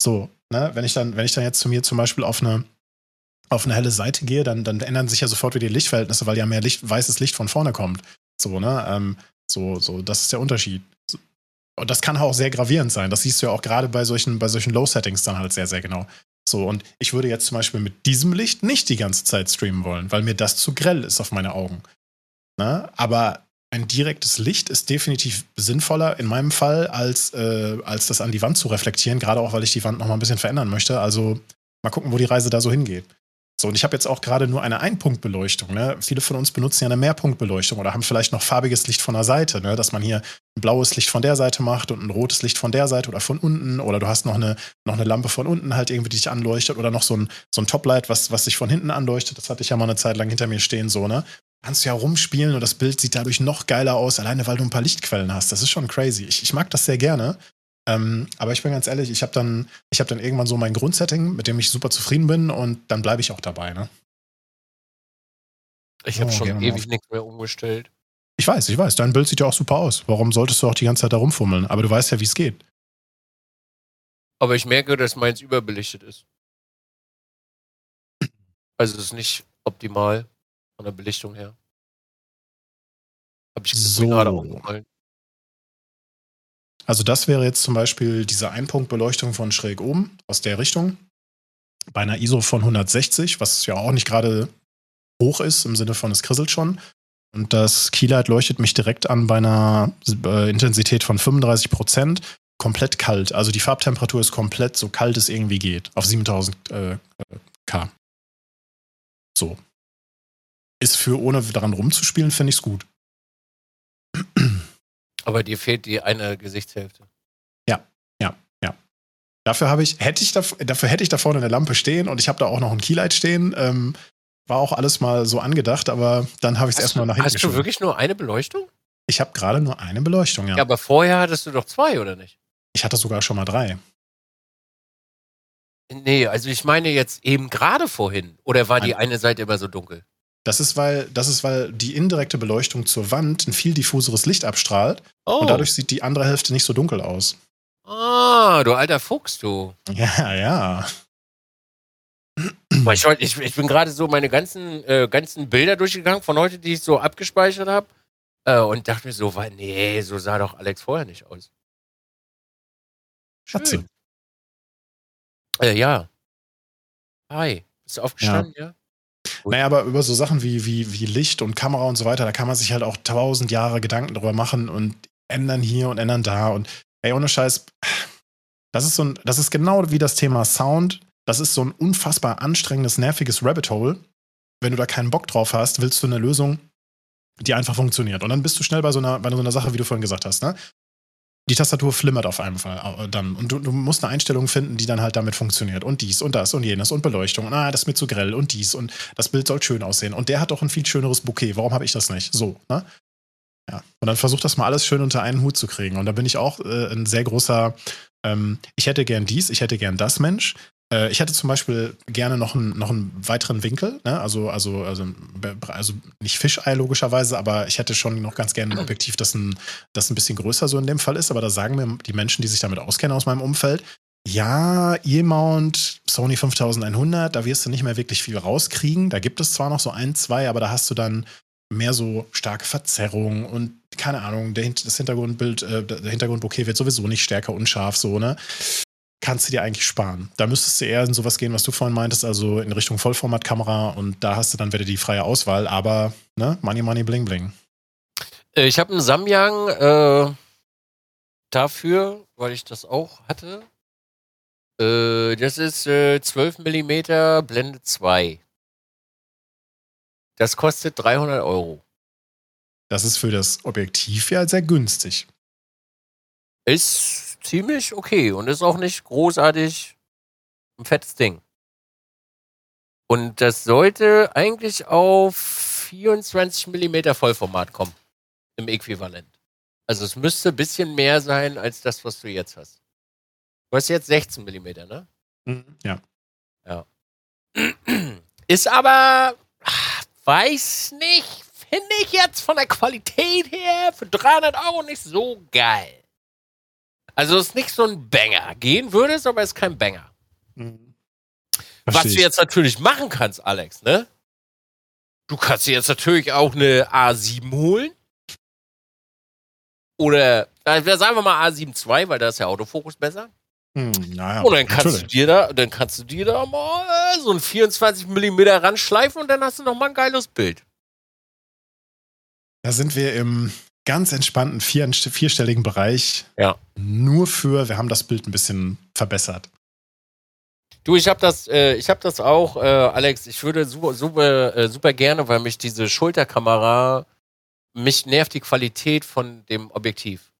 So, ne, wenn ich dann, wenn ich dann jetzt zu mir zum Beispiel auf eine, auf eine helle Seite gehe, dann, dann ändern sich ja sofort wieder die Lichtverhältnisse, weil ja mehr Licht, weißes Licht von vorne kommt. So, ne? Ähm, so, so, das ist der Unterschied. Und das kann auch sehr gravierend sein. Das siehst du ja auch gerade bei solchen, bei solchen Low-Settings dann halt sehr, sehr genau. So, und ich würde jetzt zum Beispiel mit diesem Licht nicht die ganze Zeit streamen wollen, weil mir das zu grell ist auf meine Augen. Ne? Aber ein direktes Licht ist definitiv sinnvoller in meinem Fall, als, äh, als das an die Wand zu reflektieren, gerade auch, weil ich die Wand noch mal ein bisschen verändern möchte. Also mal gucken, wo die Reise da so hingeht. So, und ich habe jetzt auch gerade nur eine Einpunktbeleuchtung. Ne? Viele von uns benutzen ja eine Mehrpunktbeleuchtung oder haben vielleicht noch farbiges Licht von der Seite, ne? dass man hier ein blaues Licht von der Seite macht und ein rotes Licht von der Seite oder von unten. Oder du hast noch eine, noch eine Lampe von unten halt irgendwie, die dich anleuchtet oder noch so ein, so ein Toplight, was, was sich von hinten anleuchtet. Das hatte ich ja mal eine Zeit lang hinter mir stehen, so, ne? Kannst du ja rumspielen und das Bild sieht dadurch noch geiler aus, alleine weil du ein paar Lichtquellen hast. Das ist schon crazy. Ich, ich mag das sehr gerne. Ähm, aber ich bin ganz ehrlich, ich habe dann, hab dann irgendwann so mein Grundsetting, mit dem ich super zufrieden bin und dann bleibe ich auch dabei. Ne? Ich habe oh, schon ewig nichts mehr umgestellt. Ich weiß, ich weiß. Dein Bild sieht ja auch super aus. Warum solltest du auch die ganze Zeit da rumfummeln? Aber du weißt ja, wie es geht. Aber ich merke, dass meins überbelichtet ist. Also es ist nicht optimal von der Belichtung her. Habe ich so. gerade. Also das wäre jetzt zum Beispiel diese Einpunktbeleuchtung von schräg oben aus der Richtung. Bei einer ISO von 160, was ja auch nicht gerade hoch ist, im Sinne von es krisselt schon. Und das Keylight leuchtet mich direkt an bei einer äh, Intensität von 35 Prozent. Komplett kalt. Also die Farbtemperatur ist komplett so kalt es irgendwie geht. Auf 7000 äh, K. So. Ist für ohne daran rumzuspielen, finde ich es gut. Aber dir fehlt die eine Gesichtshälfte. Ja, ja, ja. Dafür habe ich, hätte ich da, dafür hätte ich da vorne eine Lampe stehen und ich habe da auch noch ein Keylight stehen. Ähm, war auch alles mal so angedacht, aber dann habe ich es erstmal nach hinten Hast geschoben. du wirklich nur eine Beleuchtung? Ich habe gerade nur eine Beleuchtung, ja. Ja, aber vorher hattest du doch zwei, oder nicht? Ich hatte sogar schon mal drei. Nee, also ich meine jetzt eben gerade vorhin. Oder war die eine Seite immer so dunkel? Das ist, weil, das ist, weil die indirekte Beleuchtung zur Wand ein viel diffuseres Licht abstrahlt. Oh. Und dadurch sieht die andere Hälfte nicht so dunkel aus. Ah, du alter Fuchs, du. Ja, ja. Ich, ich, ich bin gerade so meine ganzen, äh, ganzen Bilder durchgegangen von heute, die ich so abgespeichert habe. Äh, und dachte mir so, weil, nee, so sah doch Alex vorher nicht aus. Schatze. Äh, ja. Hi. Bist du aufgestanden, ja? ja? Naja, aber über so Sachen wie, wie, wie Licht und Kamera und so weiter, da kann man sich halt auch tausend Jahre Gedanken drüber machen und ändern hier und ändern da. Und ey, ohne Scheiß, das ist so ein, das ist genau wie das Thema Sound. Das ist so ein unfassbar anstrengendes, nerviges Rabbit Hole. Wenn du da keinen Bock drauf hast, willst du eine Lösung, die einfach funktioniert. Und dann bist du schnell bei so einer, bei so einer Sache, wie du vorhin gesagt hast, ne? Die Tastatur flimmert auf einmal Fall dann. Und du, du, musst eine Einstellung finden, die dann halt damit funktioniert. Und dies und das und jenes und Beleuchtung. Und ah, das ist mir zu grell und dies und das Bild soll schön aussehen. Und der hat doch ein viel schöneres Bouquet. Warum habe ich das nicht? So, ne? Ja. Und dann versucht das mal alles schön unter einen Hut zu kriegen. Und da bin ich auch äh, ein sehr großer, ähm, ich hätte gern dies, ich hätte gern das Mensch. Äh, ich hätte zum Beispiel gerne noch einen, noch einen weiteren Winkel, ne? also, also, also, also nicht Fischei logischerweise, aber ich hätte schon noch ganz gerne ein Objektiv, das ein, das ein bisschen größer so in dem Fall ist. Aber da sagen mir die Menschen, die sich damit auskennen aus meinem Umfeld, ja, E-Mount, Sony 5100, da wirst du nicht mehr wirklich viel rauskriegen. Da gibt es zwar noch so ein, zwei, aber da hast du dann mehr so starke Verzerrung und keine Ahnung, der, das Hintergrundbild, äh, der Hintergrundbouquet wird sowieso nicht stärker unscharf, so, ne? Kannst du dir eigentlich sparen. Da müsstest du eher in sowas gehen, was du vorhin meintest, also in Richtung Vollformatkamera und da hast du dann wieder die freie Auswahl, aber ne, Money, Money, Bling, Bling. Äh, ich habe einen Samyang äh, dafür, weil ich das auch hatte. Äh, das ist äh, 12 mm Blende 2. Das kostet 300 Euro. Das ist für das Objektiv ja sehr günstig. Ist ziemlich okay und ist auch nicht großartig ein fettes Ding. Und das sollte eigentlich auf 24 mm Vollformat kommen. Im Äquivalent. Also es müsste ein bisschen mehr sein als das, was du jetzt hast. Du hast jetzt 16 mm, ne? Mhm, ja. Ja. <clears throat> Ist aber, weiß nicht, finde ich jetzt von der Qualität her für 300 Euro nicht so geil. Also ist nicht so ein Banger. Gehen würde es, aber ist kein Banger. Mhm. Was du jetzt natürlich machen kannst, Alex, ne? Du kannst dir jetzt natürlich auch eine A7 holen. Oder, äh, sagen wir mal A7 II, weil da ist der Autofokus besser. Hm, naja, und dann kannst natürlich. du dir da, dann kannst du dir da mal so ein 24 mm ranschleifen und dann hast du noch mal ein geiles Bild. Da sind wir im ganz entspannten vier, vierstelligen Bereich. Ja. Nur für, wir haben das Bild ein bisschen verbessert. Du, ich habe das, äh, ich habe das auch, äh, Alex. Ich würde super, super, äh, super gerne, weil mich diese Schulterkamera, mich nervt die Qualität von dem Objektiv.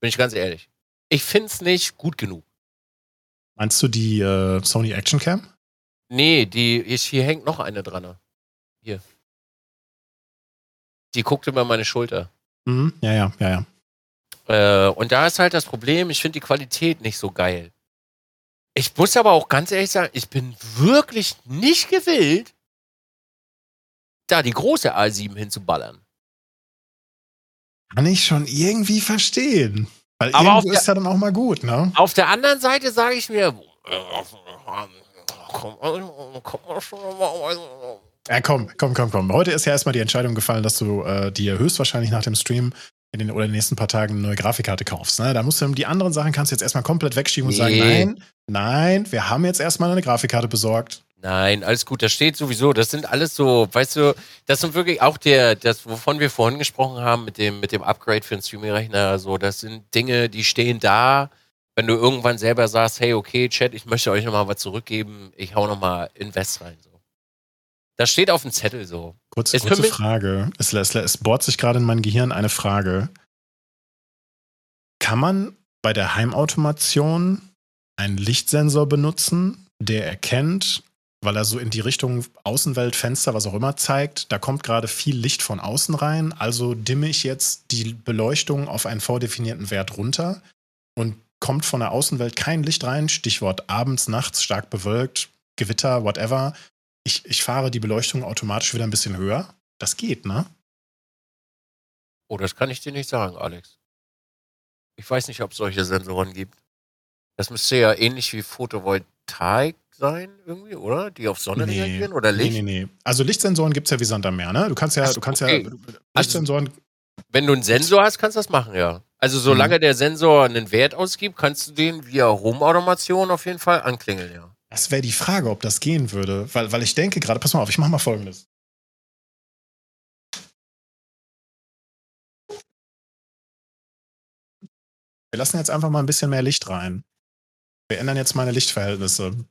Bin ich ganz ehrlich. Ich find's nicht gut genug. Meinst du die äh, Sony Action Cam? Nee, die, ich, hier hängt noch eine dran. Hier. Die guckt immer meine Schulter. Mhm. Ja, ja, ja, ja. Äh, und da ist halt das Problem, ich finde die Qualität nicht so geil. Ich muss aber auch ganz ehrlich sagen, ich bin wirklich nicht gewillt, da die große A7 hinzuballern. Kann ich schon irgendwie verstehen. Weil Aber irgendwo ist ja dann auch mal gut, ne? Auf der anderen Seite sage ich mir, Ja, komm, komm, komm, komm. Heute ist ja erstmal die Entscheidung gefallen, dass du äh, dir höchstwahrscheinlich nach dem Stream in den oder in den nächsten paar Tagen eine neue Grafikkarte kaufst. Ne? Da musst du die anderen Sachen kannst du jetzt erstmal komplett wegschieben und sagen, nein, nein, wir haben jetzt erstmal eine Grafikkarte besorgt. Nein, alles gut, das steht sowieso. Das sind alles so, weißt du, das sind wirklich auch der, das, wovon wir vorhin gesprochen haben, mit dem, mit dem Upgrade für den Streaming-Rechner, so, das sind Dinge, die stehen da. Wenn du irgendwann selber sagst, hey, okay, Chat, ich möchte euch nochmal was zurückgeben, ich hau nochmal Invest rein, so. Das steht auf dem Zettel so. Kurz, Ist für kurze Frage. Es, es, es bohrt sich gerade in mein Gehirn eine Frage. Kann man bei der Heimautomation einen Lichtsensor benutzen, der erkennt, weil er so in die Richtung Außenwelt, Fenster, was auch immer zeigt, da kommt gerade viel Licht von außen rein, also dimme ich jetzt die Beleuchtung auf einen vordefinierten Wert runter und kommt von der Außenwelt kein Licht rein, Stichwort abends, nachts, stark bewölkt, Gewitter, whatever. Ich, ich fahre die Beleuchtung automatisch wieder ein bisschen höher. Das geht, ne? Oh, das kann ich dir nicht sagen, Alex. Ich weiß nicht, ob es solche Sensoren gibt. Das müsste ja ähnlich wie Photovoltaik sein, irgendwie, oder? Die auf Sonne reagieren oder Licht? Nee, nee, nee. Also Lichtsensoren gibt es ja wie Sand am Meer, ne? Du kannst ja, so, du kannst okay. ja Lichtsensoren, Wenn du einen Sensor hast, kannst du das machen, ja. Also solange Mhm. der Sensor einen Wert ausgibt, kannst du den via Home-Automation auf jeden Fall anklingeln, ja. Das wäre die Frage, ob das gehen würde. Weil, weil ich denke gerade, pass mal auf, ich mache mal folgendes. Wir lassen jetzt einfach mal ein bisschen mehr Licht rein. Wir ändern jetzt meine Lichtverhältnisse.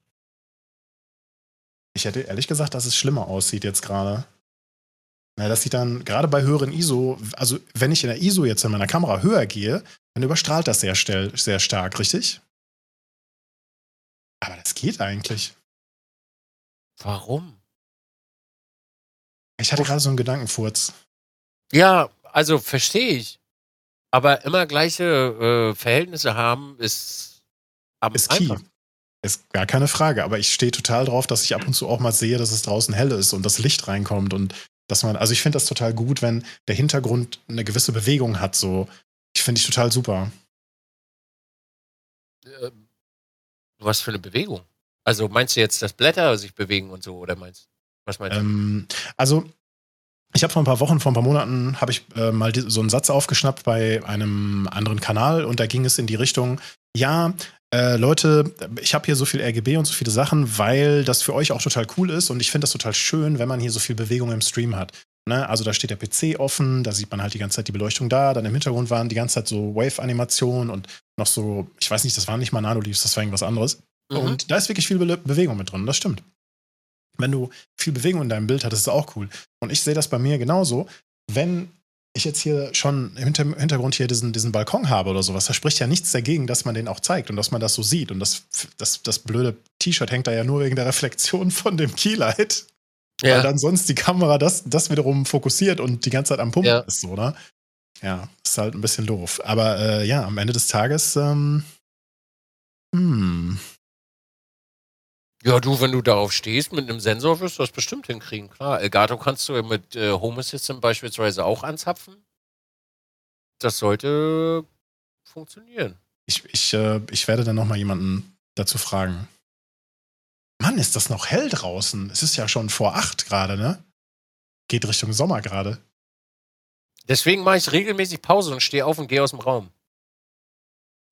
Ich hätte ehrlich gesagt, dass es schlimmer aussieht jetzt gerade. Na, das sieht dann gerade bei höheren ISO, also wenn ich in der ISO jetzt in meiner Kamera höher gehe, dann überstrahlt das sehr, sehr stark, richtig? Aber das geht eigentlich. Warum? Ich hatte gerade so einen Gedankenfurz. Ja, also verstehe ich. Aber immer gleiche äh, Verhältnisse haben ist am Ist key. einfachsten. Ist gar keine Frage. Aber ich stehe total drauf, dass ich ab und zu auch mal sehe, dass es draußen hell ist und das Licht reinkommt und dass man, also ich finde das total gut, wenn der Hintergrund eine gewisse Bewegung hat. So, ich finde ich total super. Was für eine Bewegung? Also meinst du jetzt, dass Blätter sich bewegen und so, oder meinst Was meinst du? Ähm, also, ich habe vor ein paar Wochen, vor ein paar Monaten, habe ich äh, mal so einen Satz aufgeschnappt bei einem anderen Kanal und da ging es in die Richtung, ja, äh, Leute, ich habe hier so viel RGB und so viele Sachen, weil das für euch auch total cool ist und ich finde das total schön, wenn man hier so viel Bewegung im Stream hat. Ne? Also da steht der PC offen, da sieht man halt die ganze Zeit die Beleuchtung da, dann im Hintergrund waren die ganze Zeit so Wave-Animationen und noch so, ich weiß nicht, das waren nicht mal Nanoleafs, das war irgendwas anderes. Mhm. Und da ist wirklich viel Be Bewegung mit drin, das stimmt. Wenn du viel Bewegung in deinem Bild hast, ist es auch cool. Und ich sehe das bei mir genauso. Wenn ich jetzt hier schon im Hinter Hintergrund hier diesen, diesen Balkon habe oder sowas, da spricht ja nichts dagegen, dass man den auch zeigt und dass man das so sieht. Und das, das, das blöde T-Shirt hängt da ja nur wegen der Reflexion von dem Keylight, weil ja. dann sonst die Kamera das, das wiederum fokussiert und die ganze Zeit am Pumpen Ja. ist, so, ne? Ja, ist halt ein bisschen doof. Aber äh, ja, am Ende des Tages, ähm, hm, ja, du, wenn du darauf stehst, mit einem Sensor wirst du das bestimmt hinkriegen. Klar, Elgato kannst du ja mit äh, Home Assistant beispielsweise auch anzapfen. Das sollte funktionieren. Ich, ich, äh, ich werde dann nochmal jemanden dazu fragen. Mann, ist das noch hell draußen? Es ist ja schon vor acht gerade, ne? Geht Richtung Sommer gerade. Deswegen mache ich regelmäßig Pause und stehe auf und gehe aus dem Raum.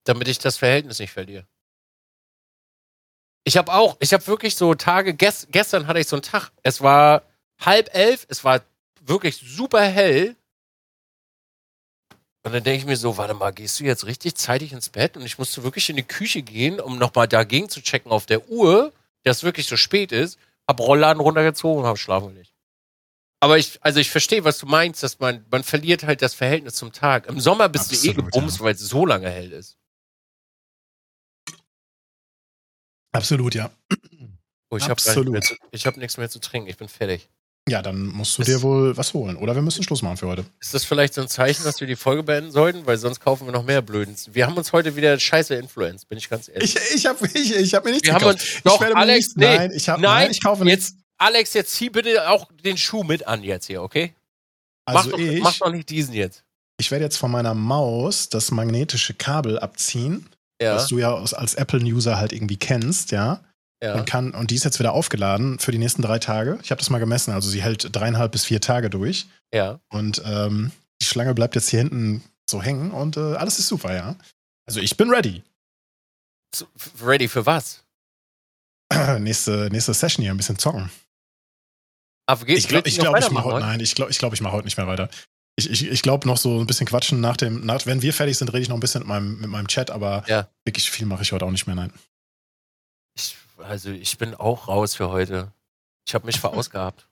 Damit ich das Verhältnis nicht verliere. Ich habe auch, ich habe wirklich so Tage, gest, gestern hatte ich so einen Tag, es war halb elf, es war wirklich super hell. Und dann denke ich mir so, warte mal, gehst du jetzt richtig zeitig ins Bett? Und ich musste wirklich in die Küche gehen, um nochmal dagegen zu checken auf der Uhr. Dass wirklich so spät ist, hab Rollladen runtergezogen und hab schlafen gelegt. Aber ich, also ich verstehe, was du meinst, dass man, man verliert halt das Verhältnis zum Tag. Im Sommer bist du eh Absolut, gebumst, ja. weil es so lange hell ist. Absolut, ja. Oh, ich habe Absolut. hab nichts mehr zu trinken. Ich bin fertig. Ja, dann musst du Das- dir wohl was holen. Oder wir müssen Schluss machen für heute. Ist das vielleicht so ein Zeichen, dass wir die Folge beenden sollten? Weil sonst kaufen wir noch mehr Blöden. Wir haben uns heute wieder scheiße influenced, bin ich ganz ehrlich. Ich, ich habe ich, ich hab mir nichts wir haben gekauft. uns doch, werde mir Alex, nichts- nee, nein, ich hab- nein, nein, ich kaufe jetzt, nichts. Alex, jetzt zieh bitte auch den Schuh mit an jetzt hier, okay? Also mach, doch, ich, mach doch nicht diesen jetzt. ich werde jetzt von meiner Maus das magnetische Kabel abziehen, Ja, was du ja als Apple-User halt irgendwie kennst, ja. Ja. Und, kann, und die ist jetzt wieder aufgeladen für die nächsten drei Tage. Ich habe das mal gemessen, also sie hält dreieinhalb bis vier Tage durch. ja. Und ähm, die Schlange bleibt jetzt hier hinten so hängen und äh, alles ist super, ja. Also ich bin ready. Ready für was? <clears throat> nächste, nächste Session hier, ein bisschen zocken. Aber geht, Ich glaube, ich, glaub, ich mache heute, nein, ich glaube, ich, glaub, ich mache heute nicht mehr weiter. Ich, ich, ich glaube noch so ein bisschen quatschen nach dem, nach, wenn wir fertig sind, rede ich noch ein bisschen mit meinem, mit meinem Chat, aber Ja. wirklich viel mache ich heute auch nicht mehr, nein. Ich, also ich bin auch raus für heute. Ich habe mich <laughs> verausgabt.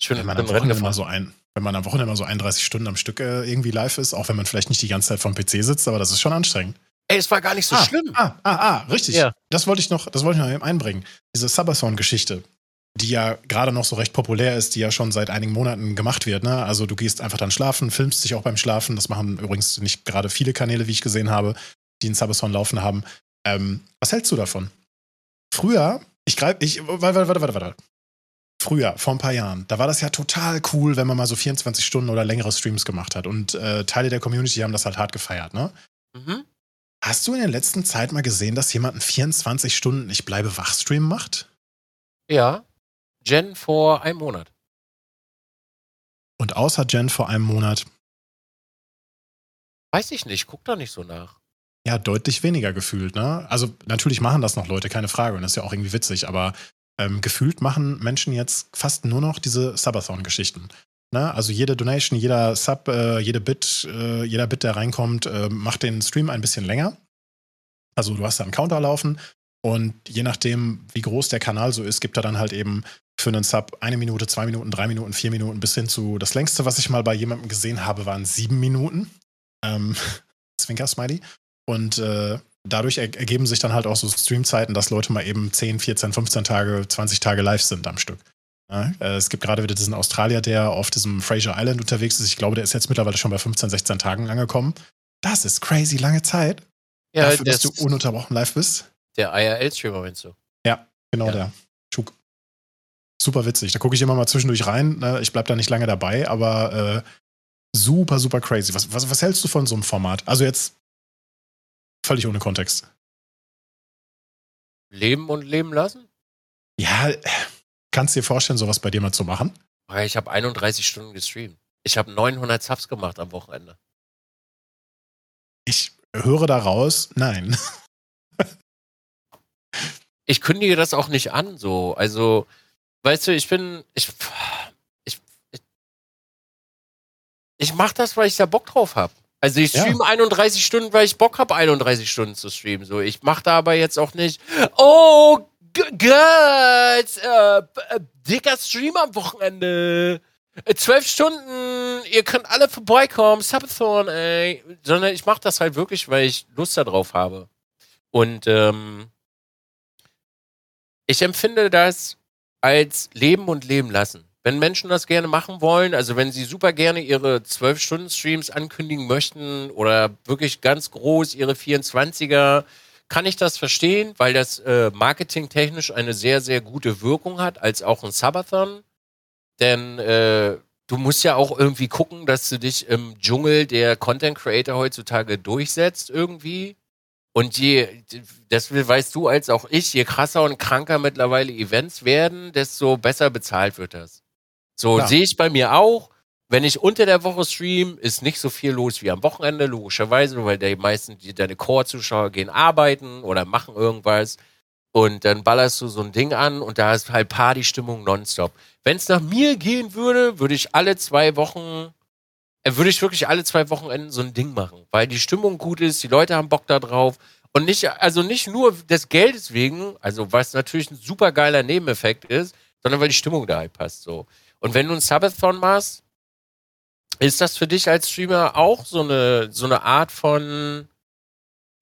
Ich bin Wenn man, am Wochenende mal so ein, wenn man am Wochenende mal so 31 Stunden am Stück äh, irgendwie live ist, auch wenn man vielleicht nicht die ganze Zeit vom PC sitzt, aber das ist schon anstrengend. Ey, es war gar nicht so ah, schlimm. Ah, ah, ah, richtig. Ja. Das wollte ich noch, das wollte ich noch eben einbringen. Diese Subathon-Geschichte, die ja gerade noch so recht populär ist, die ja schon seit einigen Monaten gemacht wird. Ne? Also du gehst einfach dann schlafen, filmst dich auch beim Schlafen. Das machen übrigens nicht gerade viele Kanäle, wie ich gesehen habe, die einen Subathon laufen haben. Ähm, was hältst du davon? Früher, ich greife, ich, warte, warte, warte, warte. Früher, vor ein paar Jahren, da war das ja total cool, wenn man mal so 24 Stunden oder längere Streams gemacht hat. Und äh, Teile der Community haben das halt hart gefeiert, ne? Mhm. Hast du in der letzten Zeit mal gesehen, dass jemand einen 24 Stunden Ich bleibe wach Stream macht? Ja. Jen vor einem Monat. Und außer Jen vor einem Monat, Weiß ich nicht, guck da nicht so nach. Ja, deutlich weniger gefühlt, ne? Also natürlich machen das noch Leute, keine Frage. Und das ist ja auch irgendwie witzig, aber ähm, gefühlt machen Menschen jetzt fast nur noch diese Subathon-Geschichten. Ne? Also jede Donation, jeder Sub, äh, jede Bit, äh, jeder Bit, der reinkommt, äh, macht den Stream ein bisschen länger. Also du hast da einen Counter laufen und je nachdem, wie groß der Kanal so ist, gibt er dann halt eben für einen Sub eine Minute, zwei Minuten, drei Minuten, vier Minuten bis hin zu das längste, was ich mal bei jemandem gesehen habe, waren sieben Minuten. Ähm, <laughs> Zwinker-Smiley. Und äh, dadurch er ergeben sich dann halt auch so Streamzeiten, dass Leute mal eben 10, 14, 15 Tage, 20 Tage live sind am Stück. Ja, äh, es gibt gerade wieder diesen Australier, der auf diesem Fraser Island unterwegs ist. Ich glaube, der ist jetzt mittlerweile schon bei 15, 16 Tagen angekommen. Das ist crazy lange Zeit. Ja, dafür, dass du ununterbrochen live bist. der IRL-Streamer meinst du? Genau Ja. der. Schuk. Super witzig. Da gucke ich immer mal zwischendurch rein. Ne? Ich bleib da nicht lange dabei, aber äh, super, super crazy. Was, was, was hältst du von so einem Format? Also jetzt völlig ohne Kontext. Leben und leben lassen? Ja, kannst dir vorstellen, sowas bei dir mal zu machen? Ich habe 31 Stunden gestreamt. Ich habe 900 Subs gemacht am Wochenende. Ich höre daraus, nein. <laughs> Ich kündige das auch nicht an, so. Also, weißt du, ich bin, ich, ich, ich, ich mach das, weil ich da Bock drauf habe. Also ich Ja. streame 31 Stunden, weil ich Bock habe, 31 Stunden zu streamen. So, ich mache da aber jetzt auch nicht. Oh G- Gott, äh, äh, dicker Stream am Wochenende. Äh, Zwölf Stunden, ihr könnt alle vorbeikommen, Subathon, ey. Sondern ich mache das halt wirklich, weil ich Lust darauf habe. Und ähm, ich empfinde das als Leben und Leben lassen. Wenn Menschen das gerne machen wollen, also wenn sie super gerne ihre 12-Stunden-Streams ankündigen möchten oder wirklich ganz groß ihre 24er, kann ich das verstehen, weil das äh, marketingtechnisch eine sehr, sehr gute Wirkung hat, als auch ein Subathon. Denn äh, du musst ja auch irgendwie gucken, dass du dich im Dschungel der Content Creator heutzutage durchsetzt irgendwie. Und je, das weißt du als auch ich, je krasser und kranker mittlerweile Events werden, desto besser bezahlt wird das. So Klar. sehe ich bei mir auch. Wenn ich unter der Woche stream, ist nicht so viel los wie am Wochenende, logischerweise, weil die meisten, die, deine Core-Zuschauer gehen arbeiten oder machen irgendwas. Und dann ballerst du so ein Ding an und da ist halt Partystimmung nonstop. Wenn es nach mir gehen würde, würde ich alle zwei Wochen, äh, würde ich wirklich alle zwei Wochenenden so ein Ding machen, weil die Stimmung gut ist, die Leute haben Bock da drauf Und nicht, also nicht nur des Geldes wegen, also was natürlich ein super geiler Nebeneffekt ist, sondern weil die Stimmung da halt passt. So. Und wenn du ein Subathon machst, ist das für dich als Streamer auch so eine, so eine Art von,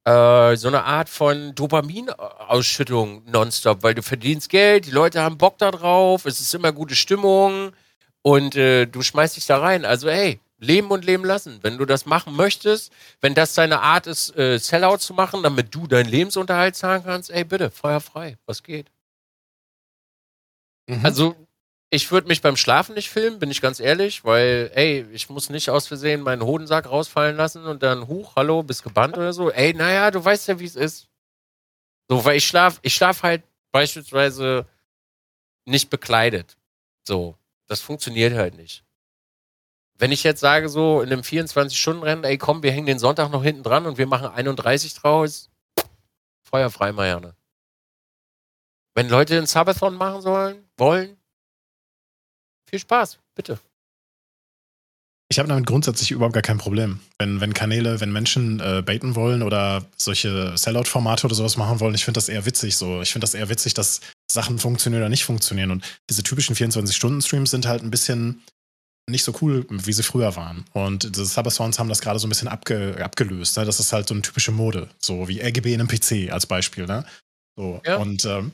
äh, so eine Art von Dopaminausschüttung nonstop, weil du verdienst Geld, die Leute haben Bock da drauf, es ist immer gute Stimmung und äh, du schmeißt dich da rein. Also, hey, leben und leben lassen. Wenn du das machen möchtest, wenn das deine Art ist, äh, Sellout zu machen, damit du deinen Lebensunterhalt zahlen kannst, ey, bitte, Feuer frei, was geht? Mhm. Also, ich würde mich beim Schlafen nicht filmen, bin ich ganz ehrlich, weil, ey, ich muss nicht aus Versehen meinen Hodensack rausfallen lassen und dann, huch, hallo, bist gebannt oder so. Ey, naja, du weißt ja, wie es ist. So, weil ich schlaf, ich schlaf halt beispielsweise nicht bekleidet. So, das funktioniert halt nicht. Wenn ich jetzt sage, so in einem 24-Stunden-Rennen, ey, komm, wir hängen den Sonntag noch hinten dran und wir machen 31 draus, feuerfrei, Marianne. Wenn Leute einen Subathon machen sollen, wollen, viel Spaß, bitte. Ich habe damit grundsätzlich überhaupt gar kein Problem. Wenn, wenn Kanäle, wenn Menschen äh, baiten wollen oder solche Sellout-Formate oder sowas machen wollen, ich finde das eher witzig. So. Ich finde das eher witzig, dass Sachen funktionieren oder nicht funktionieren. Und diese typischen 24-Stunden-Streams sind halt ein bisschen nicht so cool, wie sie früher waren. Und diese Subathons haben das gerade so ein bisschen abge, abgelöst. Ne? Das ist halt so eine typische Mode. So wie RGB in einem PC als Beispiel. Ne? So. Ja. Und ähm,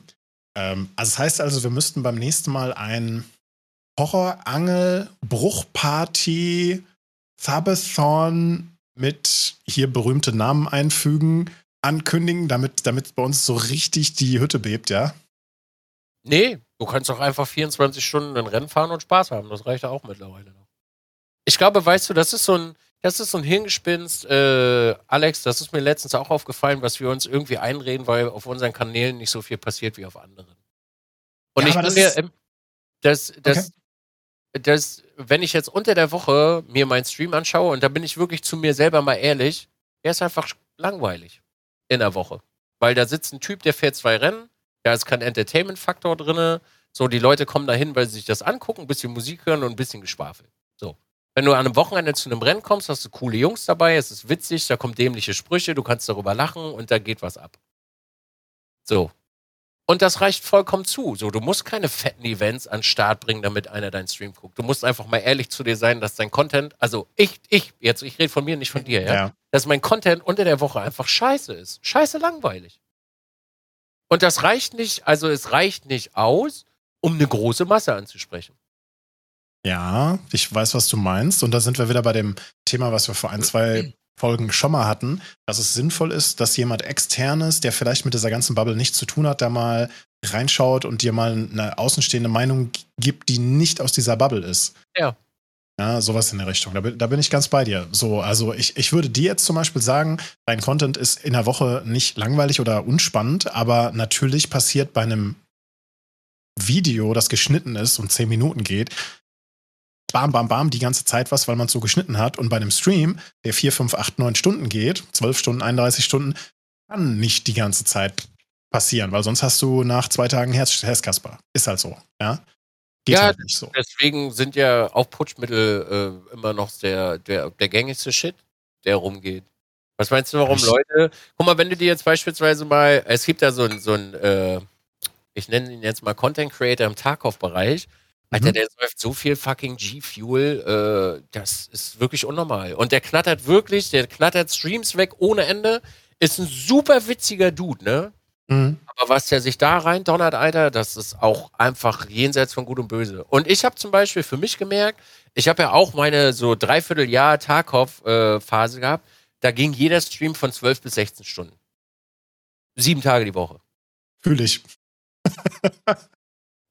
ähm, also das heißt also, wir müssten beim nächsten Mal ein Horrorangel, Bruchparty, Sabathon mit hier berühmte Namen einfügen, ankündigen, damit, damit bei uns so richtig die Hütte bebt, ja? Nee, du kannst doch einfach 24 Stunden ein Rennen fahren und Spaß haben. Das reicht ja auch mittlerweile noch. Ich glaube, weißt du, das ist so ein, das ist so ein Hirngespinst, äh, Alex, das ist mir letztens auch aufgefallen, was wir uns irgendwie einreden, weil auf unseren Kanälen nicht so viel passiert wie auf anderen. Und ja, ich bin mir, das, das, okay dass, wenn ich jetzt unter der Woche mir meinen Stream anschaue, und da bin ich wirklich zu mir selber mal ehrlich, der ist einfach langweilig in der Woche. Weil da sitzt ein Typ, der fährt zwei Rennen, da ist kein Entertainment-Faktor drin. So, die Leute kommen da hin, weil sie sich das angucken, ein bisschen Musik hören und ein bisschen Geschwafel. So. Wenn du an einem Wochenende zu einem Rennen kommst, hast du coole Jungs dabei, es ist witzig, da kommen dämliche Sprüche, du kannst darüber lachen und da geht was ab. So. Und das reicht vollkommen zu. So, du musst keine fetten Events an den Start bringen, damit einer deinen Stream guckt. Du musst einfach mal ehrlich zu dir sein, dass dein Content, also ich, ich, jetzt, ich rede von mir, nicht von dir, ja? ja. Dass mein Content unter der Woche einfach scheiße ist. Scheiße langweilig. Und das reicht nicht, also es reicht nicht aus, um eine große Masse anzusprechen. Ja, ich weiß, was du meinst. Und da sind wir wieder bei dem Thema, was wir vor ein, zwei Folgen schon mal hatten, dass es sinnvoll ist, dass jemand externes, der vielleicht mit dieser ganzen Bubble nichts zu tun hat, da mal reinschaut und dir mal eine außenstehende Meinung gibt, die nicht aus dieser Bubble ist. Ja. Ja, sowas in der Richtung. Da bin, da bin ich ganz bei dir. So, also ich, ich würde dir jetzt zum Beispiel sagen, dein Content ist in der Woche nicht langweilig oder unspannend, aber natürlich passiert bei einem Video, das geschnitten ist und zehn Minuten geht, bam, bam, bam die ganze Zeit was, weil man es so geschnitten hat. Und bei einem Stream, der 4, 5, 8, 9 Stunden geht, 12 Stunden, 31 Stunden, kann nicht die ganze Zeit passieren, weil sonst hast du nach zwei Tagen Herz, Herzkasper. Ist halt so, ja. Geht ja, halt nicht so. Deswegen sind ja auch Putschmittel äh, immer noch der, der, der gängigste Shit, der rumgeht. Was meinst du, warum ich Leute. Guck mal, wenn du dir jetzt beispielsweise mal. Es gibt da so ein, so ein äh, ich nenne ihn jetzt mal Content Creator im Tarkov-Bereich, Alter, mhm. der säuft so viel fucking G-Fuel, äh, das ist wirklich unnormal. Und der knattert wirklich, der knattert Streams weg ohne Ende. Ist ein super witziger Dude, ne? Mhm. Aber was der sich da rein donnert, Alter, das ist auch einfach jenseits von Gut und Böse. Und ich habe zum Beispiel für mich gemerkt, ich habe ja auch meine so Dreivierteljahr Tarkov-Phase äh, gehabt. Da ging jeder Stream von 12 bis 16 Stunden. Sieben Tage die Woche. Fühle ich. <laughs>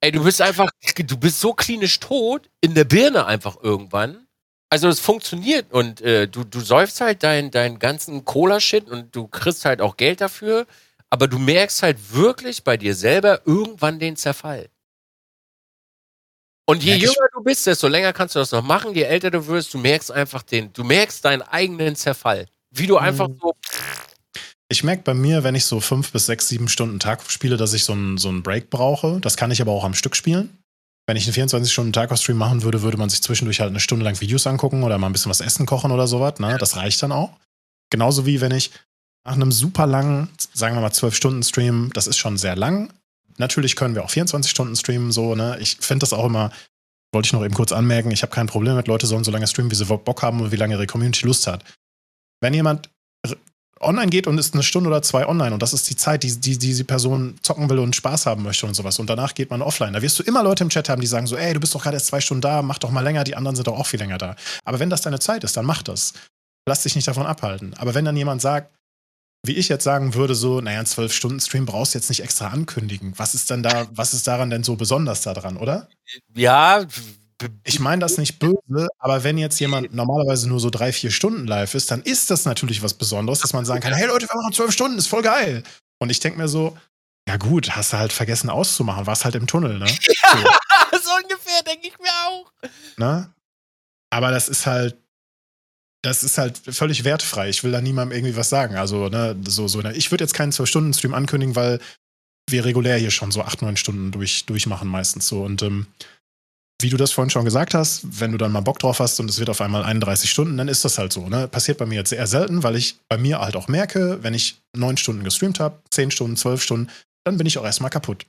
Ey, du bist einfach, du bist so klinisch tot in der Birne einfach irgendwann. Also es funktioniert und äh, du, du säufst halt deinen dein ganzen Cola-Shit und du kriegst halt auch Geld dafür, aber du merkst halt wirklich bei dir selber irgendwann den Zerfall. Und je jünger du bist, desto länger kannst du das noch machen. Je älter du wirst, du merkst einfach den, du merkst deinen eigenen Zerfall. Wie du einfach mhm. so ich merke bei mir, wenn ich so fünf bis sechs, sieben Stunden Tag spiele, dass ich so einen so Break brauche. Das kann ich aber auch am Stück spielen. Wenn ich einen 24-Stunden-Tag-Stream machen würde, würde man sich zwischendurch halt eine Stunde lang Videos angucken oder mal ein bisschen was essen kochen oder sowas. Ne? Das reicht dann auch. Genauso wie wenn ich nach einem super langen, sagen wir mal 12-Stunden-Stream, das ist schon sehr lang. Natürlich können wir auch 24 Stunden streamen, so, ne? Ich finde das auch immer, wollte ich noch eben kurz anmerken, ich habe kein Problem mit, Leute sollen so lange streamen, wie sie Bock haben und wie lange ihre Community Lust hat. Wenn jemand online geht und ist eine Stunde oder zwei online und das ist die Zeit, die, die, die diese Person zocken will und Spaß haben möchte und sowas und danach geht man offline, da wirst du immer Leute im Chat haben, die sagen so, ey, du bist doch gerade erst zwei Stunden da, mach doch mal länger, die anderen sind doch auch viel länger da. Aber wenn das deine Zeit ist, dann mach das. Lass dich nicht davon abhalten. Aber wenn dann jemand sagt, wie ich jetzt sagen würde, so, naja, einen zwölf Stunden Stream brauchst du jetzt nicht extra ankündigen. Was ist denn da, was ist daran denn so besonders daran, oder? Ja. Ich meine das nicht böse, aber wenn jetzt jemand normalerweise nur so drei, vier Stunden live ist, dann ist das natürlich was Besonderes, dass man sagen kann, hey Leute, wir machen zwölf Stunden, ist voll geil. Und ich denke mir so, ja gut, hast du halt vergessen auszumachen, warst halt im Tunnel, ne? <laughs> Ja, so, so ungefähr, denke ich mir auch. Ne? Aber das ist halt, das ist halt völlig wertfrei. Ich will da niemandem irgendwie was sagen. Also, ne, so, so, ne. ich würde jetzt keinen 12-Stunden-Stream ankündigen, weil wir regulär hier schon so 8, 9 Stunden durch, durchmachen meistens so. Und ähm, wie du das vorhin schon gesagt hast, wenn du dann mal Bock drauf hast und es wird auf einmal 31 Stunden, dann ist das halt so. Ne? Passiert bei mir jetzt sehr selten, weil ich bei mir halt auch merke, wenn ich 9 Stunden gestreamt habe, 10 Stunden, 12 Stunden, dann bin ich auch erstmal kaputt.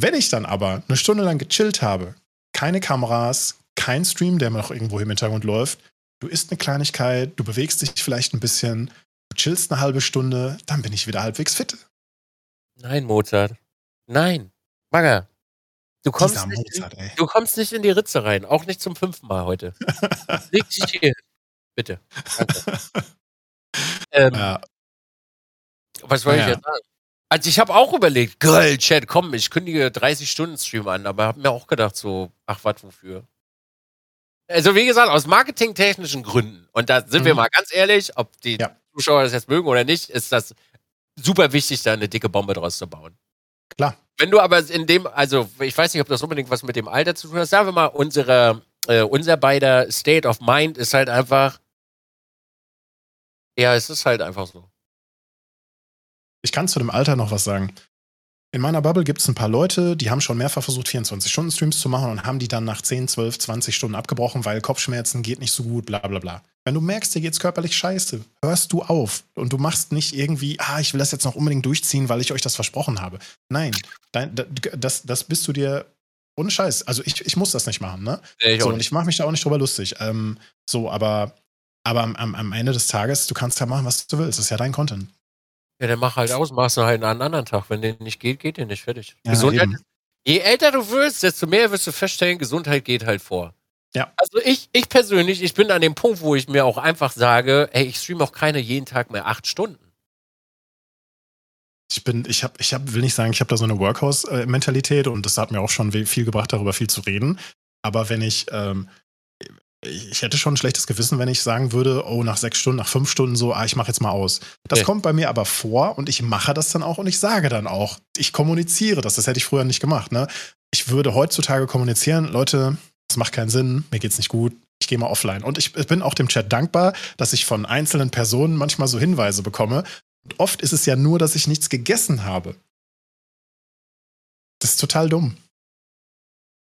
Wenn ich dann aber eine Stunde lang gechillt habe, keine Kameras, kein Stream, der noch irgendwo im Hintergrund läuft, du isst eine Kleinigkeit, du bewegst dich vielleicht ein bisschen, du chillst eine halbe Stunde, dann bin ich wieder halbwegs fit. Nein, Mozart. Nein. Bagger. Du kommst, nicht in, ey. du kommst nicht in die Ritze rein. Auch nicht zum fünften Mal heute. Leg dich hier. Bitte. Danke. <laughs> Ähm, Ja, Was wollte ich Ja. jetzt sagen? Also ich habe auch überlegt, geil, Chat, komm, ich kündige 30 Stunden Stream an, aber habe mir auch gedacht so, ach was, wofür? Also wie gesagt, aus marketingtechnischen Gründen. Und da sind wir Mhm. mal ganz ehrlich, ob die Ja. Zuschauer das jetzt mögen oder nicht, ist das super wichtig, da eine dicke Bombe draus zu bauen. klar. Wenn du aber in dem, also ich weiß nicht, ob das unbedingt was mit dem Alter zu tun hat, sagen wir mal, unsere, äh, unser beider State of Mind ist halt einfach, ja, es ist halt einfach so. Ich kann zu dem Alter noch was sagen. In meiner Bubble gibt es ein paar Leute, die haben schon mehrfach versucht, 24-Stunden-Streams zu machen und haben die dann nach 10, 12, 20 Stunden abgebrochen, weil Kopfschmerzen geht nicht so gut, bla bla bla. Wenn du merkst, dir geht's körperlich scheiße, hörst du auf und du machst nicht irgendwie, ah, ich will das jetzt noch unbedingt durchziehen, weil ich euch das versprochen habe. Nein, dein, das, das bist du dir ohne Scheiß. Also ich, ich muss das nicht machen, ne? Ich So, und ich mache mich da auch nicht drüber lustig. Ähm, so, aber, aber am, am, am Ende des Tages, du kannst ja machen, was du willst. Das ist ja dein Content. Ja, dann mach halt aus, machst du halt einen anderen Tag. Wenn der nicht geht, geht der nicht. Fertig. Ja, Gesundheit. eben. Je älter du wirst, desto mehr wirst du feststellen, Gesundheit geht halt vor. Ja. Also ich, ich persönlich, ich bin an dem Punkt, wo ich mir auch einfach sage, ey, ich streame auch keine jeden Tag mehr acht Stunden. Ich bin, ich habe, ich hab, will nicht sagen, ich habe da so eine Workhouse-Mentalität und das hat mir auch schon viel gebracht, darüber viel zu reden. Aber wenn ich, ähm, ich hätte schon ein schlechtes Gewissen, wenn ich sagen würde, oh, nach sechs Stunden, nach fünf Stunden so, ah, ich mache jetzt mal aus. Das Nee. kommt bei mir aber vor und ich mache das dann auch und ich sage dann auch, ich kommuniziere das. Das hätte ich früher nicht gemacht. Ne? Ich würde heutzutage kommunizieren, Leute, das macht keinen Sinn, mir geht's nicht gut, ich gehe mal offline. Und ich bin auch dem Chat dankbar, dass ich von einzelnen Personen manchmal so Hinweise bekomme. Und oft ist es ja nur, dass ich nichts gegessen habe. Das ist total dumm.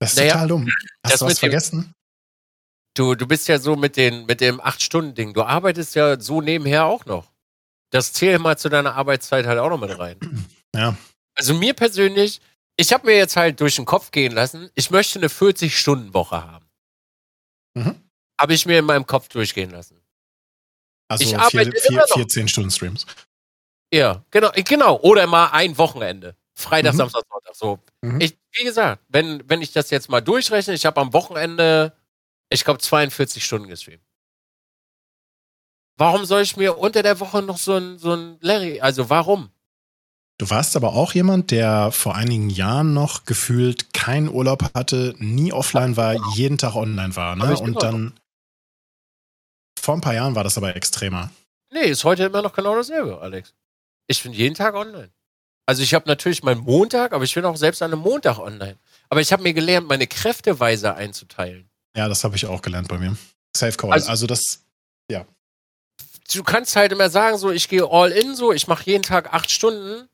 Das ist Naja, total dumm. Hast du was vergessen? Du, du bist ja so mit, den, mit dem Acht-Stunden-Ding. Du arbeitest ja so nebenher auch noch. Das zählt mal zu deiner Arbeitszeit halt auch noch mit rein. <clears throat> Ja. Also mir persönlich, ich habe mir jetzt halt durch den Kopf gehen lassen, ich möchte eine 40-Stunden-Woche haben. Mhm. Habe ich mir in meinem Kopf durchgehen lassen. Also Ich vier, arbeite vier, immer noch. 14 Stunden Streams. Ja, genau, genau. Oder mal ein Wochenende. Freitag, Mhm. Samstag, Sonntag. So. Mhm. Ich, wie gesagt, wenn, wenn ich das jetzt mal durchrechne, ich habe am Wochenende, ich glaube, 42 Stunden gestreamt. Warum soll ich mir unter der Woche noch so ein, so ein Larry, also warum? Du warst aber auch jemand, der vor einigen Jahren noch gefühlt keinen Urlaub hatte, nie offline war, jeden Tag online war. Ne? Und dann vor ein paar Jahren war das aber extremer. Nee, ist heute immer noch genau dasselbe, Alex. Ich bin jeden Tag online. Also ich habe natürlich meinen Montag, aber ich bin auch selbst an einem Montag online. Aber ich habe mir gelernt, meine Kräfte weiser einzuteilen. Ja, das habe ich auch gelernt bei mir. Safe Call. Also- Also, das, Du kannst halt immer sagen, so, ich gehe all in, so, ich mache jeden Tag acht Stunden.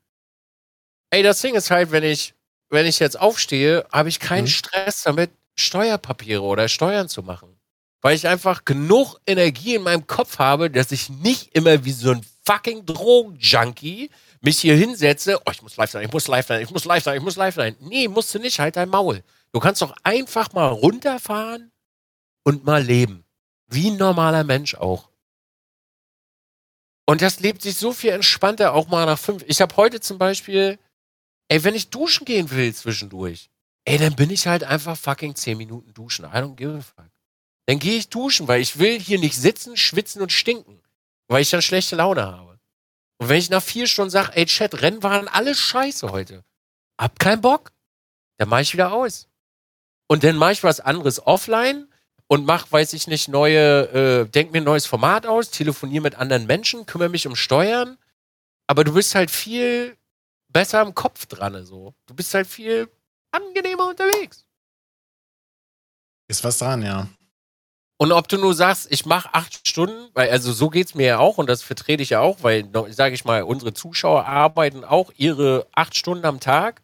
Ey, das Ding ist halt, wenn ich, wenn ich jetzt aufstehe, habe ich keinen Mhm. Stress damit, Steuerpapiere oder Steuern zu machen. Weil ich einfach genug Energie in meinem Kopf habe, dass ich nicht immer wie so ein fucking Drogenjunkie mich hier hinsetze, oh, ich muss live sein, ich muss live sein, ich muss live sein, ich muss live sein. Nee, musst du nicht, halt dein Maul. Du kannst doch einfach mal runterfahren und mal leben. Wie ein normaler Mensch auch. Und das lebt sich so viel entspannter auch mal nach fünf. Ich habe heute zum Beispiel, ey, wenn ich duschen gehen will zwischendurch, ey, dann bin ich halt einfach fucking zehn Minuten duschen. I don't give a fuck. Dann gehe ich duschen, weil ich will hier nicht sitzen, schwitzen und stinken. Weil ich dann schlechte Laune habe. Und wenn ich nach vier Stunden sage, ey, Chat, Rennen waren alles scheiße heute. Hab keinen Bock. Dann mache ich wieder aus. Und dann mache ich was anderes offline und mach, weiß ich nicht, neue, äh, denk mir ein neues Format aus, telefoniere mit anderen Menschen, kümmere mich um Steuern. Aber du bist halt viel besser im Kopf dran, so. Du bist halt viel angenehmer unterwegs. Ist was dran, ja. Und ob du nur sagst, ich mache acht Stunden, weil also so geht's mir ja auch und das vertrete ich ja auch, weil, sage ich mal, unsere Zuschauer arbeiten auch ihre acht Stunden am Tag.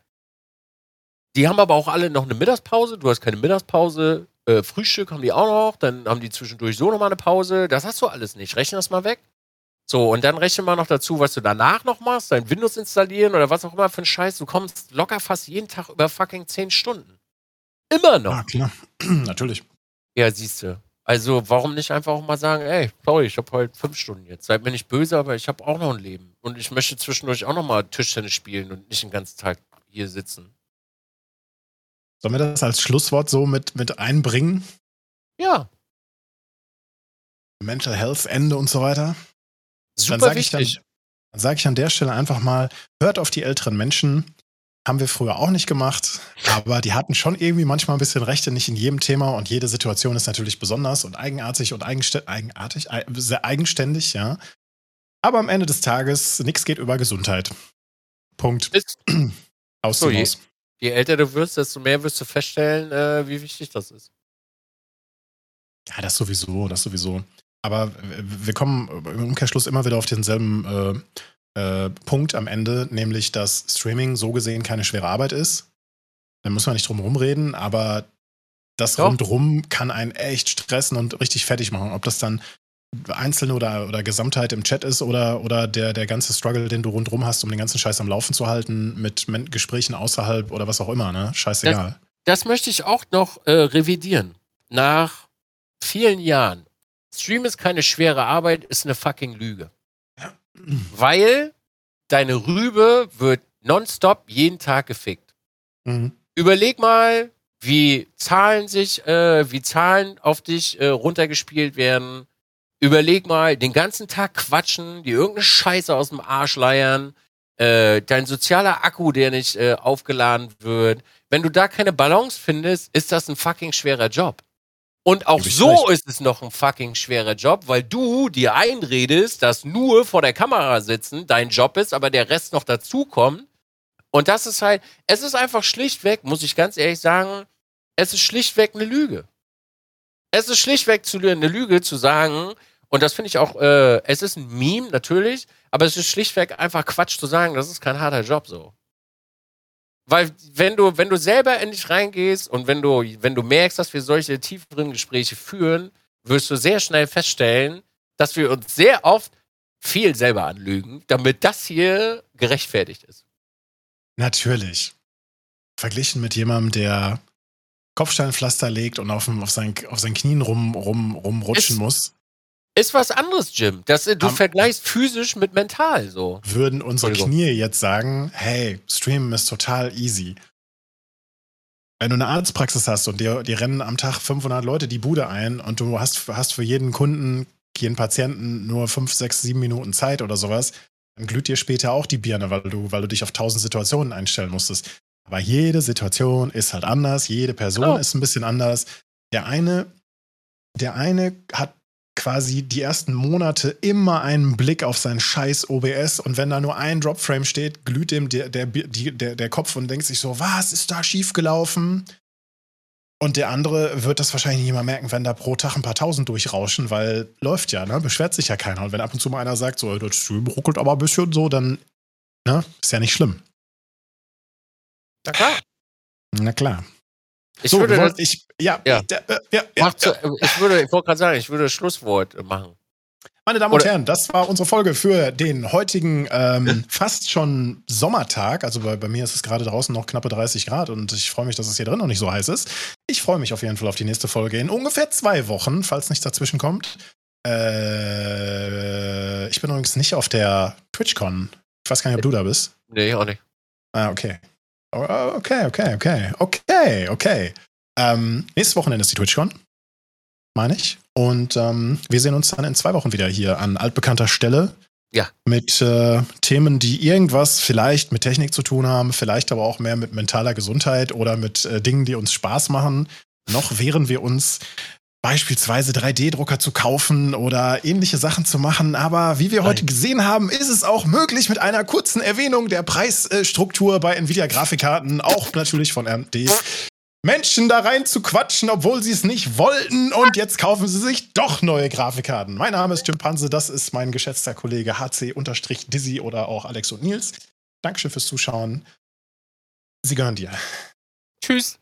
Die haben aber auch alle noch eine Mittagspause. Du hast keine Mittagspause. Äh, Frühstück haben die auch noch. Dann haben die zwischendurch so nochmal eine Pause. Das hast du alles nicht. Rechne das mal weg. So, und dann rechne mal noch dazu, was du danach noch machst, dein Windows installieren oder was auch immer für ein Scheiß. Du kommst locker fast jeden Tag über fucking zehn Stunden. Immer noch. Ja, klar. <clears throat> Natürlich. Ja, siehst du. Also, warum nicht einfach auch mal sagen, ey, sorry, ich habe heute fünf Stunden jetzt. Seid mir nicht böse, aber ich habe auch noch ein Leben. Und ich möchte zwischendurch auch noch mal Tischtennis spielen und nicht den ganzen Tag hier sitzen. Sollen wir das als Schlusswort so mit, mit einbringen? Ja. Mental Health Ende und so weiter? Super dann wichtig. Ich dann, dann sage ich an der Stelle einfach mal, hört auf die älteren Menschen. Haben wir früher auch nicht gemacht, aber die hatten schon irgendwie manchmal ein bisschen Rechte, nicht in jedem Thema und jede Situation ist natürlich besonders und eigenartig und eigenartig, sehr eigenständig, ja. Aber am Ende des Tages, nichts geht über Gesundheit. Punkt. Ist, <clears throat> Aus so, dem je, Haus. Je älter du wirst, desto mehr wirst du feststellen, äh, wie wichtig das ist. Ja, das sowieso, das sowieso. Aber wir kommen im Umkehrschluss immer wieder auf denselben äh, äh, Punkt am Ende, nämlich dass Streaming so gesehen keine schwere Arbeit ist. Da muss man nicht drum rumreden, aber das Doch. rundrum kann einen echt stressen und richtig fertig machen. Ob das dann Einzelne oder, oder Gesamtheit im Chat ist oder, oder der, der ganze Struggle, den du rundrum hast, um den ganzen Scheiß am Laufen zu halten, mit Men Gesprächen außerhalb oder was auch immer, ne? Scheißegal. Das möchte ich auch noch äh, revidieren. Nach vielen Jahren. Stream ist keine schwere Arbeit, ist eine fucking Lüge. Weil deine Rübe wird nonstop jeden Tag gefickt. Mhm. Überleg mal, wie Zahlen sich, äh, wie Zahlen auf dich äh, runtergespielt werden. Überleg mal, den ganzen Tag quatschen, die irgendeine Scheiße aus dem Arsch leiern, äh, dein sozialer Akku, der nicht äh, aufgeladen wird. Wenn du da keine Balance findest, ist das ein fucking schwerer Job. Und auch so recht. ist es noch ein fucking schwerer Job, weil du dir einredest, dass nur vor der Kamera sitzen dein Job ist, aber der Rest noch dazukommt. Und das ist halt, es ist einfach schlichtweg, muss ich ganz ehrlich sagen, es ist schlichtweg eine Lüge. Es ist schlichtweg zu, eine Lüge zu sagen, und das finde ich auch, äh, es ist ein Meme natürlich, aber es ist schlichtweg einfach Quatsch zu sagen, das ist kein harter Job so. Weil wenn du, wenn du selber in dich reingehst und wenn du, wenn du merkst, dass wir solche tieferen Gespräche führen, wirst du sehr schnell feststellen, dass wir uns sehr oft viel selber anlügen, damit das hier gerechtfertigt ist. Natürlich. Verglichen mit jemandem, der Kopfsteinpflaster legt und auf, dem, auf, seinen, auf seinen Knien rum, rum, rumrutschen Ist- muss, Ist was anderes, Jim. Das, du Am- vergleichst physisch mit mental so. würden unsere. Knie jetzt sagen, hey, Streamen ist total easy. Wenn du eine Arztpraxis hast und dir, dir rennen am Tag 500 Leute die Bude ein und du hast, hast für jeden Kunden, jeden Patienten nur 5, 6, 7 Minuten Zeit oder sowas, dann glüht dir später auch die Birne, weil du, weil du dich auf 1000 Situationen einstellen musstest. Aber jede Situation ist halt anders, jede Person Genau. ist ein bisschen anders. Der eine, der eine hat quasi die ersten Monate immer einen Blick auf sein scheiß OBS und wenn da nur ein Dropframe steht, glüht dem der, der, der, der Kopf und denkt sich so, was ist da schiefgelaufen? Und der andere wird das wahrscheinlich nicht mal merken, wenn da pro Tag ein paar tausend durchrauschen, weil läuft ja, ne? Beschwert sich ja keiner. Und wenn ab und zu mal einer sagt, so, das Stream ruckelt aber ein bisschen so, dann, ne? Ist ja nicht schlimm. Na klar. Na klar. Ich so, würde wir das, ich, ja, Ja. ja, ja, ja, ja. zu, ich würde, ich wollte gerade sagen, ich würde Schlusswort äh, machen. Meine Damen und Herren, das war unsere Folge für den heutigen ähm, <laughs> fast schon Sommertag. Also bei, bei mir ist es gerade draußen noch knappe 30 Grad und ich freue mich, dass es hier drin noch nicht so heiß ist. Ich freue mich auf jeden Fall auf die nächste Folge in ungefähr zwei Wochen, falls nichts dazwischen kommt. Äh, ich bin übrigens nicht auf der TwitchCon. Ich weiß gar nicht, ob du da bist. Nee, auch nicht. Ah, okay. Oh, okay, okay, okay, okay, okay. Ähm, nächstes Wochenende ist die TwitchCon meine ich. Und ähm, wir sehen uns dann in zwei Wochen wieder hier an altbekannter Stelle. Ja. Mit äh, Themen, die irgendwas vielleicht mit Technik zu tun haben, vielleicht aber auch mehr mit mentaler Gesundheit oder mit äh, Dingen, die uns Spaß machen. Noch wären wir uns beispielsweise 3D-Drucker zu kaufen oder ähnliche Sachen zu machen. Aber wie wir Nein. heute gesehen haben, ist es auch möglich mit einer kurzen Erwähnung der Preisstruktur bei Nvidia-Grafikkarten, auch natürlich von AMD, Menschen da rein zu quatschen, obwohl sie es nicht wollten. Und jetzt kaufen sie sich doch neue Grafikkarten. Mein Name ist Chimpanse, das ist mein geschätzter Kollege HC-Dizzy oder auch Alex und Nils. Dankeschön fürs Zuschauen. Sie gehören dir. Tschüss.